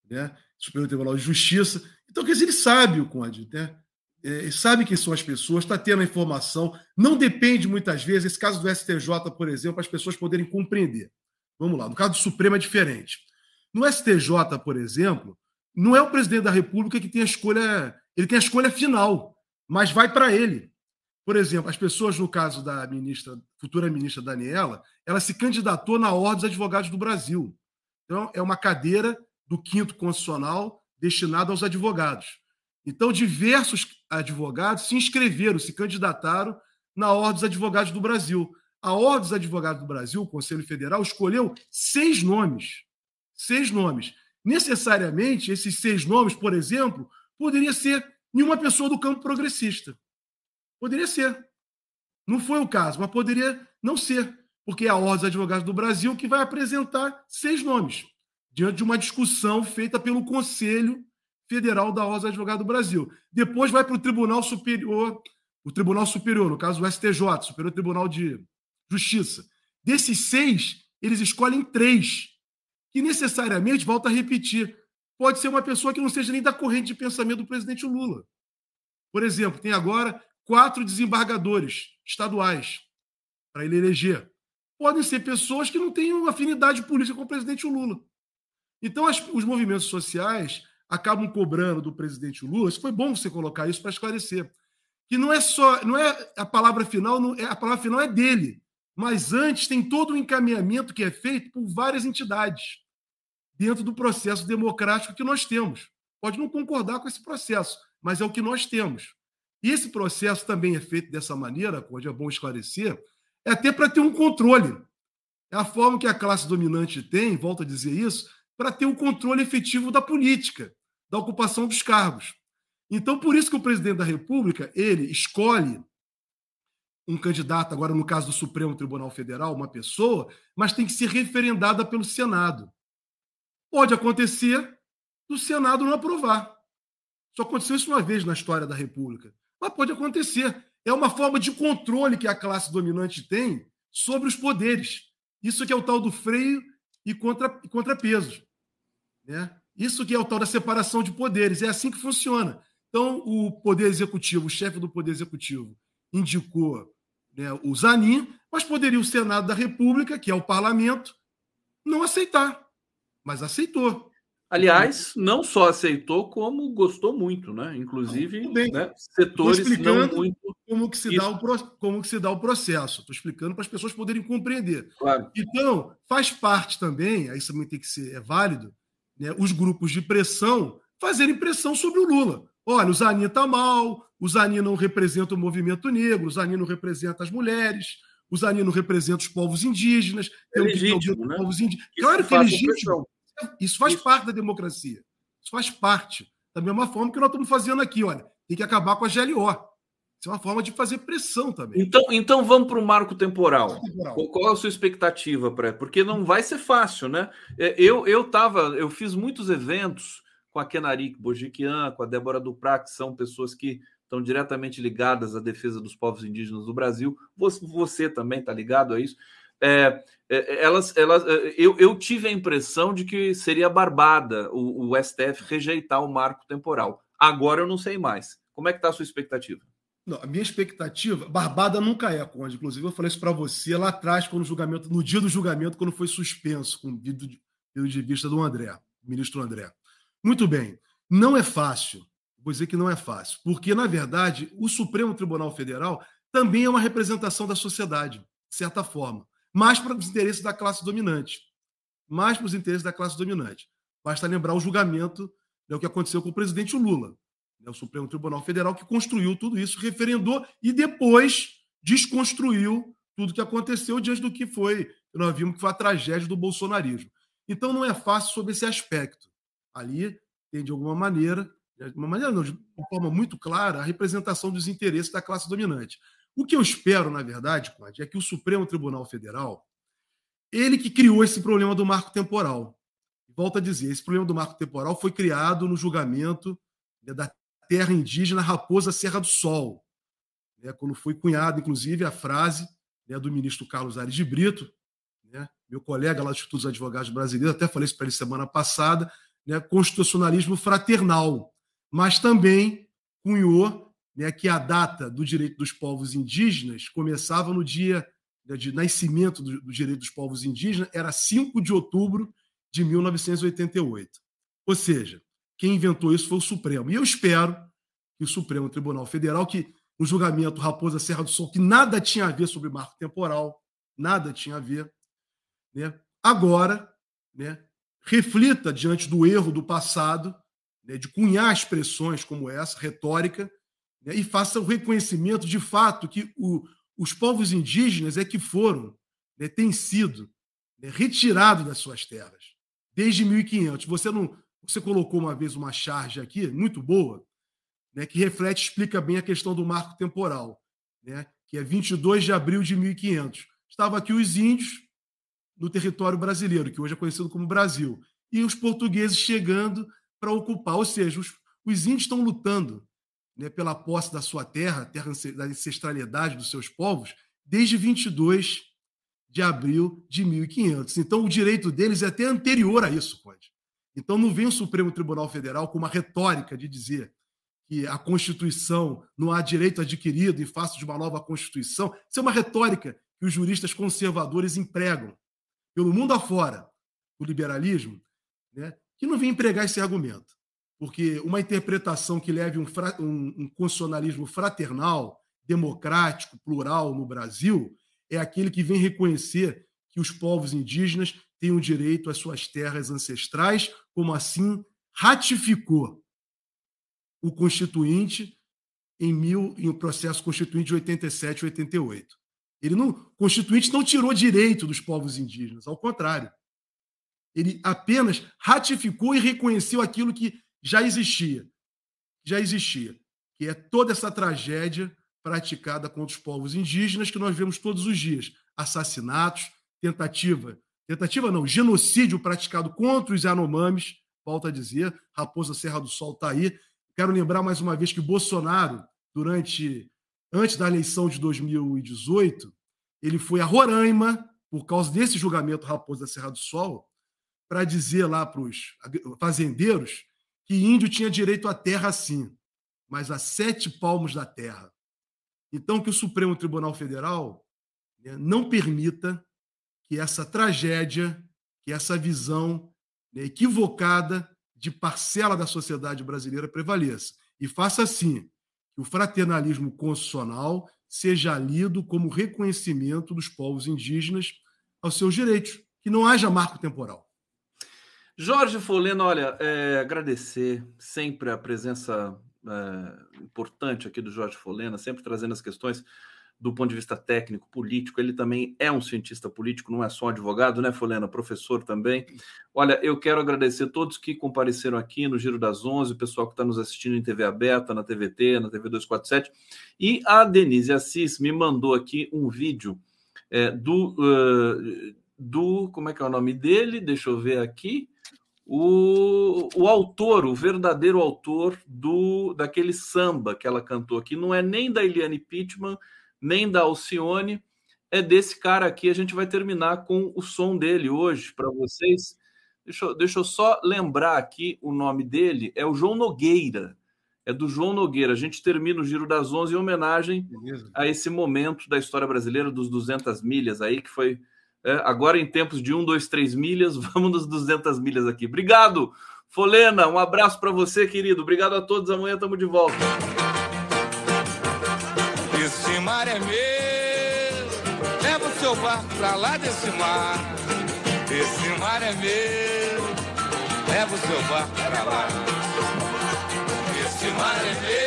né, Superior Tribunal de Justiça. Então, quer dizer, ele sabe o Conde, né? é, sabe quem são as pessoas, está tendo a informação, não depende muitas vezes, esse caso do STJ, por exemplo, para as pessoas poderem compreender. Vamos lá, no caso do Supremo é diferente. No STJ, por exemplo, não é o presidente da República que tem a escolha, ele tem a escolha final, mas vai para ele. Por exemplo, as pessoas, no caso da ministra, futura ministra Daniela, ela se candidatou na Ordem dos Advogados do Brasil. Então, é uma cadeira do quinto constitucional destinada aos advogados. Então, diversos advogados se inscreveram, se candidataram na Ordem dos Advogados do Brasil. A Ordem dos Advogados do Brasil, o Conselho Federal, escolheu seis nomes. Seis nomes. Necessariamente, esses seis nomes, por exemplo, poderia ser nenhuma pessoa do campo progressista. Poderia ser. Não foi o caso, mas poderia não ser, porque é a Ordem dos Advogados do Brasil que vai apresentar seis nomes, diante de uma discussão feita pelo Conselho Federal da Rosa Advogado do Brasil. Depois vai para o Tribunal Superior, o Tribunal Superior, no caso o STJ, Superior Tribunal de Justiça. Desses seis, eles escolhem três, que necessariamente, volta a repetir, pode ser uma pessoa que não seja nem da corrente de pensamento do presidente Lula. Por exemplo, tem agora quatro desembargadores estaduais para ele eleger. Podem ser pessoas que não tenham afinidade política com o presidente Lula. Então, as, os movimentos sociais acabam cobrando do presidente Lula. Foi bom você colocar isso para esclarecer. Que não é só, não é a palavra final, não é, a palavra final é dele. Mas antes tem todo o encaminhamento que é feito por várias entidades dentro do processo democrático que nós temos. Pode não concordar com esse processo, mas é o que nós temos. E esse processo também é feito dessa maneira, pode é bom esclarecer, é até para ter um controle. É a forma que a classe dominante tem, volto a dizer isso, para ter o um controle efetivo da política da ocupação dos cargos. Então, por isso que o presidente da República, ele escolhe um candidato, agora no caso do Supremo Tribunal Federal, uma pessoa, mas tem que ser referendada pelo Senado. Pode acontecer do Senado não aprovar. Só aconteceu isso uma vez na história da República. Mas pode acontecer. É uma forma de controle que a classe dominante tem sobre os poderes. Isso que é o tal do freio e contra, contrapeso. Né? Isso que é o tal da separação de poderes. É assim que funciona. Então, o Poder Executivo, o chefe do Poder Executivo, indicou né, o Zanin, mas poderia o Senado da República, que é o parlamento, não aceitar. Mas aceitou. Aliás, não só aceitou, como gostou muito, né? Inclusive, né, setores não muito. Como que, se dá o, como que se dá o processo. Estou explicando para as pessoas poderem compreender. Claro. Então, faz parte também, aí isso também tem que ser é válido, né, os grupos de pressão fazerem pressão sobre o Lula. Olha, o Zanin está mal, o Zanin não representa o movimento negro, o Zanin não representa as mulheres, o Zanin não representa os povos indígenas. É legítimo, né? Povos indígenas. Claro que é legítimo. Isso faz Isso. parte da democracia. Isso faz parte. Da mesma forma que nós estamos fazendo aqui, olha, tem que acabar com a GLO. Isso é uma forma de fazer pressão também. Então, então vamos para o marco temporal. temporal. Qual, é a sua expectativa para? Porque não vai ser fácil, né? É, eu eu tava, eu fiz muitos eventos com a Kenarik Bojiquian, com a Débora Duprá, que são pessoas que estão diretamente ligadas à defesa dos povos indígenas do Brasil. Você, você também está ligado a isso. É, é, elas, elas, é, eu, eu, tive a impressão de que seria barbada o, o, STF rejeitar o marco temporal. Agora eu não sei mais. Como é que está a sua expectativa? Não, a minha expectativa, barbada nunca é, Conde. Inclusive, eu falei isso para você lá atrás, quando o julgamento, no dia do julgamento, quando foi suspenso, com o pedido de vista do André, ministro André. Muito bem, não é fácil, vou dizer que não é fácil, porque, na verdade, o Supremo Tribunal Federal também é uma representação da sociedade, de certa forma mais para os interesses da classe dominante. Mais para os interesses da classe dominante. Basta lembrar o julgamento, né, o que aconteceu com o presidente Lula, né, o Supremo Tribunal Federal, que construiu tudo isso, referendou e depois desconstruiu tudo que aconteceu diante do que foi, nós vimos que foi a tragédia do bolsonarismo. Então não é fácil sobre esse aspecto. Ali tem, de alguma maneira, de uma maneira não, de uma forma muito clara, a representação dos interesses da classe dominante. O que eu espero, na verdade, Conde, é que o Supremo Tribunal Federal, ele que criou esse problema do marco temporal. Volto a dizer, esse problema do marco temporal foi criado no julgamento né, da terra indígena Raposa Serra do Sol, né, quando foi cunhada, inclusive, a frase né, do ministro Carlos Ares de Brito, né, meu colega lá do Instituto dos Advogados Brasileiros, até falei isso para ele semana passada, né, constitucionalismo fraternal, mas também cunhou né, que a data do direito dos povos indígenas começava no dia né, de nascimento do, do direito dos povos indígenas, era 5 de outubro de 1988. Ou seja, quem inventou isso foi o Supremo. E eu espero que o Supremo Tribunal Federal, que no julgamento Raposa Serra do Sol, que nada tinha a ver sobre marco temporal, nada tinha a ver, né, agora né, reflita diante do erro do passado, né, de cunhar expressões como essa, retórica, né, e faça o reconhecimento de fato que o, os povos indígenas é que foram, né, têm sido né, retirados das suas terras desde 1500. Você não, você colocou uma vez uma charge aqui muito boa, né, que reflete, explica bem a questão do marco temporal, né, que é 22 de abril de 1500. Estavam aqui os índios no território brasileiro, que hoje é conhecido como Brasil, e os portugueses chegando para ocupar, ou seja, os, os índios estão lutando né, pela posse da sua terra, terra da ancestralidade dos seus povos, desde 22 de abril de 1500. Então, o direito deles é até anterior a isso, Conde. Então, não vem o Supremo Tribunal Federal com uma retórica de dizer que a Constituição não há direito adquirido em face de uma nova Constituição. Isso é uma retórica que os juristas conservadores empregam pelo mundo afora, o liberalismo, né, que não vem empregar esse argumento porque uma interpretação que leve um, um, um constitucionalismo fraternal, democrático, plural no Brasil, é aquele que vem reconhecer que os povos indígenas têm o direito às suas terras ancestrais, como assim ratificou o Constituinte em, mil, em um processo constituinte de 87 e 88. Ele não, Constituinte não tirou direito dos povos indígenas, ao contrário. Ele apenas ratificou e reconheceu aquilo que já existia. Já existia. Que é toda essa tragédia praticada contra os povos indígenas que nós vemos todos os dias. Assassinatos, tentativa, tentativa não, genocídio praticado contra os Yanomamis, volta a dizer, Raposa Serra do Sol está aí. Quero lembrar mais uma vez que Bolsonaro, durante antes da eleição de 2018, ele foi a Roraima, por causa desse julgamento Raposa Serra do Sol, para dizer lá para os fazendeiros que índio tinha direito à terra sim. mas a sete palmos da terra. Então, que o Supremo Tribunal Federal né, não permita que essa tragédia, que essa visão né, equivocada de parcela da sociedade brasileira prevaleça. E faça assim que o fraternalismo constitucional seja lido como reconhecimento dos povos indígenas aos seus direitos, que não haja marco temporal. Jorge Foleno, olha, é, agradecer sempre a presença é, importante aqui do Jorge Folena, sempre trazendo as questões do ponto de vista técnico, político. Ele também é um cientista político, não é só um advogado, né, Folena? Professor também. Olha, eu quero agradecer todos que compareceram aqui no Giro das Onze, o pessoal que está nos assistindo em TV aberta, na TVT, na TV 247. E a Denise Assis me mandou aqui um vídeo é, do, uh, do. Como é que é o nome dele? Deixa eu ver aqui o, o autor, o verdadeiro autor do daquele samba que ela cantou aqui, não é nem da Eliane Pittman, nem da Alcione, é desse cara aqui. A gente vai terminar com o som dele hoje para vocês. Deixa eu, deixa eu só lembrar aqui o nome dele, é o João Nogueira. É do João Nogueira. A gente termina o Giro das Onze em homenagem Beleza. a esse momento da história brasileira dos 200 milhas aí, que foi é, agora, em tempos de 1, 2, 3 milhas, vamos nos 200 milhas aqui. Obrigado, Folena. Um abraço para você, querido. Obrigado a todos. Amanhã estamos de volta. Esse mar é meu, leva o seu barco pra lá desse mar. Esse mar é meu, leva o seu barco pra lá. Esse mar é meu.